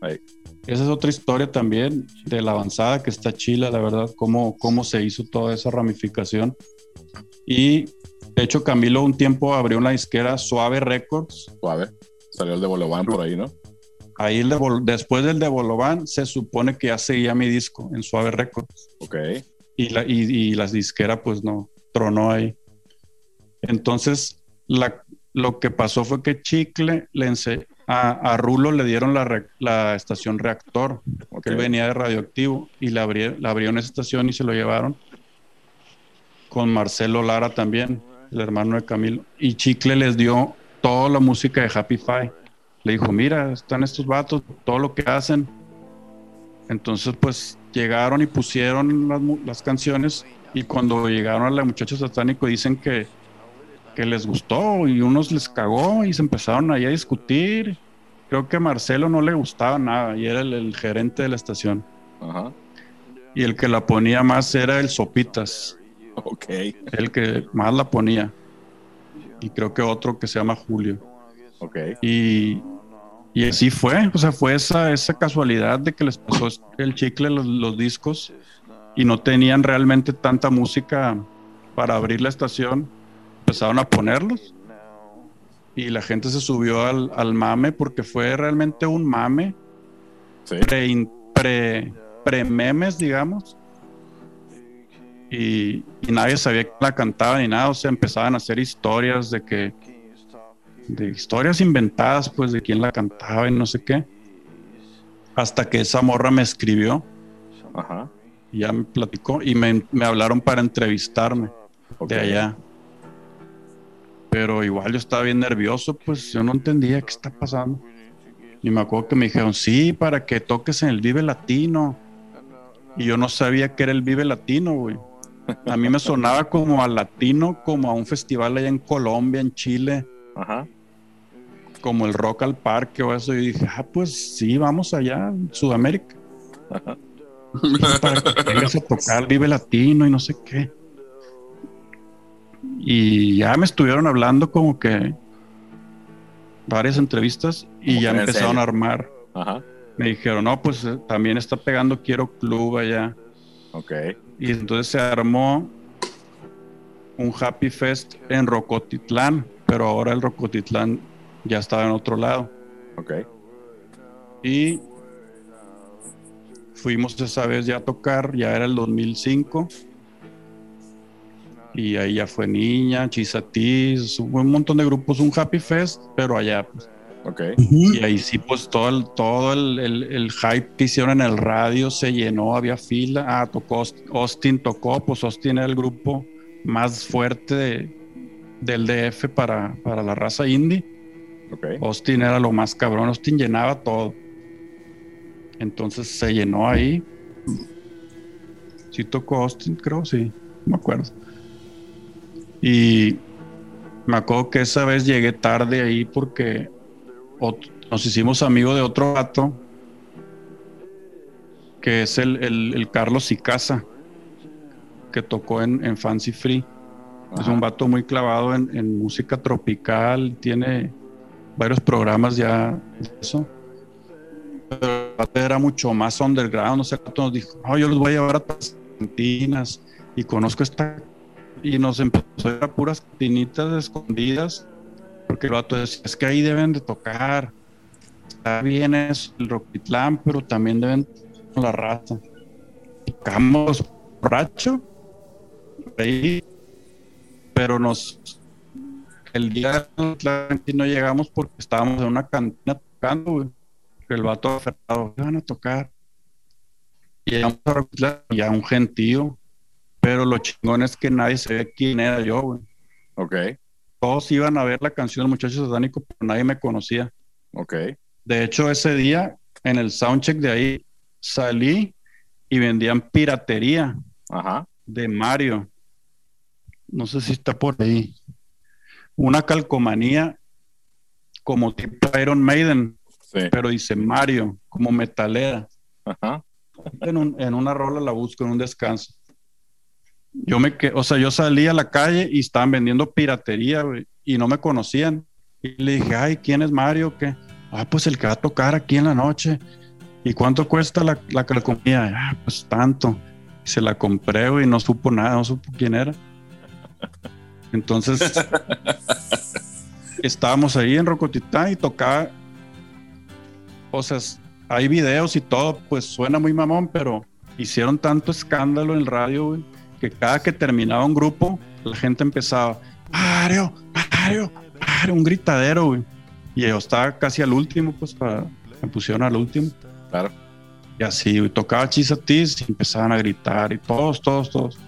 Ahí. Esa es otra historia también de la avanzada que está chila, la verdad, cómo, cómo se hizo toda esa ramificación. Y de hecho, Camilo un tiempo abrió una disquera Suave Records. Suave. Salió el de Bolobán por ahí, ¿no? Ahí el de después del de Bolobán se supone que ya seguía mi disco en Suave Records. Ok. y la, y, y la disquera pues no, tronó ahí. Entonces, la, lo que pasó fue que Chicle le ense- a, a Rulo le dieron la, re- la estación reactor, ok. que él venía de radioactivo, y le, abrí, le abrieron esa estación y se lo llevaron con Marcelo Lara también, el hermano de Camilo. Y Chicle les dio toda la música de Happy Five. Le dijo, mira, están estos vatos, todo lo que hacen. Entonces, pues llegaron y pusieron las canciones y cuando llegaron a la muchacha satánico dicen que, que les gustó y unos les cagó y se empezaron ahí a discutir. Creo que a Marcelo no le gustaba nada y era el, el gerente de la estación. Ajá. Y el que la ponía más era el Sopitas, Ok. el que más la ponía. Y creo que otro que se llama Julio. Ok. Y, y así fue, o sea, fue esa, esa casualidad de que les pasó el chicle los, los discos y no tenían realmente tanta música para abrir la estación. Empezaron a ponerlos y la gente se subió al, al mame porque fue realmente un mame Sí. pre, pre, pre memes, digamos. Y, y nadie sabía que la cantaba ni nada, o sea, empezaban a hacer historias de que, de historias inventadas, pues, de quién la cantaba y no sé qué. Hasta que esa morra me escribió Ajá. y ya me platicó y me, me hablaron para entrevistarme de allá. Pero igual yo estaba bien nervioso, pues yo no entendía qué está pasando. Y me acuerdo que me dijeron, sí, para que toques en el Vive Latino. Y yo no sabía que era el Vive Latino, güey. A mí me sonaba como a latino, como a un festival allá en Colombia, en Chile, Ajá. como el Rock al Parque o eso. Y dije, ah, pues sí, vamos allá, en Sudamérica. para que vengas a tocar Vive Latino y no sé qué. Y ya me estuvieron hablando como que varias entrevistas y Como ya empezaron a armar. Ajá. Me dijeron, no, pues eh, también está pegando Quiero Club allá. Ok. Y entonces se armó un Happy Fest en Rocotitlán, pero ahora el Rocotitlán ya estaba en otro lado. Ok. Y fuimos esa vez ya a tocar, ya era el 2005. Y ahí ya fue Niña, Chisatis, hubo un montón de grupos, un Happy Fest, pero allá. pues. Ok. Ujú. Y ahí sí, pues todo el, todo el, el- el hype que hicieron en el radio se llenó, había fila. Ah, tocó Aust- Austin, tocó, pues Austin era el grupo más fuerte de- del DF para, para la raza indie. Austin era lo más cabrón, Austin llenaba todo. Entonces se llenó ahí. Sí tocó Austin, creo, sí, no me acuerdo. Y me acuerdo que esa vez llegué tarde ahí porque nos hicimos amigos de otro gato que es el, el- el Carlos Icasa que tocó en, en Fancy Free. Es un vato muy clavado en, en música tropical, tiene varios programas ya de eso. Pero el vato era mucho más underground, o sea, el vato nos dijo, no, yo los voy a llevar a las cantinas y conozco esta y nos empezó a ir a puras tinitas escondidas, porque el vato decía, es que ahí deben de tocar. Está bien es el Roquitlán, pero también deben con la raza. Tocamos borracho, ahí, pero nos el día de no llegamos porque estábamos en una cantina tocando, güey. El vato aferrado, van a tocar? Y llegamos a Roquitlán, ya un gentío, pero lo chingón es que nadie sabía quién era yo, güey. Ok, Todos iban a ver la canción del muchacho satánico, pero nadie me conocía. ok. De hecho, ese día, en el soundcheck de ahí, salí y vendían piratería Ajá. de Mario. No sé si está por ahí. Una calcomanía como tipo Iron Maiden, Sí. pero dice Mario, como metalera. Ajá. En, un- en una rola la busco en un descanso. Yo me que, o sea, yo salí a la calle y estaban vendiendo piratería, güey, y no me conocían. Y le dije, ay, ¿quién es Mario? ¿Qué? Ah, pues el que va a tocar aquí en la noche. ¿Y cuánto cuesta la, la calcomanía? Ah, pues tanto. Y se la compré, güey, y no supo nada, no supo quién era. Entonces, estábamos ahí en Rocotitán y tocaba. O sea, hay videos y todo, pues suena muy mamón, pero hicieron tanto escándalo en el radio, güey, que cada que terminaba un grupo, la gente empezaba, Mario, Mario, Mario, un gritadero, güey. Y yo estaba casi al último, pues para, me pusieron al último. Claro. Y así, güey, tocaba Chisatis y empezaban a gritar y todos, todos, todos.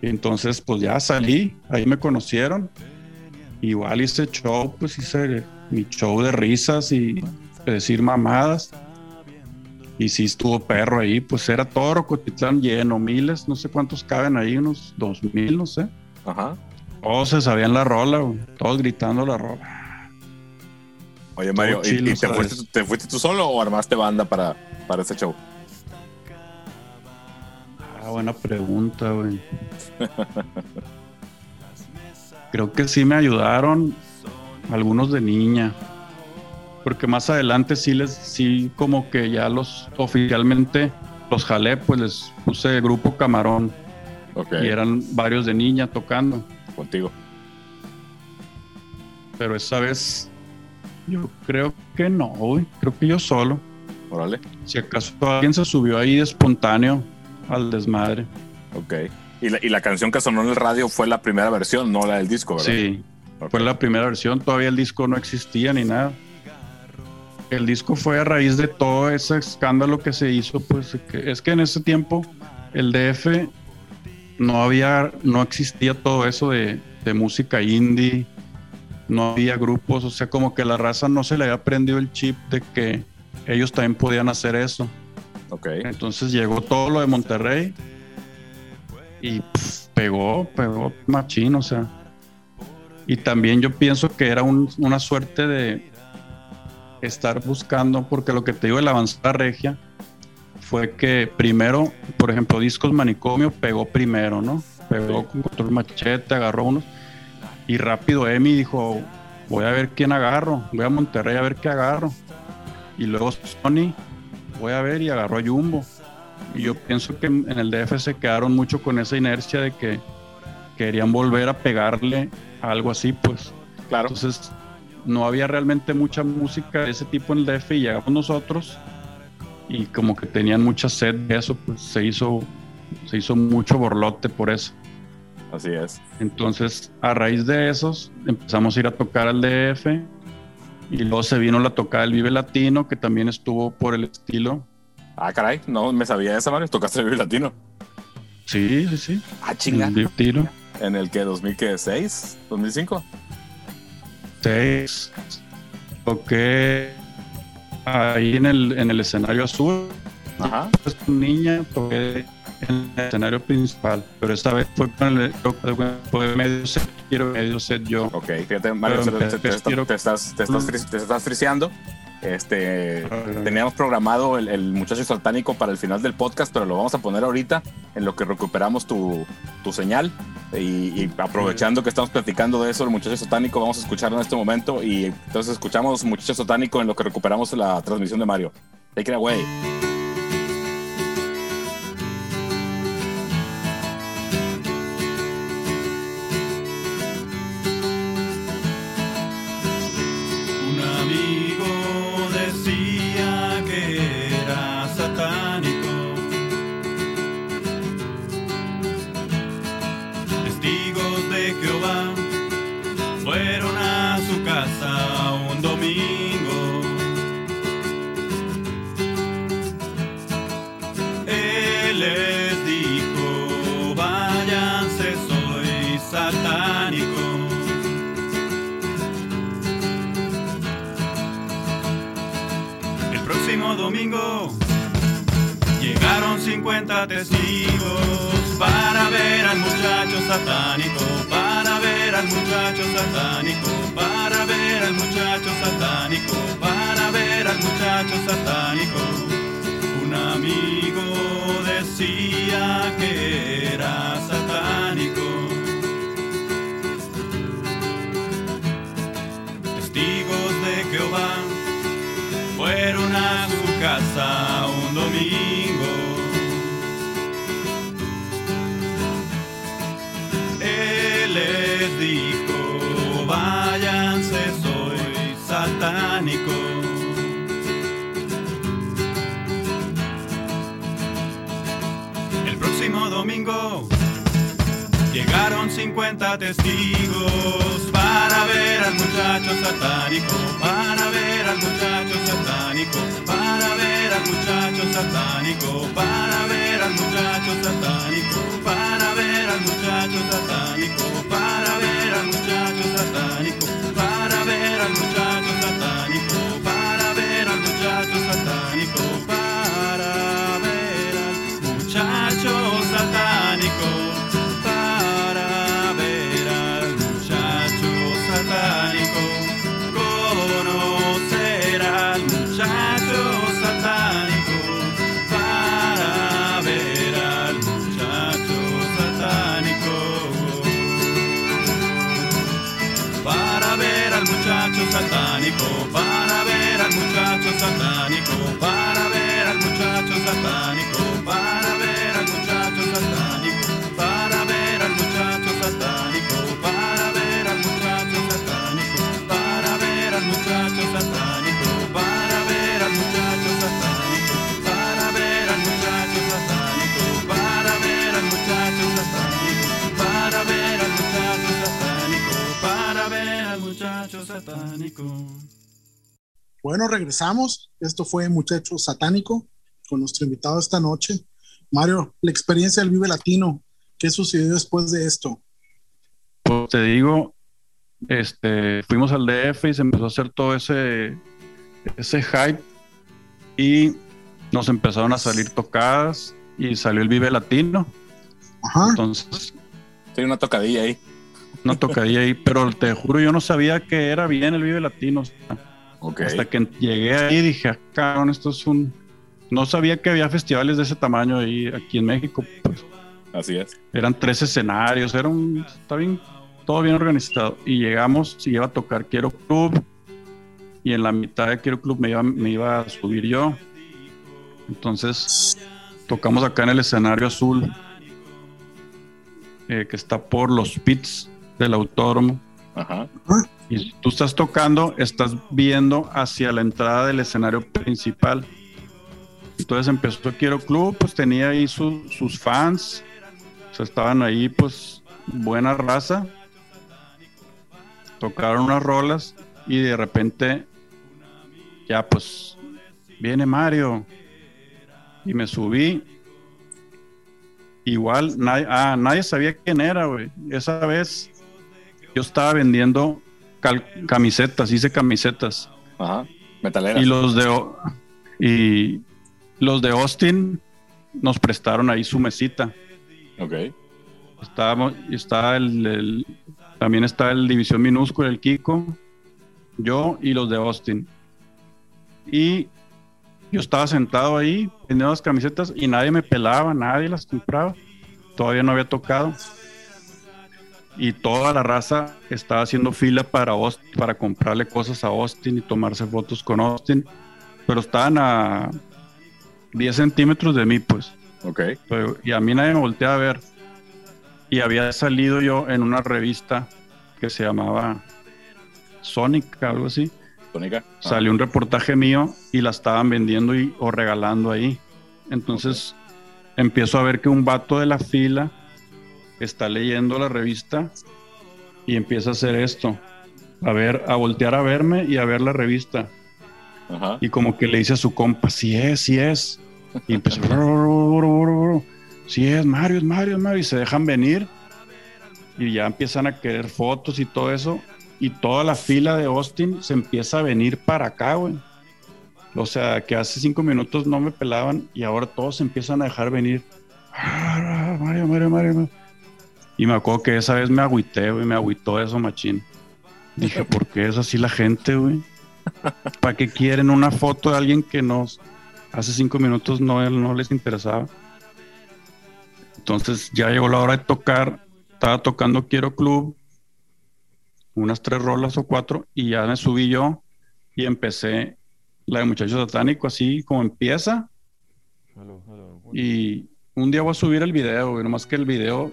Y entonces, pues ya salí, ahí me conocieron. Igual hice show, pues hice mi show de risas y de decir mamadas. Y sí estuvo perro ahí, pues era todo Rocotitlán lleno, miles, no sé cuántos caben ahí, unos dos mil, no sé. Ajá. Todos se sabían la rola, güey, todos gritando la rola. Oye, Mario, ¿y, chilo, y te, fuiste, te fuiste tú solo o armaste banda para, para ese show? Ah, buena pregunta, güey. Creo que sí me ayudaron algunos de niña. Porque más adelante sí les, sí como que ya los oficialmente los jalé, pues les puse grupo camarón Ok, y eran varios de niña tocando. contigo. Pero esa vez yo creo que no, güey. Creo que yo solo. Órale. Si acaso alguien se subió ahí de espontáneo al desmadre. Ok. Y la, y la canción que sonó en el radio fue la primera versión, no la del disco, ¿verdad? Sí. Fue la primera versión, todavía el disco no existía ni nada. El disco fue a raíz de todo ese escándalo que se hizo, pues que- es que en ese tiempo el DF no había, no existía todo eso de, de música indie, no había grupos, o sea, como que la raza no se le había prendido el chip de que ellos también podían hacer eso. Ok. Entonces llegó todo lo de Monterrey y pegó, pegó machín, o sea. Y también yo pienso que era un- una suerte de estar buscando, porque lo que te digo de la avanzada regia fue que primero, por ejemplo, Discos Manicomio pegó primero, ¿no? Pegó con control machete, agarró unos. Y rápido Emi dijo, voy a ver quién agarro, voy a Monterrey a ver qué agarro. Y luego Sony, voy a ver y agarró a Jumbo. Y yo pienso que en el DF se quedaron mucho con esa inercia de que querían volver a pegarle a algo así, pues. Claro. Entonces, no había realmente mucha música de ese tipo en el DF y llegamos nosotros y como que tenían mucha sed de eso, pues se hizo, se hizo mucho borlote por eso. Así es. Entonces, a raíz de esos, empezamos a ir a tocar al DF y luego se vino la tocada del Vive Latino, que también estuvo por el estilo. Ah, caray, no me sabía esa, Mario. Tocaste el Vive Latino. Sí, sí, sí. Ah, Latino. ¿En el que 2006? ¿2005? Seis. Toqué ahí en el, en el escenario azul. Ajá. Pues, niña toqué en el escenario principal, pero esta vez fue con el fue medio set, quiero medio set yo. Ok, fíjate, Mario, te, te- te- estás, te, estás, estás friseando. Este, Ah, teníamos programado el, el muchacho satánico para el final del podcast, pero lo vamos a poner ahorita en lo que recuperamos tu, tu señal. Y, y aprovechando que estamos platicando de eso, el muchacho satánico, vamos a escucharlo en este momento. Y entonces escuchamos muchacho satánico en lo que recuperamos la transmisión de Mario. Take it away. Regresamos. Esto fue Muchacho Satánico con nuestro invitado esta noche. Mario, la experiencia del Vive Latino, ¿qué sucedió después de esto? Pues te digo, este, fuimos al DF y se empezó a hacer todo ese, ese hype y nos empezaron a salir tocadas y salió el Vive Latino. Ajá. Entonces, Tiene una tocadilla ahí. no tocaría ahí, pero te juro, yo no sabía que era bien el Vive Latino. o sea, Ok. Hasta que llegué ahí dije, ah, cabrón, esto es un... No sabía que había festivales de ese tamaño ahí aquí en México. Pues Así es. eran tres escenarios, era un... Está bien, todo bien organizado. Y llegamos, y iba a tocar Quiero Club. Y en la mitad de Quiero Club me iba, me iba a subir yo. Entonces tocamos acá en el escenario azul. eh, que está por los pits del autódromo. Ajá. Y tú estás tocando, estás viendo hacia la entrada del escenario principal. Entonces empezó Quiero Club, pues tenía ahí su- sus fans. O sea, estaban ahí, pues, buena raza. Tocaron unas rolas y de repente, ya pues, viene Mario. Y me subí. Igual, nadie, ah, nadie sabía quién era, güey. Esa vez yo estaba vendiendo camisetas, hice camisetas. Ajá. Metalera. Y los de y los de Austin nos prestaron ahí su mesita. Ok. Está el, el- también está el División Minúscula, el Kiko, yo y los de Austin. Y yo estaba sentado ahí vendiendo las camisetas y nadie me pelaba, nadie las compraba. Todavía no había tocado. Y toda la raza estaba haciendo fila para, para comprarle cosas a Austin y tomarse fotos con Austin. Pero estaban a 10 centímetros de mí, pues. Ok. Pero- y a mí nadie me volteaba a ver. Y había salido yo en una revista que se llamaba Sonic, algo así. Tónica. Ah, Salió un reportaje mío y la estaban vendiendo y, o regalando ahí. Entonces empiezo a ver que un vato de la fila está leyendo la revista y empieza a hacer esto. a ver, a voltear a verme y a ver la revista. Ajá. Y como que le dice a su compa, sí es, sí es. Y empezó, sí es, Mario, es Mario, es Mario. Y se dejan venir. Y ya empiezan a querer fotos y todo eso. Y toda la fila de Austin se empieza a venir para acá, güey. O sea, que hace cinco minutos no me pelaban y ahora todos se empiezan a dejar venir. Ah, Mario, Mario, Mario, Mario. Y me acuerdo que esa vez me agüité, güey, me agüitó eso, machín. Dije, ¿por qué es así la gente, güey? ¿Para qué quieren una foto de alguien que nos hace cinco minutos no, no les interesaba? Entonces ya llegó la hora de tocar. Estaba tocando Quiero Club, unas tres rolas o cuatro, y ya me subí yo y empecé la de Muchacho Satánico, así como empieza. Y un día voy a subir el video, güey, nomás que el video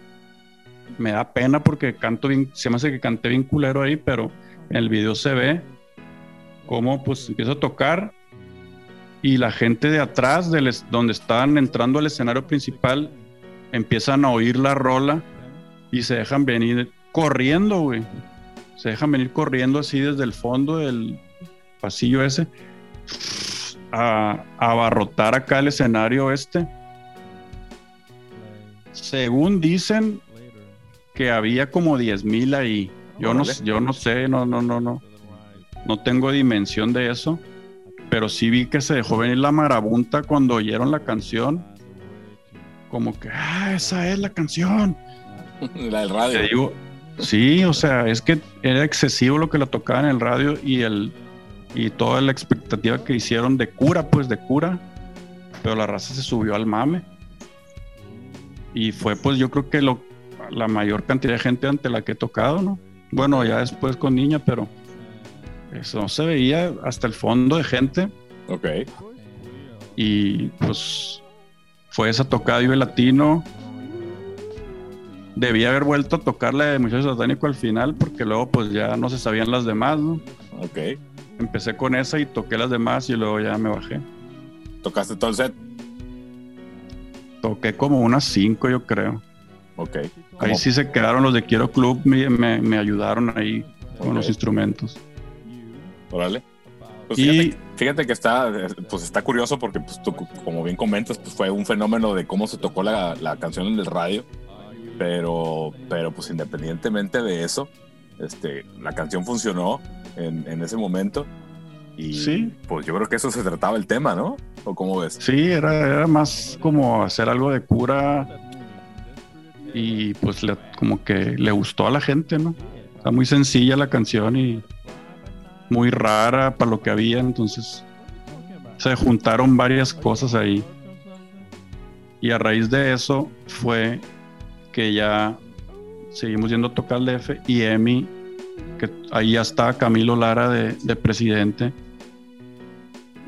me da pena porque canto bien, se me hace que canté bien culero ahí, pero en el video se ve cómo pues empiezo a tocar y la gente de atrás, es- donde estaban entrando al escenario principal, empiezan a oír la rola y se dejan venir corriendo, güey. Se dejan venir corriendo así desde el fondo del pasillo ese a abarrotar acá el escenario este. Según dicen que había como 10 mil ahí. Yo no, yo no sé, no, no, no, no. No tengo dimensión de eso. Pero sí vi que se dejó venir la marabunta cuando oyeron la canción. Como que, ah, esa es la canción. La del radio. Te digo, sí, o sea, es que era excesivo lo que la tocaban en el radio y el y toda la expectativa que hicieron de cura, pues de cura, pero la raza se subió al mame. Y fue pues yo creo que lo, la mayor cantidad de gente ante la que he tocado, ¿no? Bueno, ya después con niña, pero eso no se veía hasta el fondo de gente Ok. y pues fue esa tocada Vive Latino. Debía haber vuelto a tocar la de Muchacho Satánico al final porque luego pues ya no se sabían las demás, ¿no? Ok. Empecé con esa y toqué las demás y luego ya me bajé. Tocaste todo el set. Toqué como unas cinco yo creo. Ok. Ahí sí se quedaron los de Quiero Club, me, me- me ayudaron ahí con los instrumentos. Órale. Pues Y- fíjate, fíjate que está, pues está curioso porque, pues, tú, como bien comentas, pues fue un fenómeno de cómo se tocó la, la canción en el radio. Pero, pero pues independientemente de eso, este, la canción funcionó en, en ese momento. Y Sí. pues yo creo que eso se trataba el tema, ¿no? ¿O cómo ves? Sí, era, era más como hacer algo de cura y pues le- como que le gustó a la gente, ¿no? Está muy sencilla la canción y muy rara para lo que había, entonces se juntaron varias cosas ahí. Y a raíz de eso fue que ya seguimos yendo a tocar el DF y Emi, que ahí ya estaba Camilo Lara de presidente,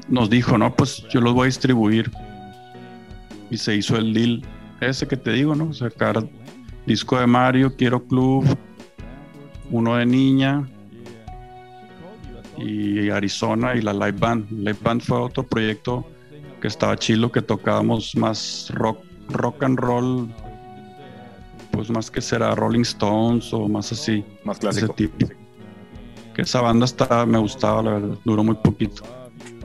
nos dijo, no, pues yo los voy a distribuir. Y se hizo el deal ese que te digo, ¿no? Sacar disco de Mario, Quiero Club, uno de Niña y Arizona y la Live Band. Live Band fue otro proyecto que estaba chilo, que tocábamos más rock, rock and roll, pues más que será Rolling Stones o más así, Más ese clásico. tipo. Que esa banda estaba, me gustaba, la verdad, duró muy poquito.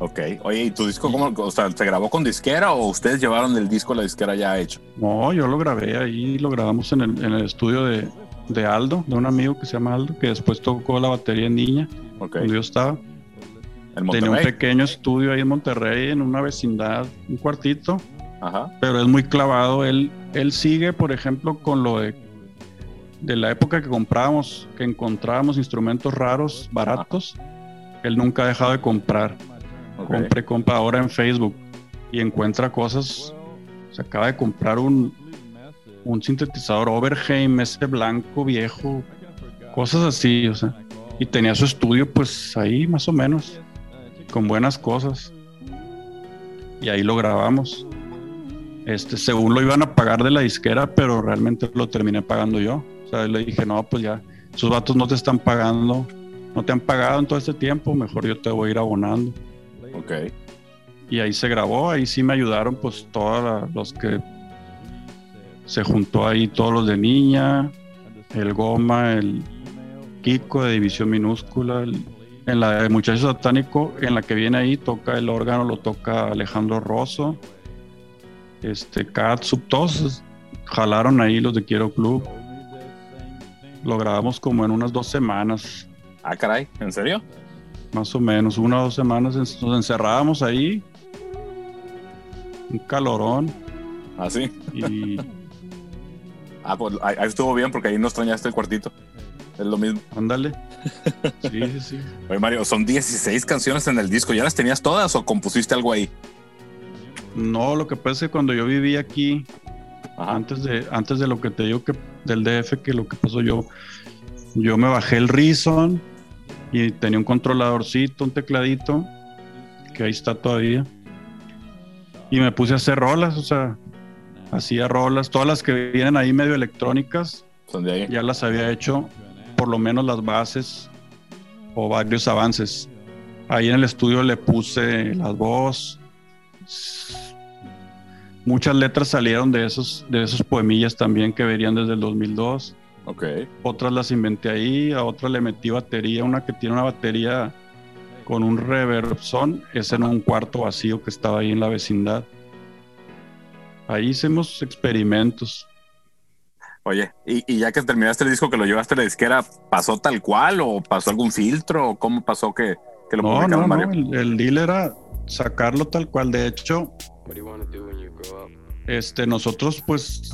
Ok. Oye, ¿y tu disco cómo? O sea, ¿se grabó con disquera o ustedes llevaron el disco a la disquera ya hecho? No, yo lo grabé ahí, lo grabamos en el, en el estudio de, de Aldo, de un amigo que se llama Aldo, que después tocó la batería en Niña, donde yo estaba. En Tenía un pequeño estudio ahí en Monterrey, en una vecindad, un cuartito, Ajá. pero es muy clavado. Él, él sigue, por ejemplo, con lo de, de la época que comprábamos, que encontrábamos instrumentos raros, baratos. Él nunca ha dejado de comprar. Ok. compre, compra ahora en Facebook y encuentra cosas. Se acaba de comprar un, un sintetizador Overheim, ese blanco viejo, cosas así, o sea. Y tenía su estudio, pues ahí más o menos, con buenas cosas. Y ahí lo grabamos. Este, según lo iban a pagar de la disquera, pero realmente lo terminé pagando yo. O sea, le dije, no, pues ya, esos vatos no te están pagando, no te han pagado en todo este tiempo, mejor yo te voy a ir abonando Ok. y ahí se grabó, ahí sí me ayudaron pues todos los que se juntó ahí, todos los de niña, el goma, el, Kiko de División Minúscula. El- En la de Muchacho Satánico, en la que viene ahí, toca el órgano, lo toca Alejandro Rosso. Este, Katsup, todos jalaron ahí los de Quiero Club. Lo grabamos como en unas dos semanas, Ah, caray, ¿en serio? Más o menos, una o dos semanas. Nos encerrábamos ahí. Un calorón. Así. Y Ah, pues ahí, ahí estuvo bien porque ahí no extrañaste el cuartito. Es lo mismo. ándale. Sí, sí, sí. Oye, Mario, son 16 canciones en el disco. ¿Ya las tenías todas o compusiste algo ahí? No, lo que pasa es que cuando yo vivía aquí, Ajá. antes de, antes de lo que te digo que del DF, que lo que pasó yo, yo me bajé el Reason y tenía un controladorcito, un tecladito, que ahí está todavía. Y me puse a hacer rolas, o sea, hacía rolas, todas las que vienen ahí medio electrónicas, ahí. ya las había hecho, por lo menos las bases o varios avances. Ahí en el estudio le puse la voz. Muchas letras salieron de esos, de esos poemillas también que verían desde el 2002. Ok. Otras las inventé ahí, a otras le metí batería, una que tiene una batería con un reverb son, es en un cuarto vacío que estaba ahí en la vecindad. Ahí hicimos experimentos. Oye, y, y ya que terminaste el disco que lo llevaste a la disquera, ¿pasó tal cual o pasó algún filtro o cómo pasó que, que lo No, publicaron, no, Mario? no, el, el deal era sacarlo tal cual. De hecho, este, nosotros pues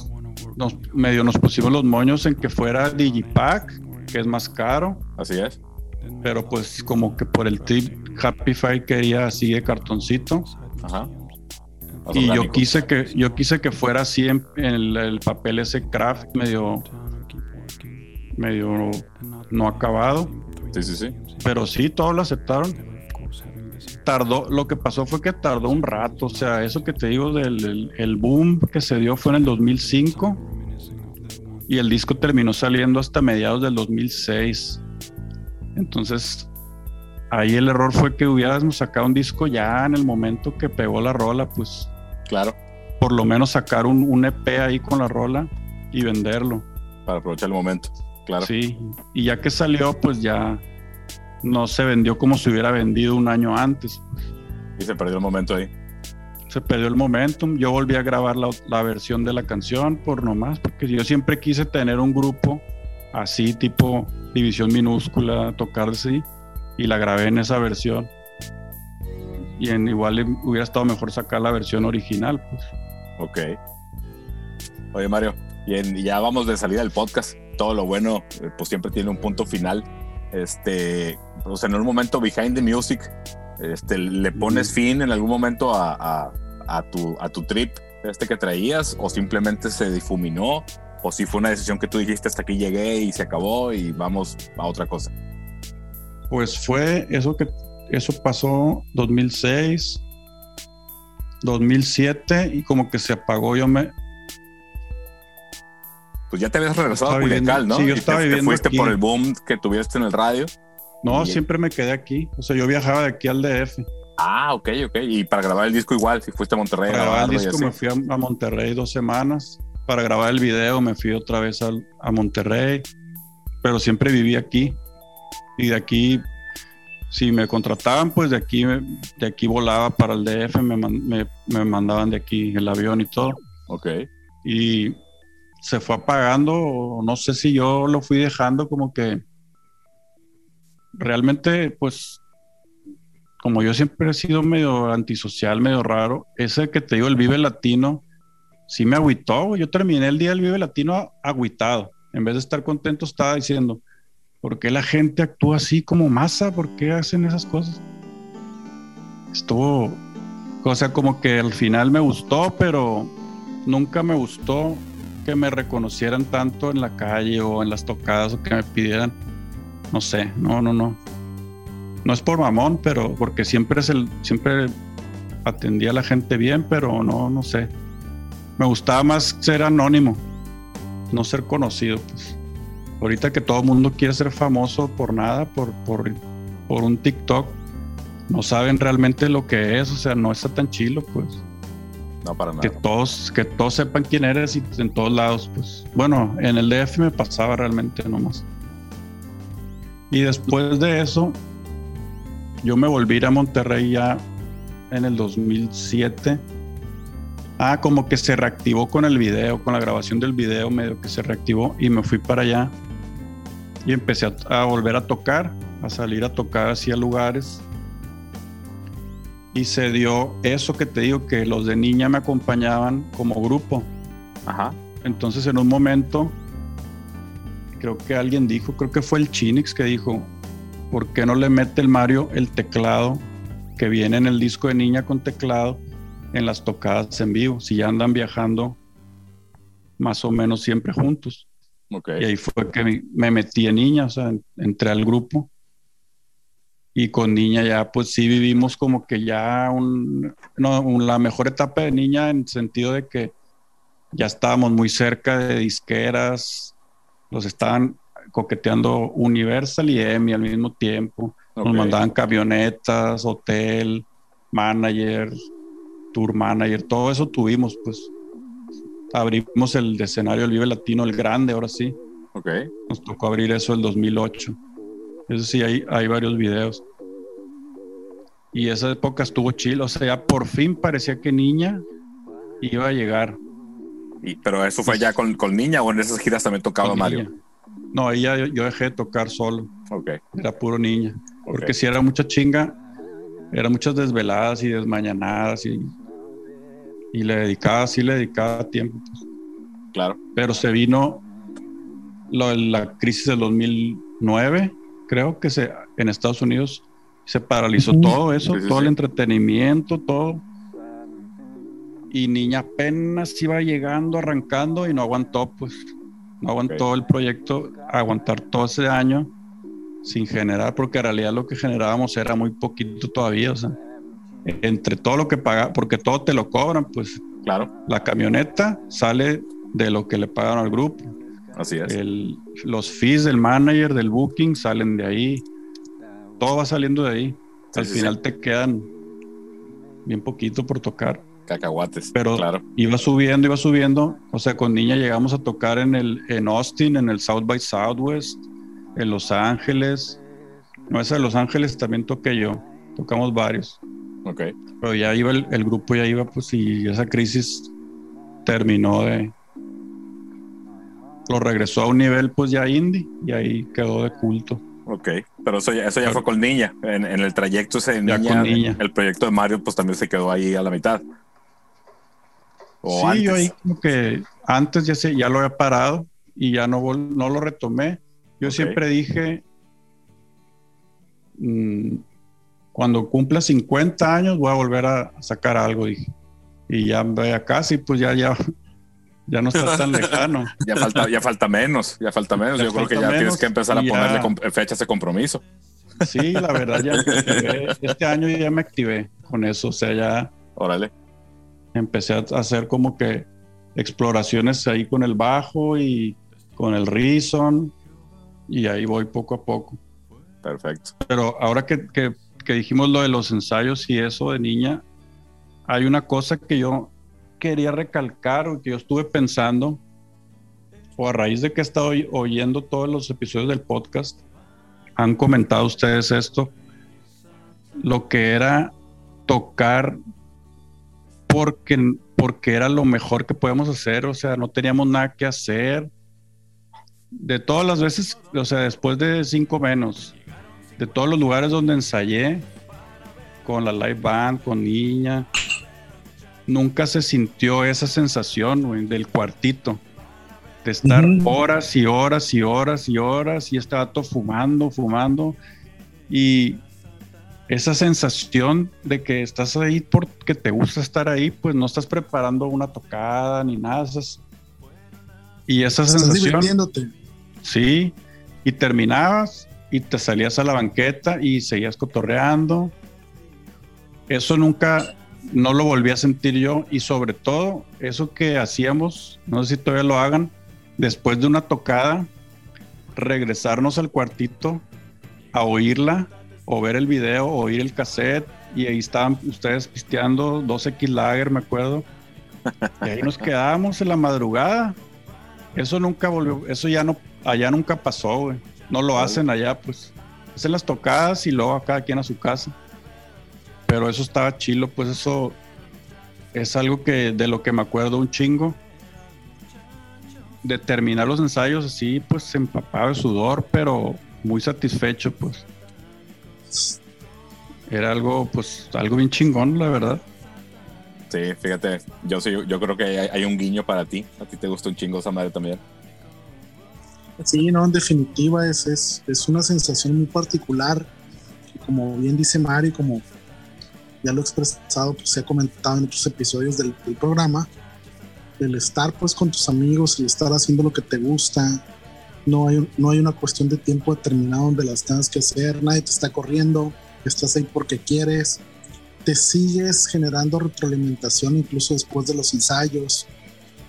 nos, medio nos pusimos los moños en que fuera Digipack, que es más caro, Así es. pero pues como que por el trip Happify quería así de cartoncito. Ajá. Y yo quise que yo quise que fuera así en, en el, el papel ese craft medio medio no acabado, Sí, sí, sí. pero sí todos lo aceptaron. Tardó, lo que pasó fue que tardó un rato, o sea, eso que te digo del el, el boom que se dio fue en el 2005 y el disco terminó saliendo hasta mediados del 2006. Entonces, ahí el error fue que hubiéramos sacado un disco ya en el momento que pegó la rola, pues Claro. por lo menos sacar un, un EP ahí con la rola y venderlo. Para aprovechar el momento. Claro. Sí, y ya que salió, pues ya no se vendió como se hubiera vendido un año antes. Y se perdió el momento ahí. Se perdió el momentum. Yo volví a grabar la, la versión de la canción por nomás, porque yo siempre quise tener un grupo así, tipo división minúscula, tocar así, y la grabé en esa versión. Y en igual hubiera estado mejor sacar la versión original, pues. Ok. Oye, Mario, y, en- ya vamos de salida del podcast. Todo lo bueno, eh, pues siempre tiene un punto final. Este, pues en un momento behind the music, este, le pones fin en algún momento a, a- a tu, a tu trip este que traías, o simplemente se difuminó, o si fue una decisión que tú dijiste hasta aquí llegué y se acabó y vamos a otra cosa. Pues fue eso que eso pasó 2006, 2007 y como que se apagó. Yo me Pues ya te habías regresado a Estaba viviendo- Culiacán, ¿no? sí, yo Y te- estaba te, viviendo fuiste aquí. por el boom que tuviste en el radio. no Y- siempre me quedé aquí. O sea, yo viajaba de aquí al DF. Ah, ok, ok. Y para grabar el disco igual, si fuiste a Monterrey Para a grabar el disco me fui a, a Monterrey dos semanas. Para grabar el video me fui otra vez al- a Monterrey. Pero siempre viví aquí. Y de aquí, si me contrataban, pues de aquí, de aquí volaba para el DF. Me, me- me mandaban de aquí el avión y todo. Ok. y se fue apagando, no sé si yo lo fui dejando como que realmente, pues, como yo siempre he sido medio antisocial, medio raro, ese que te digo, el Vive Latino, sí me agüitó, yo terminé el día del Vive Latino agüitado, en vez de estar contento estaba diciendo, ¿por qué la gente actúa así como masa? ¿Por qué hacen esas cosas? Estuvo, o sea, como que al final me gustó, pero nunca me gustó que me reconocieran tanto en la calle o en las tocadas o que me pidieran, no sé, no, no, no. No es por mamón, pero porque siempre es el, siempre atendía a la gente bien, pero no, no sé. Me gustaba más ser anónimo, no ser conocido. Pues. Ahorita que todo el mundo quiere ser famoso por nada, por, por, por un TikTok, no saben realmente lo que es, o sea, no está tan chilo, pues No, para nada. que todos que todos sepan quién eres y en todos lados pues bueno en el DF me pasaba realmente nomás Y después de eso, yo me volví a Monterrey ya en el 2007. Ah, como que se reactivó con el video, con la grabación del video, medio que se reactivó y me fui para allá. Y empecé a, a volver a tocar, a salir a tocar hacia lugares. Y se dio eso que te digo, que los de niña me acompañaban como grupo. Ajá. Entonces en un momento, creo que alguien dijo, creo que fue el Chinix que dijo, ¿por qué no le mete el Mario el teclado que viene en el disco de niña con teclado en las tocadas en vivo? Si ya andan viajando más o menos siempre juntos. Y ahí fue que me- me metí en niña, o sea, en- entré al grupo. Y con niña ya, pues sí vivimos como que ya un, no, un- la mejor etapa de niña en sentido de que ya estábamos muy cerca de disqueras, los estaban coqueteando Universal y EMI al mismo tiempo. Nos Ok. mandaban camionetas, hotel, manager, tour manager, todo eso tuvimos, pues. Abrimos el escenario del Vive Latino, el grande, ahora sí. Ok. Nos tocó abrir eso el 2008. Eso sí, hay, hay varios videos. Y esa época estuvo chill. O sea, por fin parecía que niña iba a llegar. Y- pero eso fue ya con, con niña o en esas giras también tocaba Mario. niña. No, ahí ya yo, dejé de tocar solo. Ok. Era puro niña. Porque Ok. si era mucha chinga, eran muchas desveladas y desmañanadas y, y le dedicaba, sí le dedicaba tiempo. Claro. pero se vino lo- la crisis del 2009, creo que se, en Estados Unidos se paralizó todo eso, Sí, sí, todo sí. el entretenimiento, todo. Y niña apenas iba llegando, arrancando y no aguantó, pues. No aguantó el proyecto, aguantar todo ese año sin generar, porque en realidad lo que generábamos era muy poquito todavía, o sea, entre todo lo que paga, porque todo te lo cobran, pues Claro. la camioneta sale de lo que le pagan al grupo. Así es. El- los fees del manager, del booking, salen de ahí. Todo va saliendo de ahí. Sí, Al sí, final sí. te quedan bien poquito por tocar. Cacahuates. Pero claro. iba subiendo, iba subiendo. O sea, con niña llegamos a tocar en, el, en Austin, en el South by Southwest, en Los Ángeles. No, esa de Los Ángeles también toqué yo. Tocamos varios. Ok. Pero ya iba el, el grupo, ya iba, pues, y esa crisis terminó de. Lo regresó a un nivel, pues, ya indie, y ahí quedó de culto. Ok. Pero eso ya, eso ya Claro. fue con niña. En, en el trayecto ese niña, con Niña. el proyecto de Mario, pues también se quedó ahí a la mitad. O sí, antes. yo ahí como que antes ya, se, ya lo había parado y ya no, no lo retomé. Yo siempre dije, mm, cuando cumpla 50 años voy a volver a, sacar algo, dije. Y ya casi, pues ya, ya, ya no está tan lejano. Ya falta, ya falta menos, ya falta menos. Ya Yo creo que ya tienes que empezar a ya- ponerle fechas de compromiso. Sí, la verdad, ya me activé. Este año ya me activé con eso. O sea, ya Órale. empecé a hacer como que exploraciones ahí con el bajo y con el Reason. Y ahí voy poco a poco. Perfecto. Pero ahora que, que- que dijimos lo de los ensayos y eso de niña, hay una cosa que yo quería recalcar o que yo estuve pensando, o a raíz de que he estado oy- oyendo todos los episodios del podcast, han comentado ustedes esto, lo que era tocar porque, porque era lo mejor que podíamos hacer, o sea, no teníamos nada que hacer. De todas las veces, o sea, después de cinco menos, de todos los lugares donde ensayé, con la live band, con niña, nunca se sintió esa sensación güey, del cuartito, de estar Ujú. horas y horas y horas y horas y estaba todo fumando, fumando y esa sensación de que estás ahí porque te gusta estar ahí, pues no estás preparando una tocada ni nada. esas- y esa Estás sensación, divirtiéndote. Sí, y terminabas y te salías a la banqueta y seguías cotorreando. Eso nunca, no lo volví a sentir yo y sobre todo eso que hacíamos, no sé si todavía lo hagan, después de una tocada, regresarnos al cuartito a oírla o ver el video o oír el cassette y ahí estaban ustedes pisteando 2X Lager, me acuerdo. Y ahí nos quedábamos en la madrugada. Eso nunca volvió, eso ya no, allá nunca pasó, güey. No lo hacen allá, pues. hacen las tocadas y luego a cada quien a su casa. Pero eso estaba chilo, pues eso es algo que de lo que me acuerdo un chingo. De terminar los ensayos así, pues empapado de sudor, pero muy satisfecho, pues. Era algo, pues, algo bien chingón, la verdad. Sí, fíjate, yo sí, yo creo que hay, hay un guiño para ti. A ti te gusta un chingo esa madre también. Sí, no, en definitiva es, es, es una sensación muy particular. que Como bien dice Mari, como ya lo he expresado, pues se ha comentado en otros episodios del, del programa, el estar pues con tus amigos, el estar haciendo lo que te gusta, no hay, no hay una cuestión de tiempo determinado donde las tengas que hacer, nadie te está corriendo, estás ahí porque quieres, te sigues generando retroalimentación incluso después de los ensayos.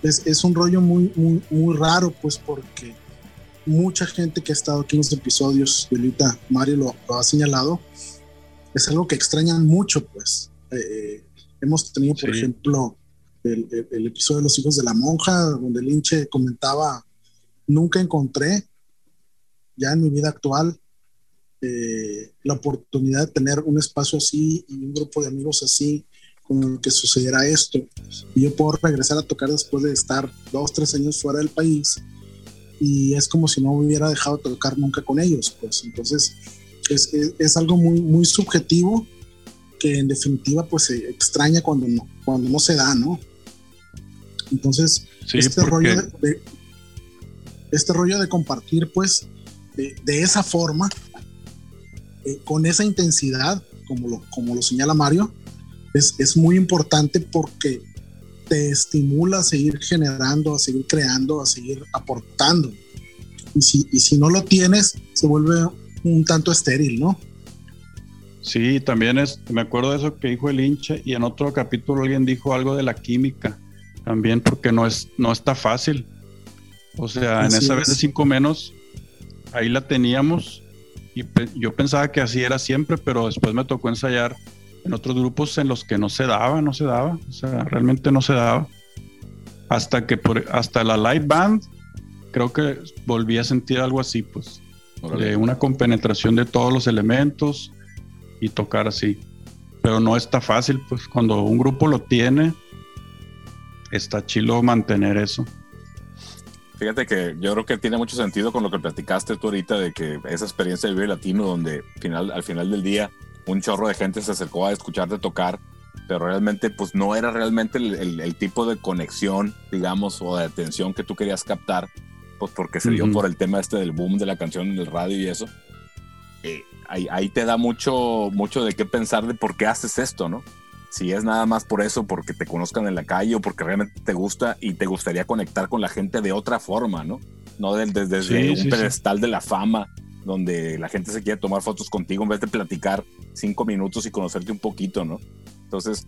Es, es un rollo muy, muy, muy raro, pues porque mucha gente que ha estado aquí en los episodios, y ahorita Mario lo, lo ha señalado, es algo que extrañan mucho, pues. Eh, hemos tenido, por Sí. ejemplo, el, el- el episodio de los hijos de la monja, donde Linche comentaba, nunca encontré, ya en mi vida actual, eh, la oportunidad de tener un espacio así y un grupo de amigos así con el que sucediera esto. Y yo puedo regresar a tocar después de estar dos, tres años fuera del país y es como si no hubiera dejado de tocar nunca con ellos, pues entonces es, es, es algo muy, muy subjetivo que en definitiva pues se extraña cuando no, cuando no se da, ¿no? Entonces, Sí, este rollo de, de- este rollo de compartir pues de, de esa forma eh, con esa intensidad como lo, como lo señala Mario es, es muy importante porque te estimula a seguir generando a seguir creando a seguir aportando y si, y si no lo tienes se vuelve un tanto estéril ¿no? Sí, también es, me acuerdo de eso que dijo el hincha y en otro capítulo alguien dijo algo de la química, también porque no es, no está fácil. O sea, en esa es. vez de cinco menos, ahí la teníamos y pe- yo pensaba que así era siempre, pero después me tocó ensayar en otros grupos en los que no se daba, no se daba, o sea, realmente no se daba. Hasta que por, hasta la live band, creo que volví a sentir algo así, pues de una compenetración de todos los elementos y tocar así. Pero no está fácil, pues cuando un grupo lo tiene, está chilo mantener eso. Fíjate que yo creo que tiene mucho sentido con lo que platicaste tú ahorita de que esa experiencia de Vive Latino donde final, al final del día un chorro de gente se acercó a escucharte tocar, pero realmente pues no era realmente el, el- el tipo de conexión, digamos, o de atención que tú querías captar, pues porque se dio Ujú. por el tema este del boom de la canción en el radio y eso. Eh, ahí, ahí te da mucho, mucho de qué pensar de por qué haces esto, ¿no? Si es nada más por eso, porque te conozcan en la calle o porque realmente te gusta y te gustaría conectar con la gente de otra forma, ¿no? No del- desde Sí, un sí, sí. pedestal de la fama, donde la gente se quiere tomar fotos contigo en vez de platicar cinco minutos y conocerte un poquito, ¿no? Entonces,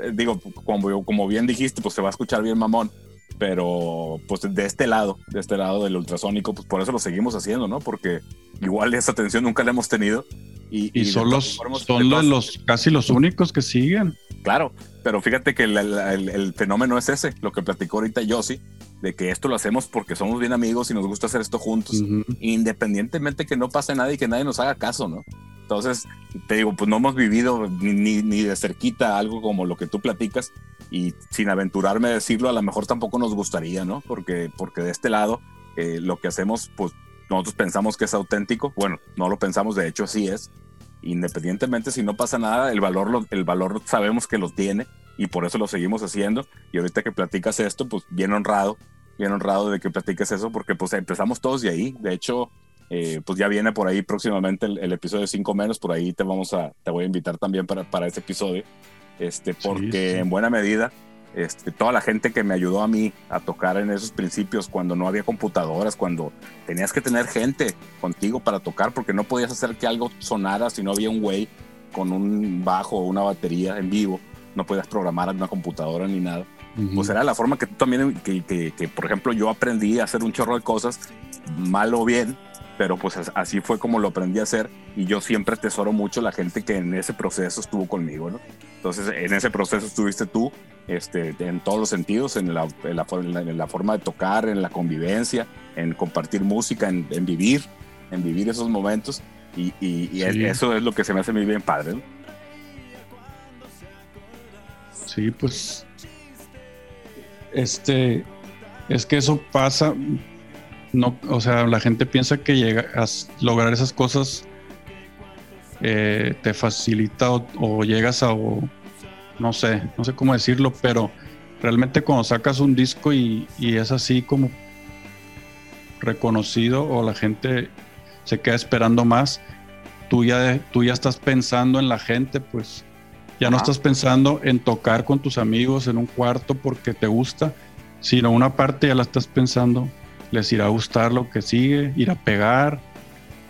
eh, digo, como, como bien dijiste, pues se va a escuchar bien mamón, pero pues de este lado, de este lado del ultrasónico, pues por eso lo seguimos haciendo, ¿no? Porque igual esa atención nunca la hemos tenido. Y, son, los, son los- casi los únicos que siguen. Claro, pero fíjate que el, el- el fenómeno es ese, lo que platicó ahorita Yossi, de que esto lo hacemos porque somos bien amigos y nos gusta hacer esto juntos, Ujú. independientemente que no pase nada y que nadie nos haga caso, ¿no? Entonces, te digo, pues no hemos vivido ni, ni, de cerquita algo como lo que tú platicas y sin aventurarme a decirlo, a lo mejor tampoco nos gustaría, ¿no? Porque, porque de este lado, eh, lo que hacemos, pues nosotros pensamos que es auténtico, bueno, no lo pensamos, de hecho así es, independientemente si no pasa nada, el valor, lo- el valor sabemos que lo tiene y por eso lo seguimos haciendo. Y ahorita que platicas esto, pues bien honrado, bien honrado de que platiques eso, porque pues empezamos todos de ahí. De hecho, eh, pues ya viene por ahí próximamente el, el episodio de 5 menos, por ahí te vamos a, te voy a invitar también para, para ese episodio, este, porque sí. en buena medida, este, toda la gente que me ayudó a mí a tocar en esos principios, cuando no había computadoras, cuando tenías que tener gente contigo para tocar, porque no podías hacer que algo sonara si no había un güey con un bajo o una batería en vivo, no podías programar una computadora ni nada Ujú. pues era la forma que tú también, que, que- que, por ejemplo yo aprendí a hacer un chorro de cosas, mal o bien, pero pues as- así fue como lo aprendí a hacer y yo siempre tesoro mucho la gente que en ese proceso estuvo conmigo, ¿no? Entonces en ese proceso estuviste tú, este, en todos los sentidos, en la, en la- en la forma de tocar, en la convivencia, en compartir música, en, en vivir, en vivir esos momentos. Y, y- y Sí. eso es lo que se me hace muy bien padre. ¿no? Sí, pues. Este. Es que eso pasa. No, o sea, la gente piensa que llega a lograr esas cosas eh, te facilita o, o llegas a. o- no sé, no sé cómo decirlo, pero realmente cuando sacas un disco y, y es así como reconocido o la gente se queda esperando más, tú ya, tú ya estás pensando en la gente, pues ya no estás pensando en tocar con tus amigos en un cuarto porque te gusta, sino una parte ya la estás pensando, les irá a gustar lo que sigue, irá a pegar,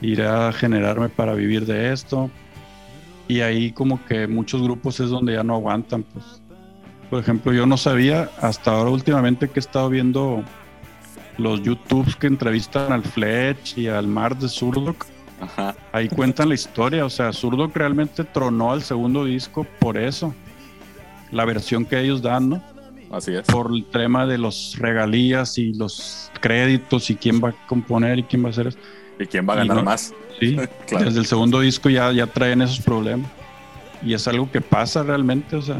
irá a generarme para vivir de esto. Y ahí como que muchos grupos es donde ya no aguantan, pues. Por ejemplo, yo no sabía hasta ahora últimamente que he estado viendo los YouTubes que entrevistan al Fletch y al Mars de Zurdok. Ajá. Ahí cuentan la historia, o sea, Zurdok realmente tronó al segundo disco por eso. La versión que ellos dan, ¿no? Así es. Por el tema de los regalías y los créditos y quién va a componer y quién va a hacer eso. ¿Y quién va a ganar no- más? Sí, Claro. desde el segundo disco ya, ya traen esos problemas. Y es algo que pasa realmente, o sea,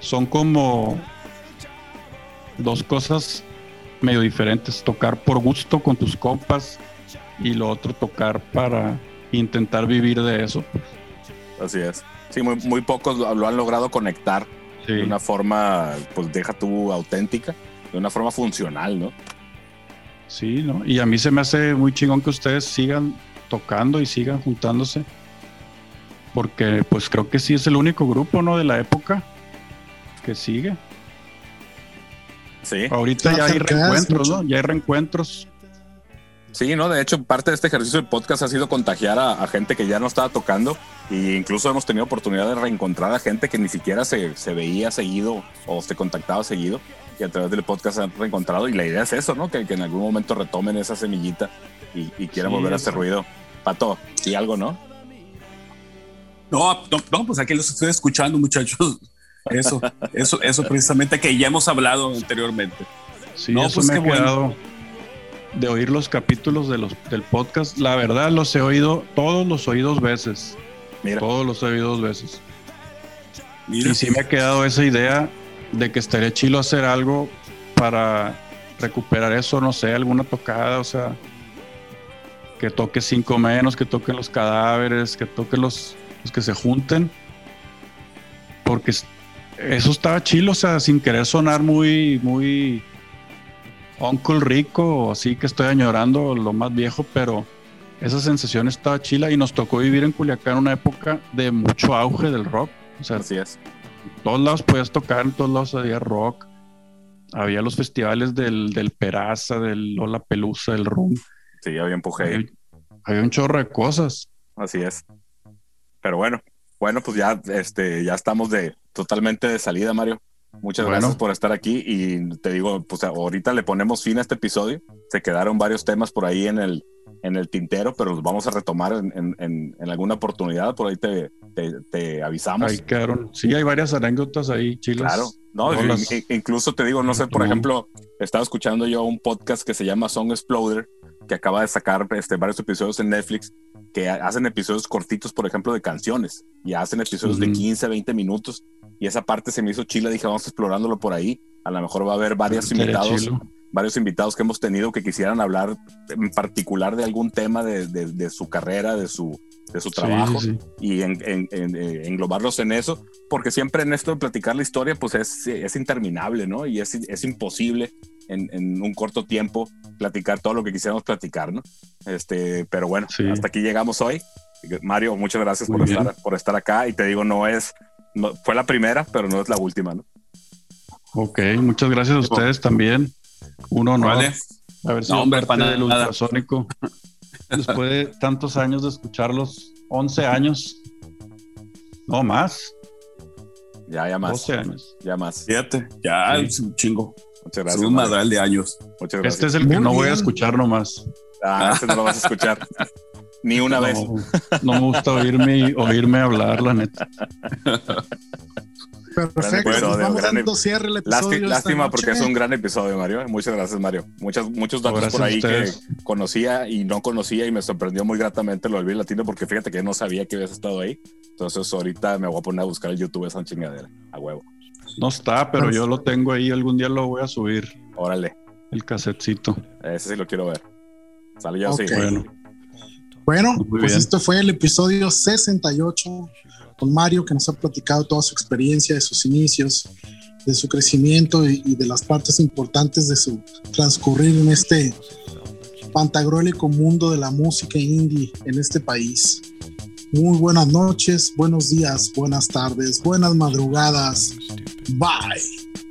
son como dos cosas medio diferentes. Tocar por gusto con tus compas y lo otro tocar para intentar vivir de eso. Así es. Sí, muy, muy pocos lo, lo han logrado conectar Sí, de una forma, pues deja tú auténtica, de una forma funcional, ¿no? sí, ¿no? Y a mí se me hace muy chingón que ustedes sigan tocando y sigan juntándose. Porque pues creo que sí es el único grupo, ¿no? De la época que sigue. Sí. Ahorita ya hay reencuentros. ¿no? Ya hay reencuentros. Sí, ¿no? De hecho, parte de este ejercicio del podcast ha sido contagiar a, a gente que ya no estaba tocando e incluso hemos tenido oportunidad de reencontrar a gente que ni siquiera se, se veía seguido o se contactaba seguido y a través del podcast se han reencontrado y la idea es eso, ¿no? Que, que en algún momento retomen esa semillita y, y quieran Sí, volver a hacer ruido. Pato, y algo, ¿no? No, no, no, pues aquí los estoy escuchando, muchachos. Eso, eso, eso precisamente que ya hemos hablado anteriormente. Sí, No, eso pues me qué ha bueno. De oír los capítulos de los, del podcast. La verdad, los he oído, todos los oí dos veces. Mira, Todos los he oído dos veces. Mira, Y sí me ha quedado esa idea de que estaría chilo hacer algo para recuperar eso, no sé, alguna tocada, o sea, que toque cinco menos, que toquen los cadáveres, que toquen los, los que se junten. Porque es- eso estaba chilo, o sea, sin querer sonar muy, muy Uncle Rico, o así que estoy añorando lo más viejo, pero esa sensación estaba chila y nos tocó vivir en Culiacán una época de mucho auge del rock. O sea, así es. en todos lados podías tocar, en todos lados había rock. Había los festivales del, del Peraza, del Lola Pelusa, del Rum. Sí, había empuje. Había, había un chorro de cosas. Así es. Pero bueno, bueno, pues ya, este, ya estamos de totalmente de salida, Mario. Muchas Bueno. gracias por estar aquí y te digo, pues ahorita le ponemos fin a este episodio. Se quedaron varios temas por ahí en el, en el tintero, pero los vamos a retomar en, en- en- en alguna oportunidad. Por ahí te, te, te avisamos. Ahí quedaron. Sí, hay varias anécdotas ahí, chilas. Claro, no, incluso te digo, no sé, por ejemplo, estaba escuchando yo un podcast que se llama Song Exploder, que acaba de sacar este, varios episodios en Netflix, que ha- hacen episodios cortitos, por ejemplo, de canciones, y hacen episodios de Ujú. 15, 20 minutos, y esa parte se me hizo chila, dije, vamos explorándolo por ahí, a lo mejor va a haber varios invitados, varios invitados que hemos tenido que quisieran hablar en particular de algún tema de, de- de su carrera, de su, de su trabajo sí, sí. y en- en- en- eh, englobarlos en eso, porque siempre en esto de platicar la historia, pues es, es interminable, ¿no? Y es, es imposible en, en un corto tiempo platicar todo lo que quisiéramos platicar, ¿no? Este, pero bueno, Sí. hasta aquí llegamos hoy. Mario, muchas gracias Muy por bien. estar, por estar acá y te digo, no es, no- fue la primera, pero no es la última, ¿no? Ok, muchas gracias a ustedes también. Un honor vale. haber sido No, hombre, parte del ultrasónico. Después de tantos años de escucharlos, 11 años, no más, Ya, ya más, 12 años. ya más. Fíjate, ya Sí. es un chingo. Muchas Es un madral de años. Muchas gracias. Este es el que Muy no voy a escuchar nomás. Ah, este no lo vas a escuchar ni una vez. No, me gusta oírme, oírme hablar, la neta. Perfecto, episodio, vamos gran dando cierre Lásti- episodio. lástima porque es un gran episodio, Mario. Muchas gracias, Mario. Muchas, muchos datos Gracias por ahí que conocía y no conocía y me sorprendió muy gratamente lo del Vive Latino porque fíjate que yo no sabía que habías estado ahí. Entonces ahorita me voy a poner a buscar el YouTube esa chingadera. A huevo. No está, pero yo lo tengo ahí. Algún día lo voy a subir, Órale. el casetcito. Ese sí lo quiero ver. Sale ya Ok. sí. Bueno, Bueno, Muy pues bien. esto fue el episodio 68 con Mario, que nos ha platicado toda su experiencia, de sus inicios, de su crecimiento y, y de las partes importantes de su transcurrir en este pantagruélico mundo de la música indie en este país. Muy buenas noches, buenos días, buenas tardes, buenas madrugadas. Bye.